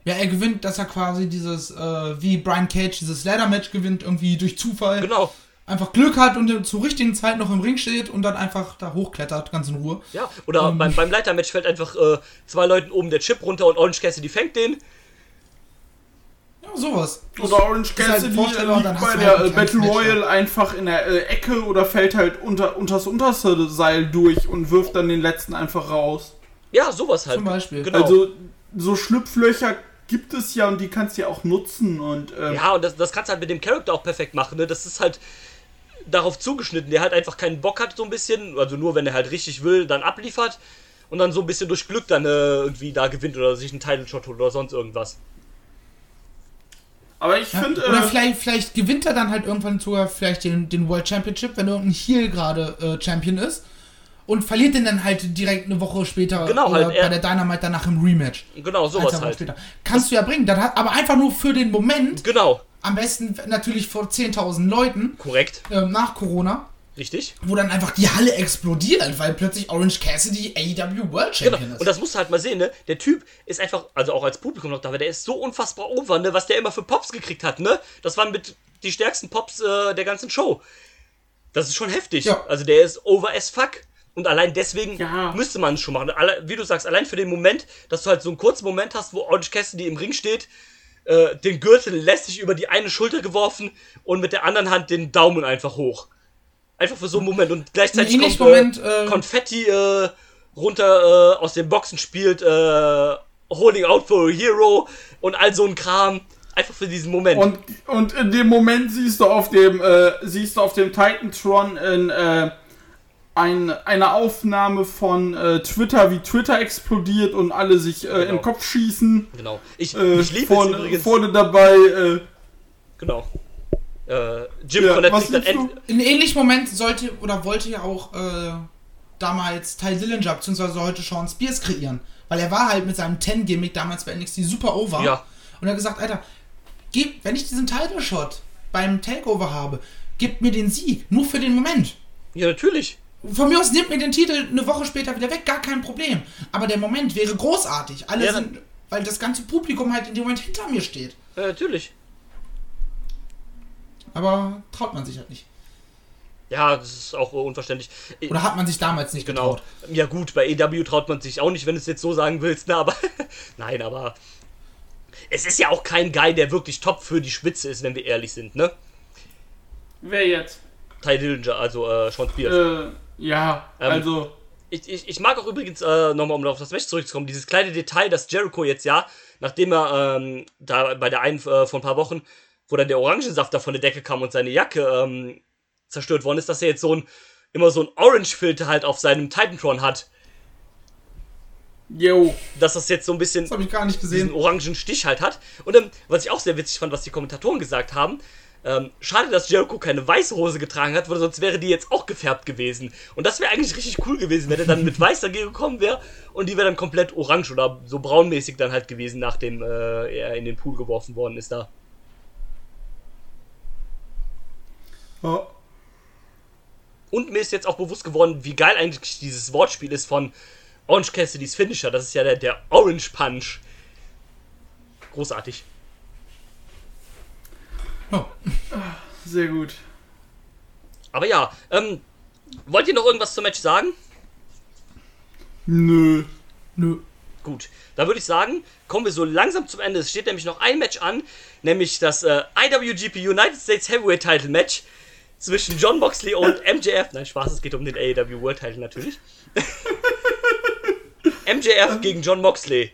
Ja, er gewinnt, dass er quasi dieses, äh, wie Brian Cage dieses Ladder-Match gewinnt, irgendwie durch Zufall. Genau. Einfach Glück hat und zur richtigen Zeit noch im Ring steht und dann einfach da hochklettert, ganz in Ruhe. Ja, oder Ähm. beim, beim Leitermatch fällt einfach äh, zwei Leuten oben der Chip runter und Orange Cassidy fängt den. Ja, sowas. Oder Orange halt Cassidy vorstellbar, liegt bei der halt Battle Royale einfach in der äh, Ecke oder fällt halt unter unters unterste Seil durch und wirft dann den letzten einfach raus. Ja, sowas halt. Zum Beispiel. Genau. Also so Schlupflöcher gibt es ja und die kannst du ja auch nutzen und ähm, Ja, und das, das kannst du halt mit dem Charakter auch perfekt machen. Ne? Das ist halt darauf zugeschnitten, der halt einfach keinen Bock hat, so ein bisschen. Also nur, wenn er halt richtig will, dann abliefert. Und dann so ein bisschen durch Glück dann äh, irgendwie da gewinnt oder sich einen Title-Shot holt oder sonst irgendwas. Aber ich Ja, finde oder äh, vielleicht, vielleicht gewinnt er dann halt irgendwann sogar vielleicht den, den World Championship, wenn irgendein Heel gerade äh, Champion ist. Und verliert den dann halt direkt eine Woche später Genau, oder halt, er- bei der Dynamite danach im Rematch. Genau, sowas halt. später. Kannst du ja bringen, dann hat, aber einfach nur für den Moment, Genau. Am besten natürlich vor 10.000 Leuten Korrekt, ähm, nach Corona, richtig. wo dann einfach die Halle explodiert, weil plötzlich Orange Cassidy AEW World Genau. Champion ist. Und das musst du halt mal sehen, ne? Der Typ ist einfach, also auch als Publikum noch da, weil der ist so unfassbar over, ne? Was der immer für Pops gekriegt hat, ne? Das waren mit die stärksten Pops äh, der ganzen Show. Das ist schon heftig. Ja. Also der ist over as fuck. Und allein deswegen Ja. müsste man es schon machen. Alle, wie du sagst, allein für den Moment, dass du halt so einen kurzen Moment hast, wo Orange Cassidy im Ring steht, äh, den Gürtel lässig über die eine Schulter geworfen und mit der anderen Hand den Daumen einfach hoch. Einfach für so einen Moment. Und gleichzeitig kommt ähnlichen äh, Moment, äh, Konfetti äh, runter äh, aus den Boxen spielt, äh, Holding Out for a Hero und all so ein Kram. Einfach für diesen Moment. Und, und in dem Moment siehst du auf dem, äh, siehst du auf dem Titantron in, äh, ein, eine Aufnahme von äh, Twitter, wie Twitter explodiert und alle sich äh, in den Genau. Kopf schießen. genau. Ich, Äh, ich liebe es vorne, übrigens. vorne dabei, äh, Genau. Äh, Jim Ja, kriegt dann end? In ähnlichem Moment sollte oder wollte ja auch äh, damals Ty Dillinger bzw. heute Sean Spears kreieren. Weil er war halt mit seinem 10-Gimmick damals bei NXT super over. Ja. Und er hat gesagt, Alter, gib, wenn ich diesen Title Shot beim Takeover habe, gib mir den Sieg. Nur für den Moment. Ja, natürlich. Von mir aus nimmt mir den Titel eine Woche später wieder weg, gar kein Problem. Aber der Moment wäre großartig. Alle Ja, sind, weil das ganze Publikum halt in dem Moment hinter mir steht. Ja, natürlich. Aber traut man sich halt nicht. Ja, das ist auch unverständlich. Äh, Oder hat man sich damals nicht Genau. getraut. Ja gut, bei EW traut man sich auch nicht, wenn du es jetzt so sagen willst, ne? Aber nein, aber es ist ja auch kein Guy, der wirklich top für die Spitze ist, wenn wir ehrlich sind, ne? wer jetzt? Ty Dillinger, also äh, Sean Spears. Äh, ja, Ähm, also, Ich, ich, ich mag auch übrigens, äh, nochmal um auf das Match zurückzukommen, dieses kleine Detail, dass Jericho jetzt ja, nachdem er ähm, da bei der einen äh, vor ein paar Wochen, wo dann der Orangensaft da von der Decke kam und seine Jacke ähm, zerstört worden ist, dass er jetzt so ein immer so ein Orange-Filter halt auf seinem Titantron hat. yo, Dass das jetzt so ein bisschen Das habe ich gar nicht diesen gesehen. orangen Stich halt hat. Und ähm, was ich auch sehr witzig fand, was die Kommentatoren gesagt haben, ähm, schade, dass Jericho keine weiße Hose getragen hat, weil sonst wäre die jetzt auch gefärbt gewesen. Und das wäre eigentlich richtig cool gewesen, wenn er dann mit weiß dagegen gekommen wäre und die wäre dann komplett orange oder so braunmäßig dann halt gewesen, nachdem äh, er in den Pool geworfen worden ist da. Oh, Und mir ist jetzt auch bewusst geworden, wie geil eigentlich dieses Wortspiel ist von Orange Cassidys Finisher. Das ist ja der, der Orange Punch. Großartig. Oh. sehr gut. Aber ja, ähm, wollt ihr noch irgendwas zum Match sagen? Nö. Nö. Gut, da würde ich sagen, kommen wir so langsam zum Ende. Es steht nämlich noch ein Match an, nämlich das äh, IWGP United States Heavyweight Title Match zwischen John Moxley und MJF. Nein, Spaß, es geht um den AEW World Title natürlich. MJF gegen John Moxley.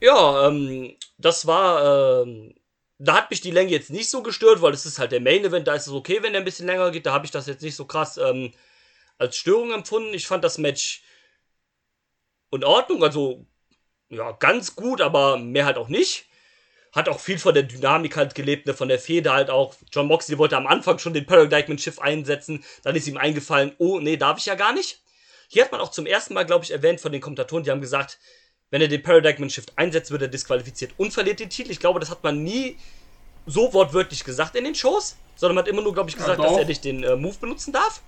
Ja, ähm, das war, ähm, da hat mich die Länge jetzt nicht so gestört, weil es ist halt der Main Event, da ist es okay, wenn der ein bisschen länger geht. Da habe ich das jetzt nicht so krass ähm, als Störung empfunden. Ich fand das Match in Ordnung, also ja, ganz gut, aber mehr halt auch nicht. Hat auch viel von der Dynamik halt gelebt, ne, von der Feder halt auch. John Moxley wollte am Anfang schon den Paradigman Schiff einsetzen, dann ist ihm eingefallen, oh, nee, darf ich ja gar nicht. Hier hat man auch zum ersten Mal, glaube ich, erwähnt von den Kommentatoren, die haben gesagt, wenn er den Paradigman Shift einsetzt, wird er disqualifiziert und verliert den Titel. Ich glaube, das hat man nie so wortwörtlich gesagt in den Shows, sondern man hat immer nur, glaube ich, gesagt, dass doch. er nicht den äh, Move benutzen darf.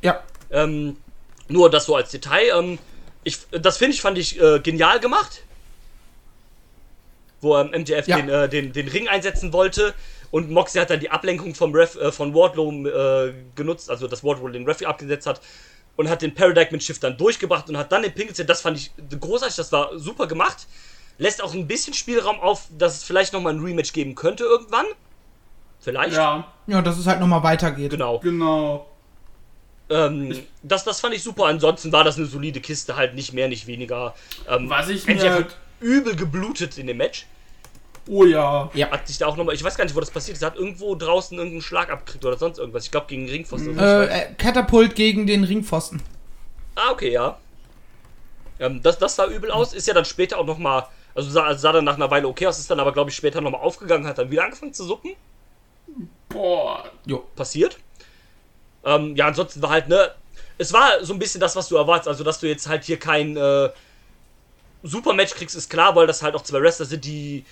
Ja. Ähm, nur das so als Detail. Ähm, ich, das finde ich, fand ich äh, genial gemacht. Wo ähm, MJF Ja. den, äh, den, den Ring einsetzen wollte. Und Moxley hat dann die Ablenkung vom Ref, äh, von Wardlow äh, genutzt, also dass Wardlow den Referee abgesetzt hat. Und hat den Paradigman Shift dann durchgebracht und hat dann den Pinkelset. Das fand ich großartig, das war super gemacht. Lässt auch ein bisschen Spielraum auf, dass es vielleicht nochmal ein Rematch geben könnte irgendwann. Vielleicht. Ja, Ja, dass es halt nochmal weitergeht. Genau. genau. Ähm, das, das fand ich super. Ansonsten war das eine solide Kiste, halt nicht mehr, nicht weniger. Ähm, Was ich mir- hat übel geblutet in dem Match. Oh ja. Ja. Hat sich da auch nochmal, ich weiß gar nicht, wo das passiert ist. Er hat irgendwo draußen irgendeinen Schlag abgekriegt oder sonst irgendwas. Ich glaube gegen den Ringpfosten. Äh, äh, Katapult gegen den Ringpfosten. Ah, okay, ja. Ähm, das, das sah übel aus. Ist ja dann später auch nochmal, also sah, sah dann nach einer Weile okay aus, ist dann aber, glaube ich, später nochmal aufgegangen, hat dann wieder angefangen zu suppen. Boah. Jo. passiert. Ähm, ja, ansonsten war halt, ne, es war so ein bisschen das, was du erwartest, also dass du jetzt halt hier kein äh, super Match kriegst, ist klar, weil das halt auch zwei Wrestler sind, die.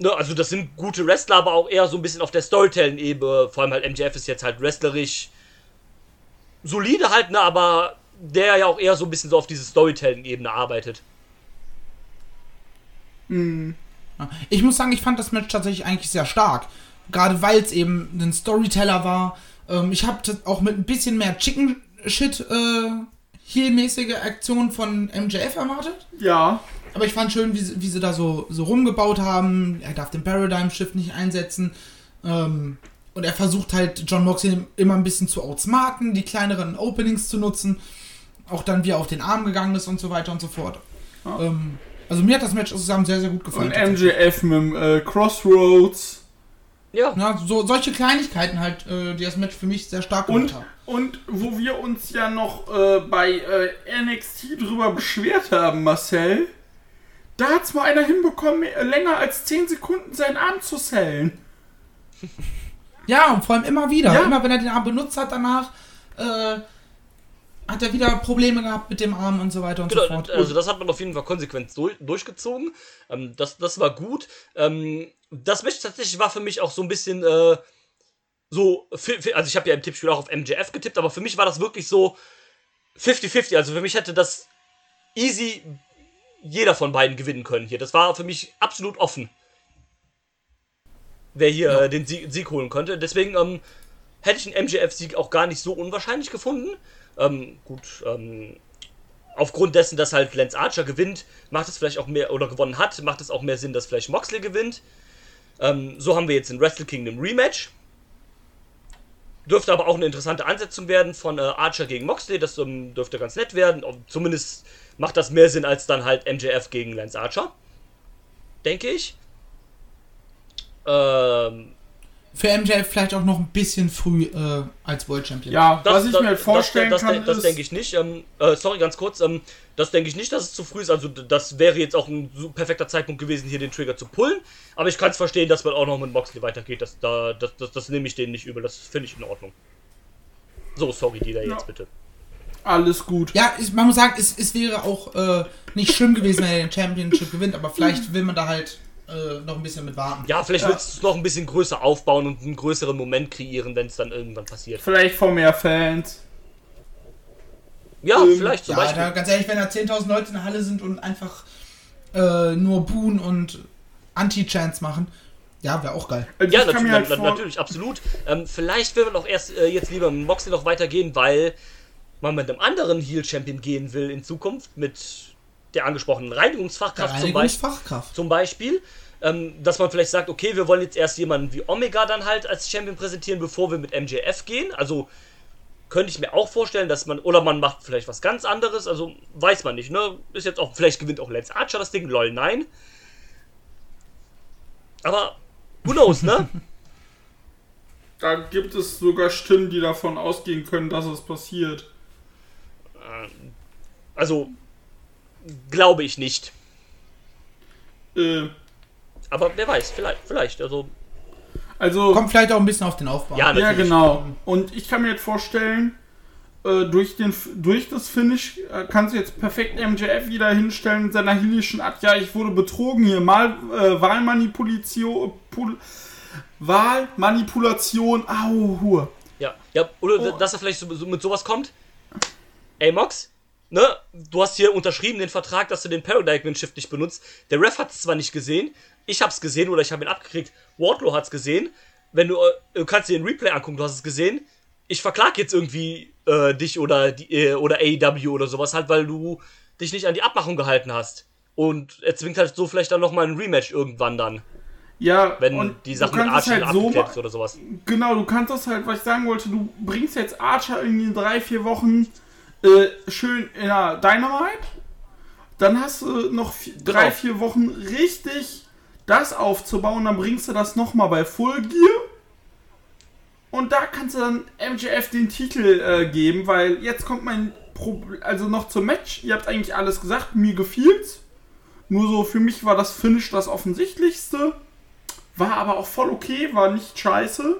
Ne, also das sind gute Wrestler, aber auch eher so ein bisschen auf der Storytelling-Ebene. Vor allem halt MJF ist jetzt halt wrestlerisch solide halt, ne, aber der ja auch eher so ein bisschen so auf diese Storytelling-Ebene arbeitet. Ja. Ich muss sagen, ich fand das Match tatsächlich eigentlich sehr stark. Gerade weil es eben ein Storyteller war. Ähm, ich habe auch mit ein bisschen mehr Chicken Shit äh, Heel-mäßige Aktion von MJF erwartet. Ja. Aber ich fand schön, wie, sie- wie sie da so, so rumgebaut haben. Er darf den Paradigm Shift nicht einsetzen. Ähm, und er versucht halt John Moxley immer ein bisschen zu outsmarten, die kleineren Openings zu nutzen. Auch dann, wie er auf den Arm gegangen ist und so weiter und so fort. Ähm, also mir hat das Match zusammen sehr, sehr gut gefallen. Und. MJF mit dem äh, Crossroads. Ja. Ja, so, solche Kleinigkeiten halt, äh, die das Match für mich sehr stark Und, gemacht haben. und wo wir uns ja noch äh, bei äh, NXT drüber beschwert haben, Marcel, da hat's mal einer hinbekommen, äh, länger als 10 Sekunden seinen Arm zu sellen. Ja, und vor allem immer wieder. Ja. Immer wenn er den Arm benutzt hat danach, äh, hat er wieder Probleme gehabt mit dem Arm und so weiter und so Genau, fort. also das hat man auf jeden Fall konsequent durch, durchgezogen. Ähm, das, das war gut. Ähm, das Match tatsächlich war für mich auch so ein bisschen äh, so, fi- fi- also ich habe ja im Tippspiel auch auf MJF getippt, aber für mich war das wirklich so 50-50. Also für mich hätte das easy jeder von beiden gewinnen können hier. Das war für mich absolut offen. Wer hier äh, den Sieg, Sieg holen konnte. Deswegen ähm, hätte ich einen MJF-Sieg auch gar nicht so unwahrscheinlich gefunden. Ähm, gut, ähm, aufgrund dessen, dass halt Lance Archer gewinnt, macht es vielleicht auch mehr, oder gewonnen hat, macht es auch mehr Sinn, dass vielleicht Moxley gewinnt. Ähm, so haben wir jetzt ein Wrestle Kingdom Rematch. Dürfte aber auch eine interessante Ansetzung werden von äh, Archer gegen Moxley. Das ähm, dürfte ganz nett werden. Zumindest macht das mehr Sinn als dann halt MJF gegen Lance Archer. Denke ich. Ähm, Für MJF vielleicht auch noch ein bisschen früh äh, als World Champion. Ja, Das, was ich das, mir halt vorstellen das, das, kann, das, denke ich nicht. Ähm, äh, sorry, ganz kurz. Ähm, das denke ich nicht, dass es zu früh ist. Also, das wäre jetzt auch ein so perfekter Zeitpunkt gewesen, hier den Trigger zu pullen. Aber ich kann es verstehen, dass man auch noch mit Moxley weitergeht. Das, da, das, das, das nehme ich denen nicht übel. Das finde ich in Ordnung. So, sorry, die da Ja. jetzt bitte. Alles gut. Ja, es, man muss sagen, es, es wäre auch äh, nicht schlimm gewesen, wenn er den Championship gewinnt, aber vielleicht will man da halt äh, noch ein bisschen mit warten. Ja, vielleicht willst du es noch ein bisschen größer aufbauen und einen größeren Moment kreieren, wenn es dann irgendwann passiert. Vielleicht vor mehr Fans. Ja, Ähm, vielleicht zum Ja, Beispiel. da, ganz ehrlich, wenn da 10.000 Leute in der Halle sind und einfach äh, nur buhen und Anti-Chants machen, ja, wäre auch geil. Also Ja, ich natürlich, halt natürlich, absolut. Ähm, vielleicht will man auch erst äh, jetzt lieber mit Moxley noch weitergehen, weil man mit einem anderen Heel-Champion gehen will in Zukunft, mit der angesprochenen Reinigungsfachkraft zum, Beispiel, Reinigungsfachkraft. zum Beispiel. Ähm, dass man vielleicht sagt, okay, wir wollen jetzt erst jemanden wie Omega dann halt als Champion präsentieren, bevor wir mit MJF gehen. Also könnte ich mir auch vorstellen, dass man, oder man macht vielleicht was ganz anderes, also weiß man nicht, ne? Ist jetzt auch, vielleicht gewinnt auch Lance Archer das Ding, lol, nein. Aber, who knows, ne? Da gibt es sogar Stimmen, die davon ausgehen können, dass es passiert. Also, glaube ich nicht. Äh, Aber wer weiß, vielleicht, vielleicht. Also, also, Kommt vielleicht auch ein bisschen auf den Aufbau. ja, ja, genau. Und ich kann mir jetzt vorstellen, äh, durch, den, durch das Finish äh, kannst du jetzt perfekt MJF wieder hinstellen in seiner hilischen Art. Ja, ich wurde betrogen hier. Mal äh, Wahlmanipulation. Pul Wahlmanipulation. Au, Hur. Ja, ja, oder Oh. dass er vielleicht so, so mit sowas kommt. Ey, Mox, ne? Du hast hier unterschrieben den Vertrag, dass du den Paradigm Shift nicht benutzt. Der Ref hat es zwar nicht gesehen, ich hab's gesehen oder ich habe ihn abgekriegt. Wardlow hat's gesehen. Wenn du, äh, du kannst dir den Replay angucken, du hast es gesehen. Ich verklag jetzt irgendwie äh, dich oder die äh, oder AEW oder sowas halt, weil du dich nicht an die Abmachung gehalten hast. Und er zwingt halt so vielleicht dann nochmal ein Rematch irgendwann dann, Ja, wenn die Sache mit Archer halt so oder sowas. Genau, du kannst das halt, was ich sagen wollte, du bringst jetzt Archer in drei, vier Wochen äh, schön in der Dynamite. Dann hast du noch vi- drei, Genau. vier Wochen richtig das aufzubauen. Dann bringst du das nochmal bei Full Gear. Und da kannst du dann MJF den Titel äh, geben, weil jetzt kommt mein Problem, also noch zum Match. Ihr habt eigentlich alles gesagt, mir gefiel's. Nur so, für mich war das Finish das offensichtlichste. War aber auch voll okay, war nicht scheiße.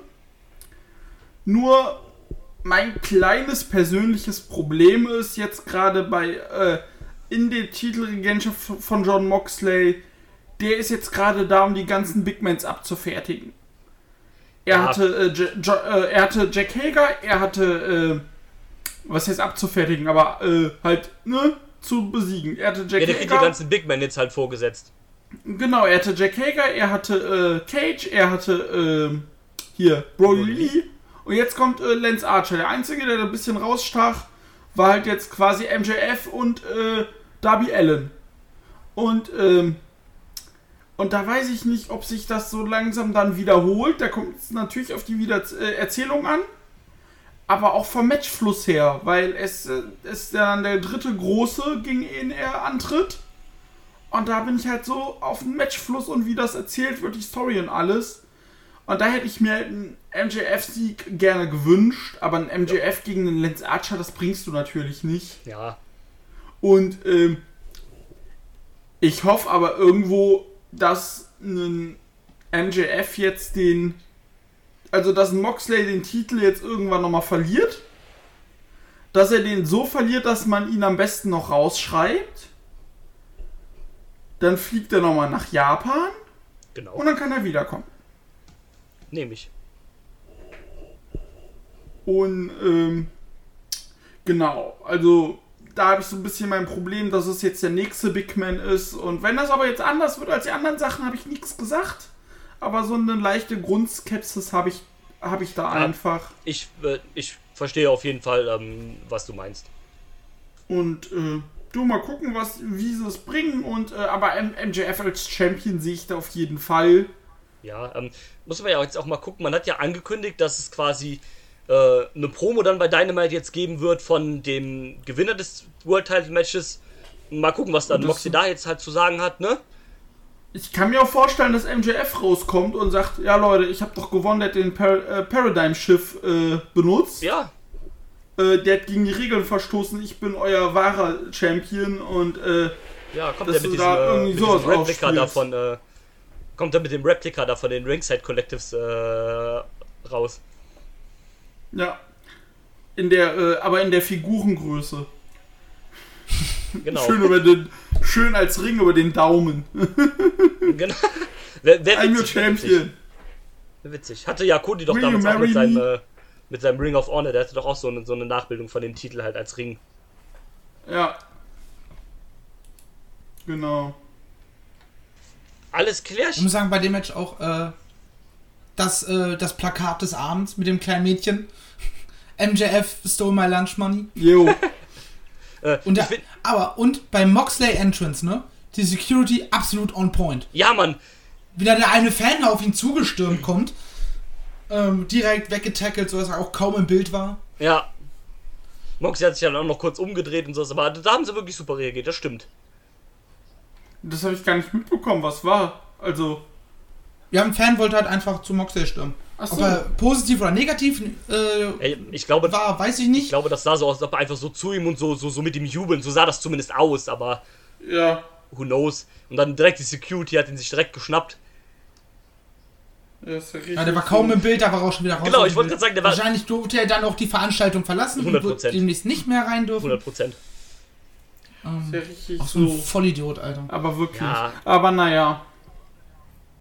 Nur mein kleines persönliches Problem ist jetzt gerade bei äh, in der Titelregentschaft von John Moxley, der ist jetzt gerade da, um die ganzen Big Mans abzufertigen. Er, Ja. hatte, äh, J- äh, er hatte Jack Hager, er hatte, äh, was heißt abzufertigen, aber äh, halt, ne, zu besiegen. Er hatte Ja, Jack der kriegt die Hager. ganzen Big Men jetzt halt vorgesetzt. Genau, er hatte Jack Hager, er hatte äh, Cage, er hatte hier Brody Lee und jetzt kommt äh, Lance Archer. Der einzige, der da ein bisschen rausstach, war halt jetzt quasi MJF und äh, Darby Allen. Und ähm, und da weiß ich nicht, ob sich das so langsam dann wiederholt. Da kommt es natürlich auf die Wieder äh, Erzählung an. Aber auch vom Matchfluss her, weil es äh, ist dann der dritte große, gegen den er antritt. Und da bin ich halt so auf den Matchfluss und wie das erzählt wird, die Story und alles. Und da hätte ich mir halt einen MJF-Sieg gerne gewünscht, aber ein MJF gegen einen Lance Archer, das bringst du natürlich nicht. Ja. Und ähm, ich hoffe aber irgendwo, dass ein MJF jetzt den, also dass ein Moxley den Titel jetzt irgendwann nochmal verliert. Dass er den so verliert, dass man ihn am besten noch rausschreibt. Dann fliegt er nochmal nach Japan Genau. und dann kann er wiederkommen. Nehme ich. Und ähm, genau, also da habe ich so ein bisschen mein Problem, dass es jetzt der nächste Big Man ist. Und wenn das aber jetzt anders wird als die anderen Sachen, habe ich nichts gesagt. Aber so eine leichte Grundskepsis habe ich, habe ich da Ja. einfach. Ich, äh, ich verstehe auf jeden Fall, ähm, was du meinst. Und äh, du mal gucken, was, wie sie es bringen. Und äh, aber MJF als Champion sehe ich da auf jeden Fall. Ja, ähm, muss man ja jetzt auch mal gucken. Man hat ja angekündigt, dass es quasi äh, eine Promo dann bei Dynamite jetzt geben wird von dem Gewinner des World Title Matches. Mal gucken, was dann Moxie da jetzt halt zu sagen hat, ne? Ich kann mir auch vorstellen, dass MJF rauskommt und sagt, ja Leute, ich habe doch gewonnen, der hat den Par äh, Paradigm-Schiff äh, benutzt. Ja, Äh, der hat gegen die Regeln verstoßen, ich bin euer wahrer Champion und äh, ja, kommt Dass er mit diesem, da äh, irgendwie mit sowas diesem Replika davon, äh, kommt er mit dem Replika da von den Ringside Collectives äh, raus. ja. In der, äh, aber in der Figurengröße. Genau. Schön über den, schön als Ring über den Daumen. genau. Wer, wer I'm your witzig, witzig. Champion. Wer witzig. Hatte ja Cody doch Will damals auch mit seinem, äh, mit seinem Ring of Honor, der hatte doch auch so eine, so eine Nachbildung von dem Titel halt als Ring. Ja. Genau. Alles Ich klärchen. muss sagen, bei dem Match auch äh, das, äh, das Plakat des Abends mit dem kleinen Mädchen. MJF stole my lunch money. Jo. Äh, Und ich der, aber, und beim Moxley Entrance, ne? Die Security absolut on point. ja, Mann. Wieder der eine Fan auf ihn zugestürmt kommt. Ähm, direkt weggetackelt, sodass er auch kaum im Bild war. Ja. Moxie hat sich dann auch noch kurz umgedreht und so, aber da haben sie wirklich super reagiert, das stimmt. Das habe ich gar nicht mitbekommen, was war. Also. Ja, ein Fan wollte halt einfach zu Moxley stürmen. Achso. Ob er positiv oder negativ äh, Ey, ich glaube, war, weiß ich ich nicht. glaube, das sah so aus, als ob er einfach so zu ihm und so, so, so mit ihm jubeln. So sah das zumindest aus, aber Ja. who knows. Und dann direkt die Security hat ihn sich direkt geschnappt. Ja, ist ja der war kaum im Bild, da war auch schon wieder raus. Genau, ich wollte gerade sagen, der war- Wahrscheinlich durfte er dann auch die Veranstaltung verlassen 100%. und wird demnächst nicht mehr rein dürfen. 100 Prozent. Ähm, Ist ja richtig auch so ein so. Vollidiot, Alter. Aber wirklich. Ja. Aber naja.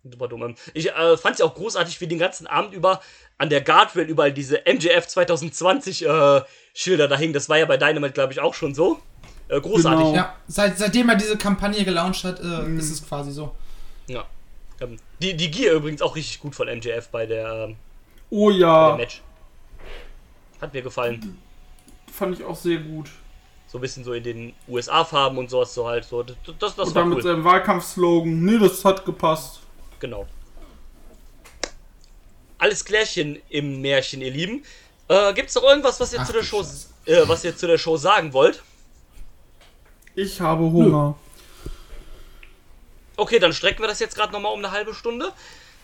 Super dumm. Ich äh, fand es ja auch großartig, wie den ganzen Abend über an der Guardrail überall diese MJF 2020 äh, Schilder da hingen. Das war ja bei Dynamite, glaube ich, auch schon so. Äh, großartig. Genau. Ja, seit, seitdem er diese Kampagne gelauncht hat, äh, ist es quasi so. Ja. Ähm, die, die Gear übrigens auch richtig gut von MJF bei der, ähm, Oh bei der ja. Match. Hat mir gefallen. Fand ich auch sehr gut. So ein bisschen so in den USA-Farben und sowas so halt. So. Das, das, das Und war dann mit cool. seinem Wahlkampfslogan. Nee, das hat gepasst. Genau. Alles Klärchen im Märchen, ihr Lieben. Äh, gibt's noch irgendwas, was ihr Ach zu der Show, äh, was ihr zu der Show sagen wollt? Ich habe Hunger. Okay, dann strecken wir das jetzt gerade nochmal um eine halbe Stunde.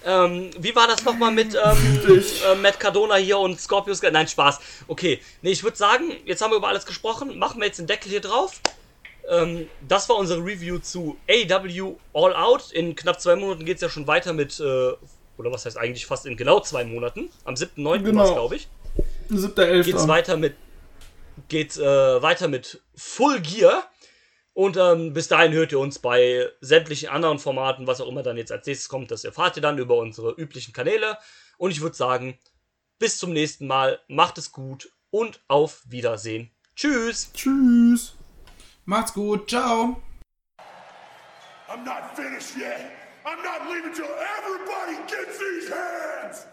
Ähm, wie war das nochmal mit ähm, äh, Matt Cardona hier und Scorpius? Nein, Spaß. Okay, nee, ich würde sagen, jetzt haben wir über alles gesprochen. Machen wir jetzt den Deckel hier drauf. Ähm, das war unsere Review zu AW All Out. In knapp zwei Monaten geht es ja schon weiter mit, äh, oder was heißt eigentlich fast in genau zwei Monaten. Am 7.9. Genau. war es, glaube ich. 7.11. Geht's weiter mit, geht's äh, weiter mit Full Gear. Und ähm, bis dahin hört ihr uns bei sämtlichen anderen Formaten, was auch immer dann jetzt als nächstes kommt, das erfahrt ihr dann über unsere üblichen Kanäle. Und ich würde sagen, bis zum nächsten Mal, macht es gut und auf Wiedersehen. Tschüss! Tschüss. Macht's gut, ciao. I'm not finished yet. I'm not leaving till everybody gets these hands.